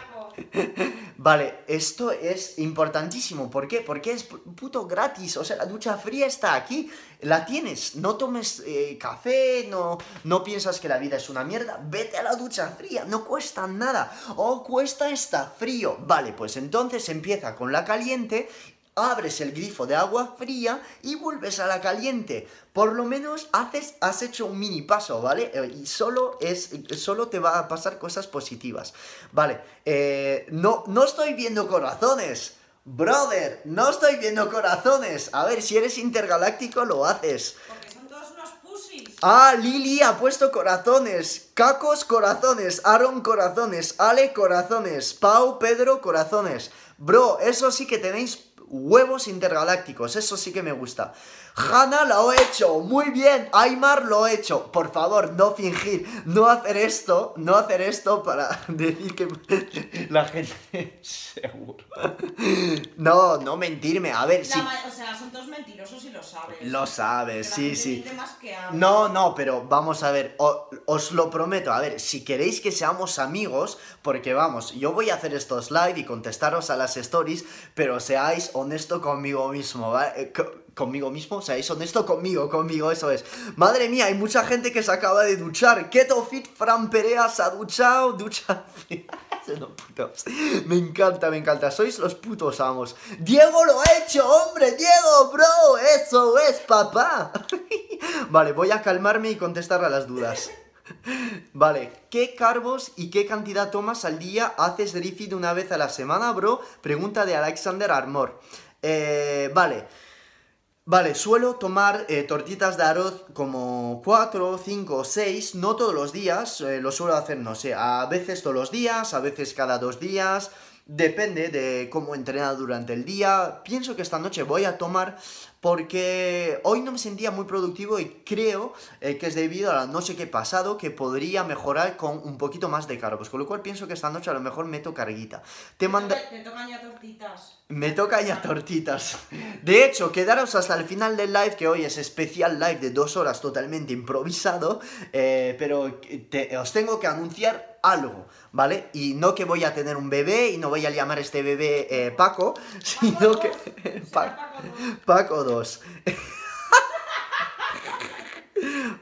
Speaker 2: Vale, esto es importantísimo. ¿Por qué? Porque es pu- puto gratis. O sea, la ducha fría está aquí. La tienes. No tomes eh, café, no, no piensas que la vida es una mierda. Vete a la ducha fría. No cuesta nada. O cuesta está frío. Vale, pues entonces empieza con la caliente. Abres el grifo de agua fría y vuelves a la caliente. Por lo menos haces, has hecho un mini paso, ¿vale? Eh, Y solo, es, solo te va a pasar cosas positivas. Vale, eh, no, no estoy viendo corazones. Brother, no estoy viendo corazones. A ver, si eres intergaláctico lo haces.
Speaker 3: Porque son todos unos pussies.
Speaker 2: Ah, Lili ha puesto corazones. Cacos, corazones. Aaron, corazones. Ale, corazones. Pau, Pedro, corazones. Bro, eso sí que tenéis huevos intergalácticos. Eso sí que me gusta. Hanna lo he hecho. Muy bien. Aymar lo he hecho. Por favor, no fingir. No hacer esto. No hacer esto para decir que la gente... Seguro. No, no mentirme. A ver,
Speaker 3: La
Speaker 2: si...
Speaker 3: O sea, son todos mentirosos y lo sabes.
Speaker 2: Lo sabes, sí, sí.
Speaker 3: más que.
Speaker 2: No, no, pero vamos a ver, o- os lo prometo, a ver, si queréis que seamos amigos, porque vamos, yo voy a hacer estos live y contestaros a las stories, pero seáis honesto conmigo mismo, ¿vale? Co- conmigo mismo, seáis honesto conmigo, conmigo, eso es. Madre mía, hay mucha gente que se acaba de duchar. Keto Fit Fran Perea se ha duchado, ducha... Me encanta, me encanta. Sois los putos amos. Diego lo ha hecho, hombre. Diego, bro. Eso es, papá. vale, voy a calmarme y contestar a las dudas. Vale, ¿qué carbos y qué cantidad tomas al día haces refeed una vez a la semana, bro? Pregunta de Alexander Armor. Eh, vale. Vale, suelo tomar eh, tortitas de arroz como 4, 5, 6, no todos los días, eh, lo suelo hacer, no sé, a veces todos los días, a veces cada dos días, depende de cómo he entrenado durante el día. Pienso que esta noche voy a tomar porque hoy no me sentía muy productivo y creo eh, que es debido a la no sé qué pasado que podría mejorar con un poquito más de carbos, con lo cual pienso que esta noche a lo mejor meto carguita. Te manda...
Speaker 3: Te ya tortitas.
Speaker 2: Me toca ya tortitas. De hecho, quedaros hasta el final del live, que hoy es especial live de dos horas totalmente improvisado, eh, pero te- os tengo que anunciar algo, ¿vale? Y no que voy a tener un bebé y no voy a llamar a este bebé eh, Paco, sino que... Pa-
Speaker 3: Paco dos.
Speaker 2: Paco 2.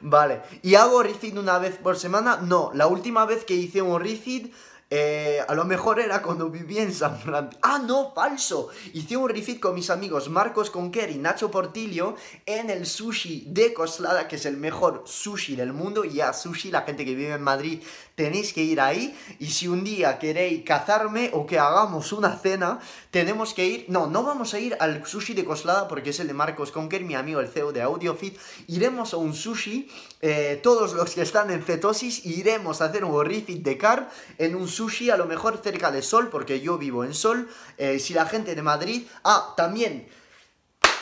Speaker 2: vale. ¿Y hago refeed una vez por semana? No, la última vez que hice un refeed, eh, a lo mejor era cuando vivía en San Fran. ¡Ah, no! ¡Falso! Hice un refeed con mis amigos Marcos Conquer y Nacho Portillo en el sushi de Coslada, que es el mejor sushi del mundo. Y a sushi, la gente que vive en Madrid, tenéis que ir ahí. Y si un día queréis cazarme o que hagamos una cena, tenemos que ir. No, no vamos a ir al sushi de Coslada porque es el de Marcos Conquer, mi amigo el CEO de AudioFit. Iremos a un sushi, eh, todos los que están en cetosis, iremos a hacer un refit de carb en un sushi, a lo mejor cerca de Sol, porque yo vivo en Sol. Eh, si la gente de Madrid. Ah, también.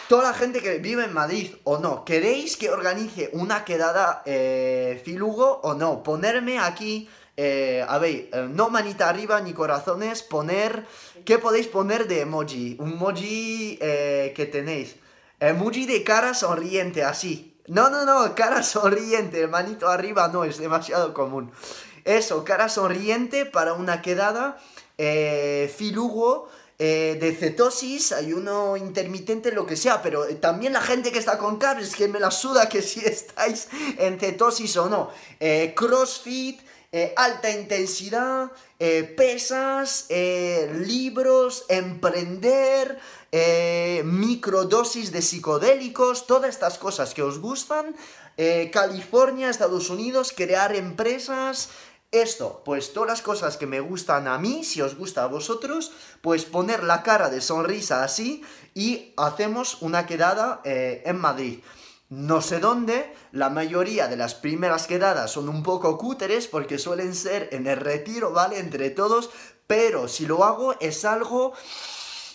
Speaker 2: Toda la gente que vive en Madrid o no, ¿queréis que organice una quedada eh, filugo o no? Ponerme aquí, eh, a ver, eh, no manita arriba ni corazones, poner, ¿qué podéis poner de emoji? Un emoji eh, que tenéis. Emoji de cara sonriente, así. No, no, no, cara sonriente, manito arriba no, es demasiado común. Eso, cara sonriente para una quedada, filugo, eh, de cetosis, ayuno intermitente, lo que sea, pero eh, también la gente que está con carbs, que me la suda que si estáis en cetosis o no. Eh, crossfit, alta intensidad, pesas, libros, emprender, microdosis de psicodélicos, todas estas cosas que os gustan. California, Estados Unidos, crear empresas. Esto, pues todas las cosas que me gustan a mí, si os gusta a vosotros, pues poner la cara de sonrisa así y hacemos una quedada eh, en Madrid. No sé dónde, la mayoría de las primeras quedadas son un poco cúteres porque suelen ser en el retiro, ¿vale? Entre todos, pero si lo hago es algo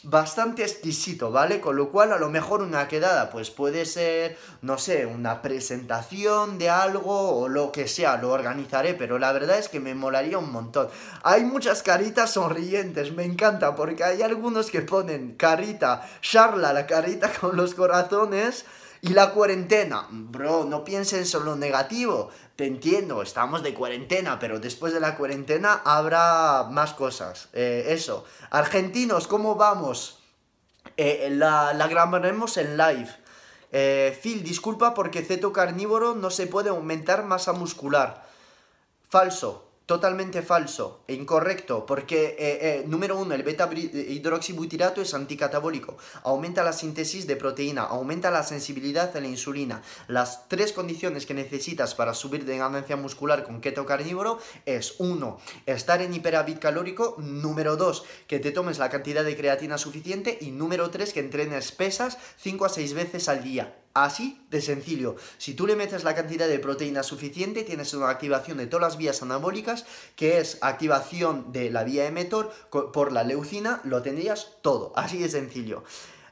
Speaker 2: bastante exquisito, ¿vale? Con lo cual a lo mejor una quedada pues puede ser, no sé, una presentación de algo o lo que sea, lo organizaré, pero la verdad es que me molaría un montón. Hay muchas caritas sonrientes, me encanta, porque hay algunos que ponen carita, charla, la carita con los corazones. Y la cuarentena, bro, no piensen solo negativo. Te entiendo, estamos de cuarentena, pero después de la cuarentena habrá más cosas. Eh, eso. Argentinos, ¿cómo vamos? Eh, la, la grabaremos en live. Eh, Phil, disculpa porque ceto carnívoro no se puede aumentar masa muscular. Falso, totalmente falso e incorrecto, porque, eh, eh, número uno, el beta hidroxibutirato es anticatabólico, aumenta la síntesis de proteína, aumenta la sensibilidad a la insulina. Las tres condiciones que necesitas para subir de ganancia muscular con keto carnívoro es, uno, estar en hiperávit calórico, número dos, que te tomes la cantidad de creatina suficiente y número tres, que entrenes pesas 5 a 6 veces al día. Así de sencillo. Si tú le metes la cantidad de proteína suficiente, tienes una activación de todas las vías anabólicas, que es activación de la vía emetor por la leucina, lo tendrías todo. Así de sencillo.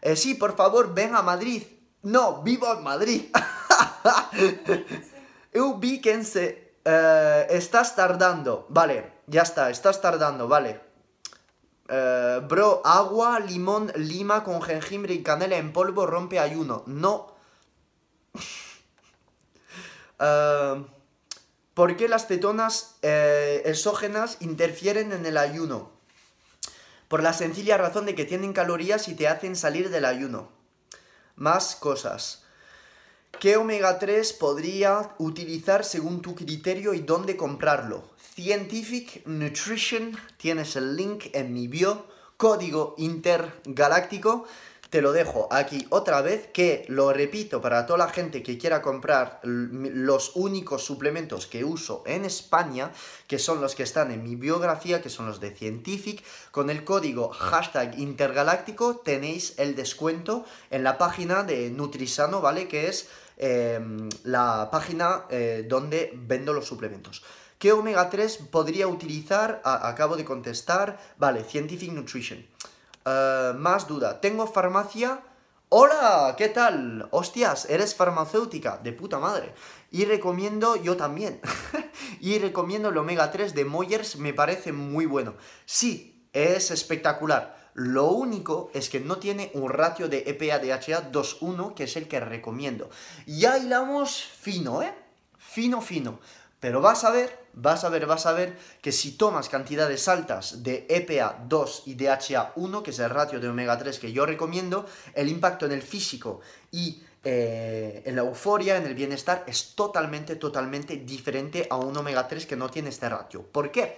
Speaker 2: Eh, sí, por favor, ven a Madrid. No, vivo en Madrid. Ubíquense. Eh, estás tardando. Vale, ya está, estás tardando, vale. Eh, bro, agua, limón, lima con jengibre y canela en polvo rompe ayuno. No. Eh, ¿Por qué las cetonas eh, exógenas interfieren en el ayuno? Por la sencilla razón de que tienen calorías y te hacen salir del ayuno. Más cosas. ¿Qué omega 3 podría utilizar según tu criterio y dónde comprarlo? Scientific Nutrition, tienes el link en mi bio, código intergaláctico. Te lo dejo aquí otra vez, que lo repito para toda la gente que quiera comprar los únicos suplementos que uso en España, que son los que están en mi biografía, que son los de Scientific, con el código hashtag intergaláctico tenéis el descuento en la página de Nutrisano, ¿vale? Que es eh, la página eh, donde vendo los suplementos. ¿Qué omega 3 podría utilizar? Acabo de contestar. Vale, Scientific Nutrition. Eh, más duda. Tengo farmacia. Hola, ¿qué tal? Hostias, eres farmacéutica, de puta madre. Y recomiendo, yo también. y recomiendo el omega 3 de Moyers, me parece muy bueno. Sí, es espectacular. Lo único es que no tiene un ratio de EPA-DHA 2.1, que es el que recomiendo. Ya hilamos fino, ¿eh? Fino, fino. Pero vas a ver, vas a ver, vas a ver que si tomas cantidades altas de E EPA 2 y DHA 1, que es el ratio de omega 3 que yo recomiendo, el impacto en el físico y eh, en la euforia, en el bienestar, es totalmente, totalmente diferente a un omega 3 que no tiene este ratio. ¿Por qué?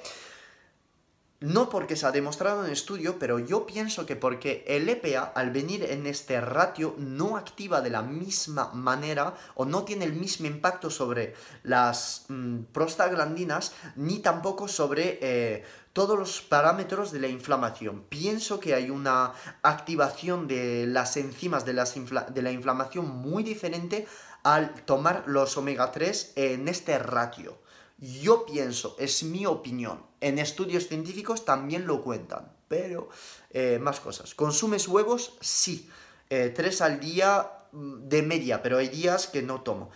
Speaker 2: No porque se ha demostrado en estudio, pero yo pienso que porque el EPA al venir en este ratio no activa de la misma manera o no tiene el mismo impacto sobre las mm, prostaglandinas ni tampoco sobre eh, todos los parámetros de la inflamación. Pienso que hay una activación de las enzimas de, de la inflamación muy diferente al tomar los omega 3 en este ratio. Yo pienso, es mi opinión. En estudios científicos también lo cuentan, pero eh, más cosas. ¿Consumes huevos? Sí. Eh, tres al día mm, de media, pero hay días que no tomo.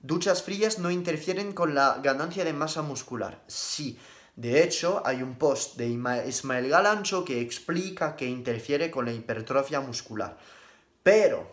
Speaker 2: ¿Duchas frías no interfieren con la ganancia de masa muscular? Sí. De hecho, hay un post de Ismael Galancho que explica que interfiere con la hipertrofia muscular. Pero,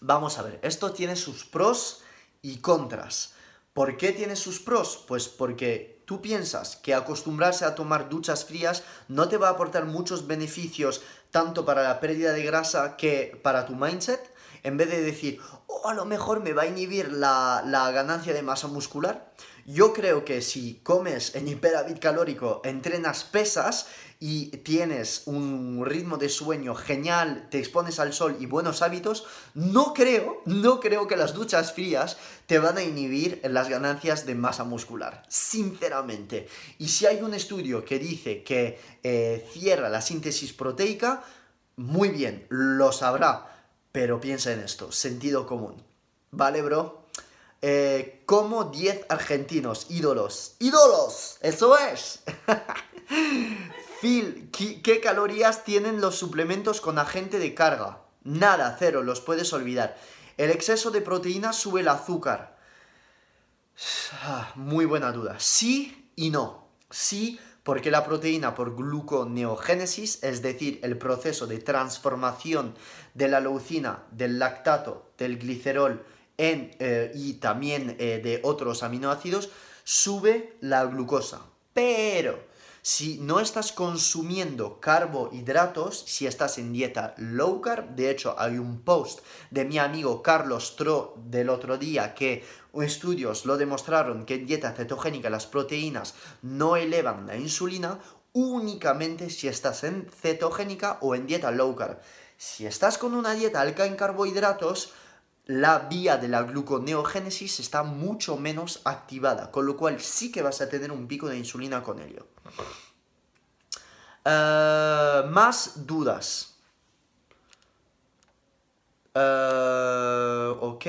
Speaker 2: vamos a ver, esto tiene sus pros y contras. ¿Por qué tiene sus pros? Pues porque tú piensas que acostumbrarse a tomar duchas frías no te va a aportar muchos beneficios tanto para la pérdida de grasa que para tu mindset. En vez de decir, oh, a lo mejor me va a inhibir la, la ganancia de masa muscular. Yo creo que si comes en hiperávit calórico, entrenas pesas y tienes un ritmo de sueño genial, te expones al sol y buenos hábitos, no creo, no creo que las duchas frías te van a inhibir las ganancias de masa muscular, sinceramente. Y si hay un estudio que dice que eh, cierra la síntesis proteica, muy bien, lo sabrá, pero piensa en esto, sentido común. ¿Vale, bro? Eh, como 10 argentinos, ídolos. ¡Ídolos! ¡Eso es! Phil, ¿qué, ¿qué calorías tienen los suplementos con agente de carga? Nada, cero, los puedes olvidar. El exceso de proteína sube el azúcar. Ah, Muy buena duda. Sí y no. Sí, porque la proteína por gluconeogénesis, es decir, el proceso de transformación de la leucina, del lactato, del glicerol en, eh, y también eh, de otros aminoácidos, sube la glucosa. Pero si no estás consumiendo carbohidratos, si estás en dieta low carb, de hecho hay un post de mi amigo Carlos Tro del otro día que estudios lo demostraron que en dieta cetogénica las proteínas no elevan la insulina únicamente si estás en cetogénica o en dieta low carb. Si estás con una dieta alta en carbohidratos, la vía de la gluconeogénesis está mucho menos activada, con lo cual sí que vas a tener un pico de insulina con ello. Eh, más dudas. Eh, ok.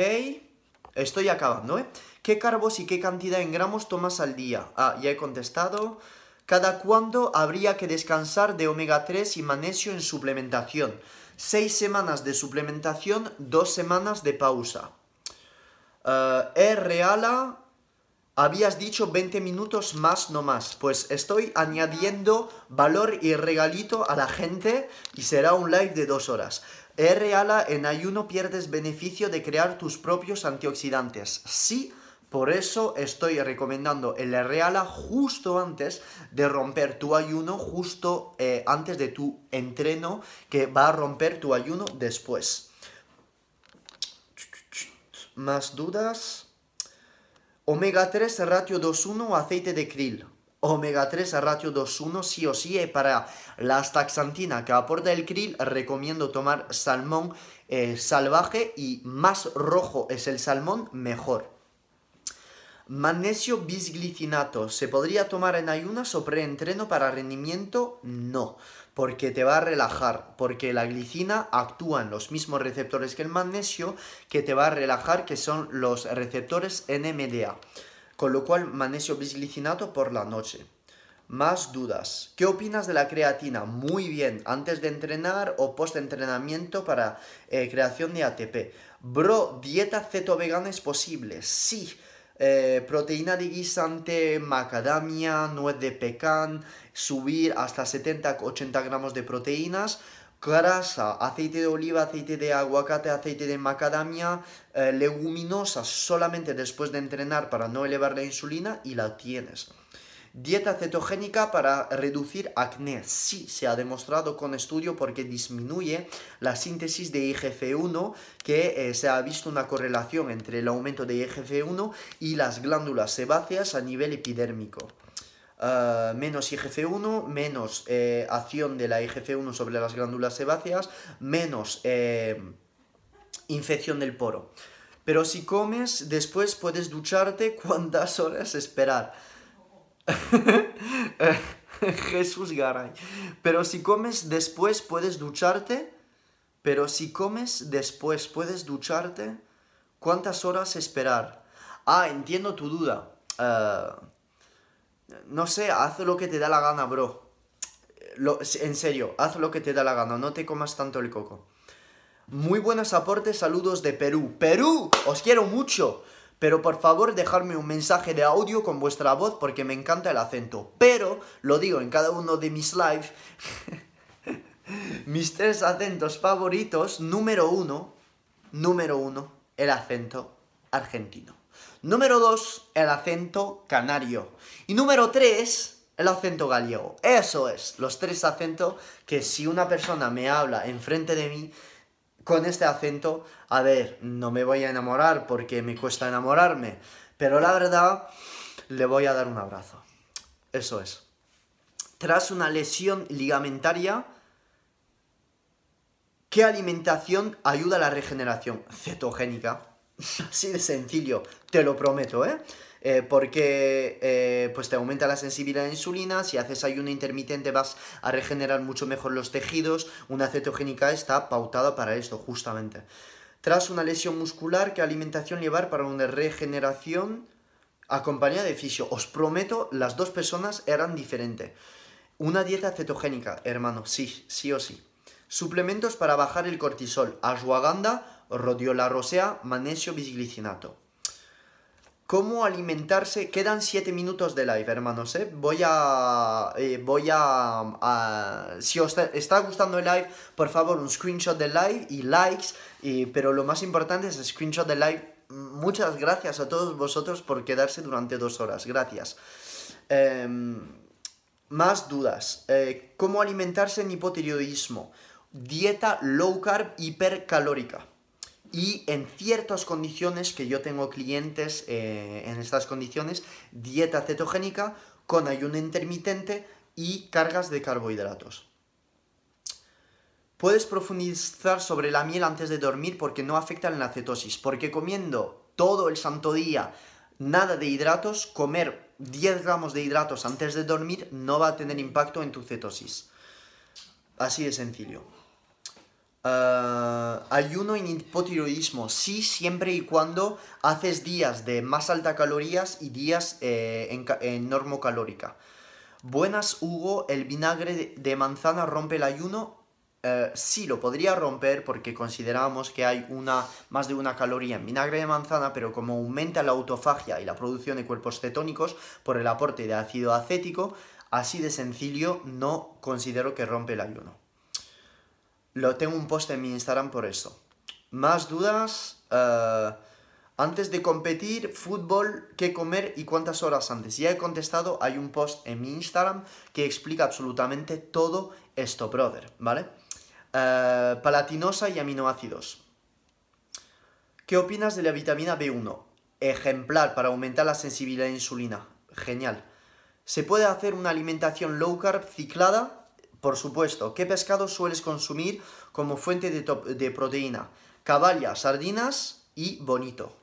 Speaker 2: Estoy acabando, ¿eh? ¿Qué carbos y qué cantidad en gramos tomas al día? Ah, ya he contestado. ¿Cada cuándo habría que descansar de omega 3 y magnesio en suplementación? Seis semanas de suplementación, dos semanas de pausa. Reala, habías dicho 20 minutos más, no más. Pues estoy añadiendo valor y regalito a la gente y será un live de dos horas. E reala, en ayuno pierdes beneficio de crear tus propios antioxidantes. Sí, por eso estoy recomendando el Reala justo antes de romper tu ayuno, justo eh, antes de tu entreno que va a romper tu ayuno después. ¿Más dudas? Omega 3 ratio 2.1 o aceite de krill. Omega 3 ratio 2.1 sí o sí y para la astaxantina que aporta el krill recomiendo tomar salmón eh, salvaje y más rojo es el salmón mejor. Magnesio bisglicinato, ¿se podría tomar en ayunas o preentreno para rendimiento? No, porque te va a relajar, porque la glicina actúa en los mismos receptores que el magnesio, que te va a relajar, que son los receptores NMDA. Con lo cual, magnesio bisglicinato por la noche. Más dudas. ¿Qué opinas de la creatina? Muy bien, antes de entrenar o post entrenamiento para eh, creación de ATP. Bro, ¿dieta ceto vegana es posible? Sí. Eh, proteína de guisante, macadamia, nuez de pecan, subir hasta 70-80 gramos de proteínas, grasa, aceite de oliva, aceite de aguacate, aceite de macadamia, eh, leguminosas solamente después de entrenar para no elevar la insulina y la tienes. Dieta cetogénica para reducir acné. Sí, se ha demostrado con estudio porque disminuye la síntesis de IGF-1, que eh, se ha visto una correlación entre el aumento de IGF-1 y las glándulas sebáceas a nivel epidérmico. Uh, menos IGF-1, menos eh, acción de la IGF-1 sobre las glándulas sebáceas, menos eh, infección del poro. Pero si comes, después puedes ducharte cuántas horas esperar. Jesús Garay. Pero si comes después puedes ducharte. Pero si comes después puedes ducharte. ¿Cuántas horas esperar? Ah, entiendo tu duda. Eh, no sé, haz lo que te da la gana, bro. En serio, haz lo que te da la gana. No te comas tanto el coco. Muy buenos aportes, saludos de Perú. ¡Perú! Os quiero mucho. Pero por favor dejadme un mensaje de audio con vuestra voz porque me encanta el acento. Pero, lo digo en cada uno de mis lives, mis tres acentos favoritos, número uno, número uno, el acento argentino. Número dos, el acento canario. Y número tres, el acento gallego. Eso es, los tres acentos que si una persona me habla enfrente de mí, con este acento, a ver, no me voy a enamorar porque me cuesta enamorarme, pero la verdad, le voy a dar un abrazo. Eso es. Tras una lesión ligamentaria, ¿qué alimentación ayuda a la regeneración? Cetogénica. Así de sencillo, te lo prometo, ¿eh? Eh, porque eh, pues te aumenta la sensibilidad a la insulina, si haces ayuno intermitente vas a regenerar mucho mejor los tejidos, una cetogénica está pautada para esto justamente. Tras una lesión muscular, ¿qué alimentación llevar para una regeneración acompañada de fisio? Os prometo, las dos personas eran diferentes. Una dieta cetogénica, hermano, sí, sí o sí. Suplementos para bajar el cortisol, ashwagandha, rodiola rosea, magnesio bisglicinato. ¿Cómo alimentarse? Quedan 7 minutos de live, hermanos, ¿eh? Voy a... eh, voy a, Si os está gustando el live, por favor, un screenshot del live y likes. pero lo más importante es el screenshot del live. Muchas gracias a todos vosotros por quedarse durante dos horas. Gracias. Em, más dudas. Eh, ¿Cómo alimentarse en hipotiroidismo? Dieta low carb hipercalórica. Y en ciertas condiciones, que yo tengo clientes eh, en estas condiciones, dieta cetogénica con ayuno intermitente y cargas de carbohidratos. Puedes profundizar sobre la miel antes de dormir porque no afecta en la cetosis. Porque comiendo todo el santo día nada de hidratos, comer 10 gramos de hidratos antes de dormir no va a tener impacto en tu cetosis. Así de sencillo. Ah, ayuno en hipotiroidismo, sí, siempre y cuando haces días de más alta calorías y días eh, en, ca- en normocalórica. Buenas, Hugo, ¿el vinagre de, de manzana rompe el ayuno? Eh, sí, lo podría romper porque consideramos que hay una, más de una caloría en vinagre de manzana, pero como aumenta la autofagia y la producción de cuerpos cetónicos por el aporte de ácido acético, así de sencillo no considero que rompe el ayuno. Lo tengo un post en mi Instagram por eso. Más dudas. eh, antes de competir, fútbol, qué comer y cuántas horas antes. Ya he contestado, hay un post en mi Instagram que explica absolutamente todo esto, brother, ¿vale? Eh, palatinosa y aminoácidos. ¿Qué opinas de la vitamina B1? Ejemplar para aumentar la sensibilidad a insulina. Genial. ¿Se puede hacer una alimentación low carb ciclada? Por supuesto. ¿Qué pescado sueles consumir como fuente de proteína? Caballa, sardinas y bonito.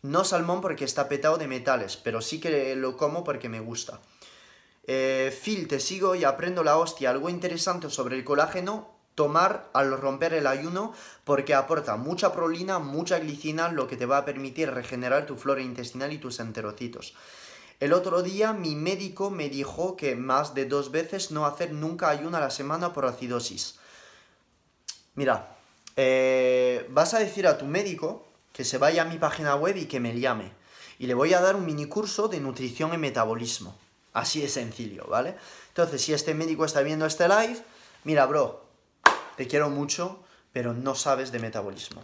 Speaker 2: No salmón porque está petado de metales, pero sí que lo como porque me gusta. Eh, Phil, te sigo y aprendo la hostia. Algo interesante sobre el colágeno, tomar al romper el ayuno porque aporta mucha prolina, mucha glicina, lo que te va a permitir regenerar tu flora intestinal y tus enterocitos. El otro día mi médico me dijo que más de dos veces no hacer nunca ayuno a la semana por acidosis. Mira, eh, vas a decir a tu médico que se vaya a mi página web y que me llame. Y le voy a dar un mini curso de nutrición y metabolismo. Así de sencillo, ¿vale? Entonces, si este médico está viendo este live, mira, bro, te quiero mucho, pero no sabes de metabolismo.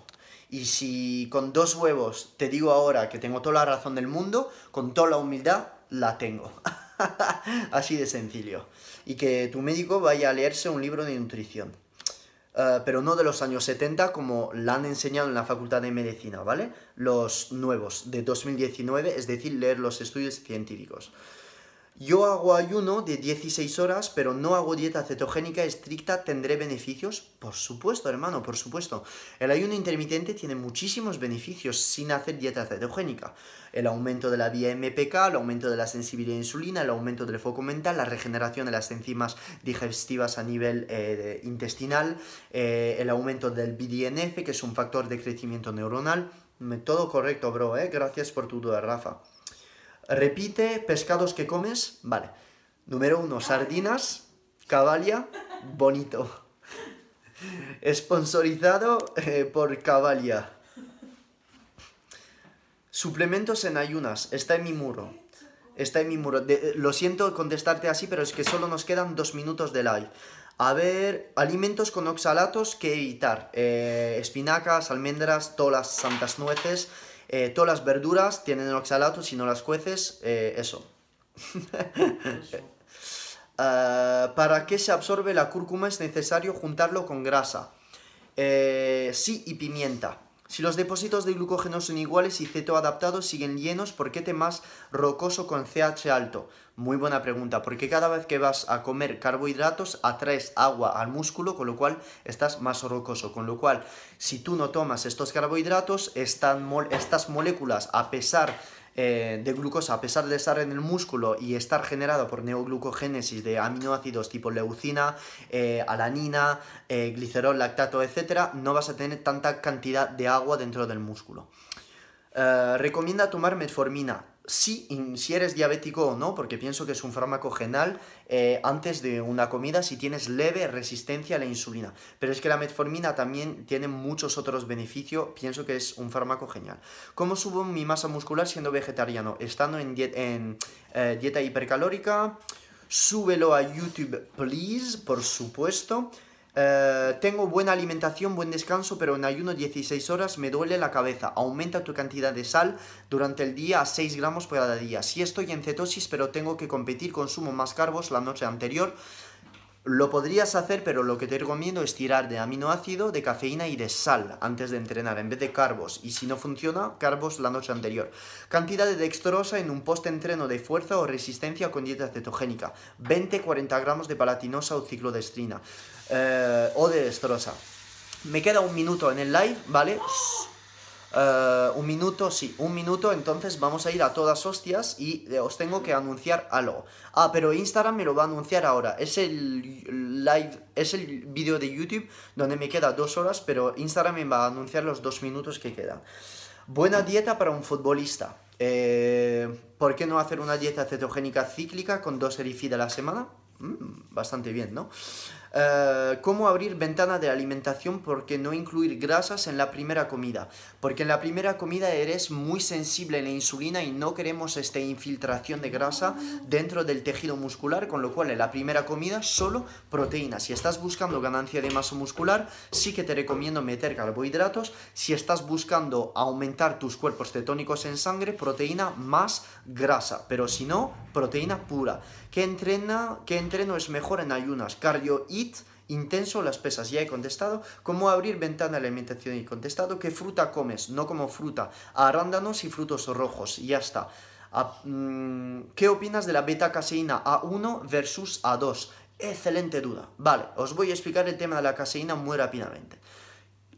Speaker 2: Y si con dos huevos te digo ahora que tengo toda la razón del mundo, con toda la humildad, la tengo. Así de sencillo. Y que tu médico vaya a leerse un libro de nutrición. Eh, pero no de los años 70 como la han enseñado en la Facultad de Medicina, ¿vale? Los nuevos, de 2019, es decir, leer los estudios científicos. Yo hago ayuno de 16 horas, pero no hago dieta cetogénica estricta. ¿Tendré beneficios? Por supuesto, hermano, por supuesto. El ayuno intermitente tiene muchísimos beneficios sin hacer dieta cetogénica. El aumento de la vía MPK, el aumento de la sensibilidad a insulina, el aumento del foco mental, la regeneración de las enzimas digestivas a nivel eh, intestinal, eh, el aumento del BDNF, que es un factor de crecimiento neuronal. Me- Todo correcto, bro, ¿eh? Gracias por tu duda, Rafa. Repite pescados que comes. Vale. Número uno, sardinas, cabalia, bonito. Sponsorizado eh, por Cabalia. Suplementos en ayunas. Está en mi muro. Está en mi muro. De- lo siento contestarte así, pero es que solo nos quedan dos minutos de live. A ver, alimentos con oxalatos que evitar. Eh, espinacas, almendras, todas las santas nueces, eh, todas las verduras tienen oxalatos, si no las cueces, eh, eso. Ah, para que se absorbe la cúrcuma es necesario juntarlo con grasa. Eh, sí, y pimienta. Si los depósitos de glucógeno son iguales y cetoadaptados siguen llenos, ¿por qué te más rocoso con CH alto? Muy buena pregunta, porque cada vez que vas a comer carbohidratos atraes agua al músculo, con lo cual estás más rocoso. Con lo cual, si tú no tomas estos carbohidratos, mol- estas moléculas, a pesar eh, de glucosa, a pesar de estar en el músculo y estar generado por neoglucogénesis de aminoácidos tipo leucina, eh, alanina, eh, glicerol, lactato, etc., no vas a tener tanta cantidad de agua dentro del músculo. Recomienda tomar metformina. Sí, in- si eres diabético o no, porque pienso que es un fármaco genal eh, antes de una comida si tienes leve resistencia a la insulina. Pero es que la metformina también tiene muchos otros beneficios, pienso que es un fármaco genial. ¿Cómo subo mi masa muscular siendo vegetariano? Estando en, eh, dieta hipercalórica, súbelo a YouTube, please, por supuesto. Eh, tengo buena alimentación, buen descanso, pero en ayuno 16 horas me duele la cabeza. Aumenta tu cantidad de sal durante el día a 6 gramos por cada día. Si estoy en cetosis, pero tengo que competir, consumo más carbos la noche anterior. Lo podrías hacer, pero lo que te recomiendo es tirar de aminoácido, de cafeína y de sal antes de entrenar, en vez de carbos. Y si no funciona, carbos la noche anterior. Cantidad de dextrosa en un post-entreno de fuerza o resistencia con dieta cetogénica. 20-40 gramos de palatinosa o ciclodestrina. Eh, o de dextrosa. Me queda un minuto en el live, ¿vale? Eh, un minuto, sí, un minuto, entonces vamos a ir a todas hostias y eh, os tengo que anunciar algo. Ah, pero Instagram me lo va a anunciar ahora. Es el live, es el vídeo de YouTube donde me queda dos horas, pero Instagram me va a anunciar los dos minutos que quedan. Buena dieta para un futbolista. ¿Por qué no hacer una dieta cetogénica cíclica con dos erifid a la semana? Mm, bastante bien, ¿no? Eh, ¿Cómo abrir ventana de alimentación? Porque no incluir grasas en la primera comida. Porque en la primera comida eres muy sensible a la insulina y no queremos esta infiltración de grasa dentro del tejido muscular, con lo cual en la primera comida solo proteínas. Si estás buscando ganancia de masa muscular, sí que te recomiendo meter carbohidratos. Si estás buscando aumentar tus cuerpos cetónicos en sangre, proteína más grasa. Pero si no, proteína pura. ¿Qué, entrena, qué entreno es mejor en ayunas? Cardio IT, intenso, las pesas. Ya he contestado. ¿Cómo abrir ventana de alimentación? Y contestado. ¿Qué fruta comes? No como fruta. Arándanos y frutos rojos. Ya está. Mm, ¿Qué opinas de la beta-caseína A1 versus A2? Excelente duda. Vale, os voy a explicar el tema de la caseína muy rápidamente.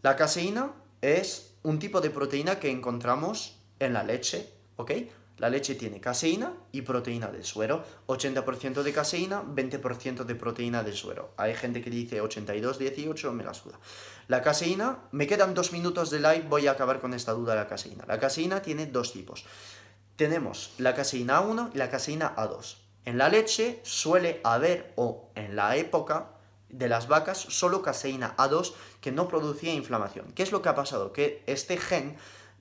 Speaker 2: La caseína es un tipo de proteína que encontramos en la leche, ¿ok? La leche tiene caseína y proteína del suero. 80% de caseína, 20% de proteína del suero. Hay gente que dice 82, 18, me la suda. La caseína, me quedan dos minutos de live, voy a acabar con esta duda de la caseína. La caseína tiene dos tipos. Tenemos la caseína A1 y la caseína A2. En la leche suele haber, o en la época de las vacas, solo caseína A2 que no producía inflamación. ¿Qué es lo que ha pasado? Que este gen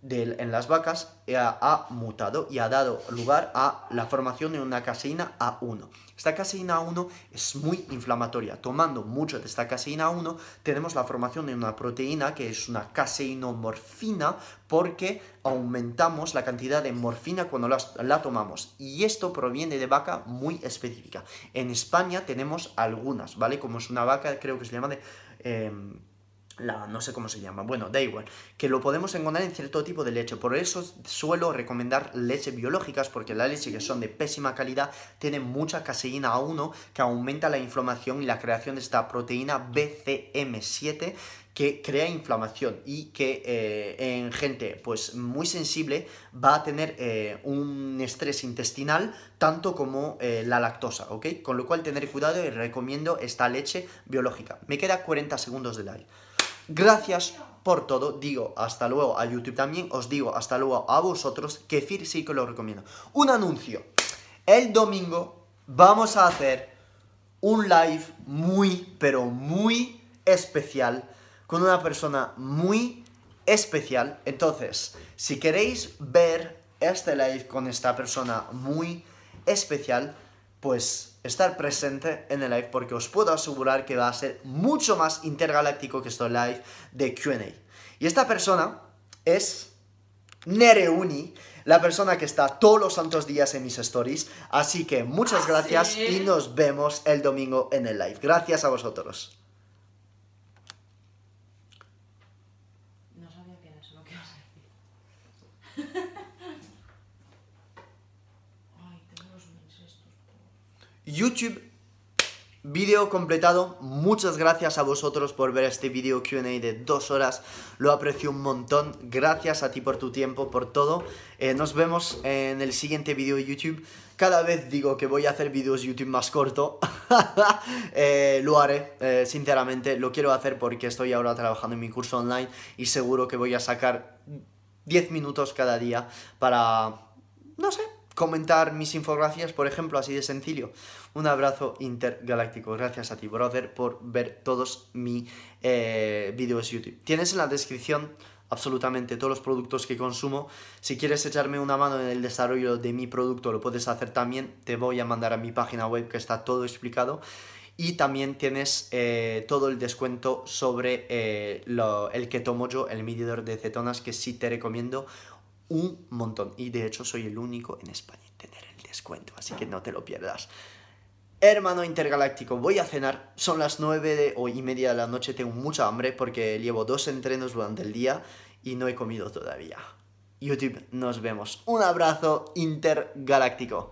Speaker 2: en las vacas ha, mutado y ha dado lugar a la formación de una caseína A1. Esta caseína A1 es muy inflamatoria. Tomando mucho de esta caseína A1 tenemos la formación de una proteína que es una caseinomorfina porque aumentamos la cantidad de morfina cuando la, la tomamos. Y esto proviene de vaca muy específica. En España tenemos algunas, ¿vale? Como es una vaca, creo que se llama de... em, la, no sé cómo se llama, bueno, da igual, que lo podemos encontrar en cierto tipo de leche. Por eso suelo recomendar leche biológicas, porque la leche que son de pésima calidad tiene mucha caseína A1 que aumenta la inflamación y la creación de esta proteína BCM7 que crea inflamación y que eh, en gente pues muy sensible va a tener eh, un estrés intestinal tanto como eh, la lactosa, ¿ok? Con lo cual tener cuidado y recomiendo esta leche biológica. Me queda 40 segundos de live. Gracias por todo. Digo hasta luego a YouTube también. Os digo hasta luego a vosotros. Kefir sí que lo recomiendo. Un anuncio. El domingo vamos a hacer un live muy, pero muy especial con una persona muy especial. Entonces, si queréis ver este live con esta persona muy especial, pues estar presente en el live porque os puedo asegurar que va a ser mucho más intergaláctico que este live de QA. Y esta persona es Nereuni, la persona que está todos los santos días en mis stories. Así que muchas
Speaker 3: ¿Ah,
Speaker 2: gracias
Speaker 3: sí?
Speaker 2: y nos vemos el domingo en el live. Gracias a vosotros.
Speaker 3: No sabía que eras es lo que vas a decir. Ay, tengo los mails estos.
Speaker 2: YouTube, vídeo completado. Muchas gracias a vosotros por ver este vídeo QA de dos horas. Lo aprecio un montón. Gracias a ti por tu tiempo, por todo. Eh, nos vemos en el siguiente vídeo de YouTube. Cada vez digo que voy a hacer vídeos YouTube más corto. Eh, lo haré, eh, sinceramente. Lo quiero hacer porque estoy ahora trabajando en mi curso online y seguro que voy a sacar 10 minutos cada día para, no sé, comentar mis infografías, por ejemplo, así de sencillo. Un abrazo intergaláctico. Gracias a ti, brother, por ver todos mis eh, vídeos YouTube. Tienes en la descripción absolutamente todos los productos que consumo. Si quieres echarme una mano en el desarrollo de mi producto, lo puedes hacer también. Te voy a mandar a mi página web que está todo explicado. Y también tienes eh, todo el descuento sobre eh, lo- el que tomo yo, el medidor de cetonas, que sí te recomiendo un montón. Y de hecho soy el único en España en tener el descuento, así que no te lo pierdas. Hermano intergaláctico, voy a cenar. Son las 9 de, o y media de la noche. Tengo mucha hambre porque llevo dos entrenos durante el día y no he comido todavía. YouTube, nos vemos. Un abrazo intergaláctico.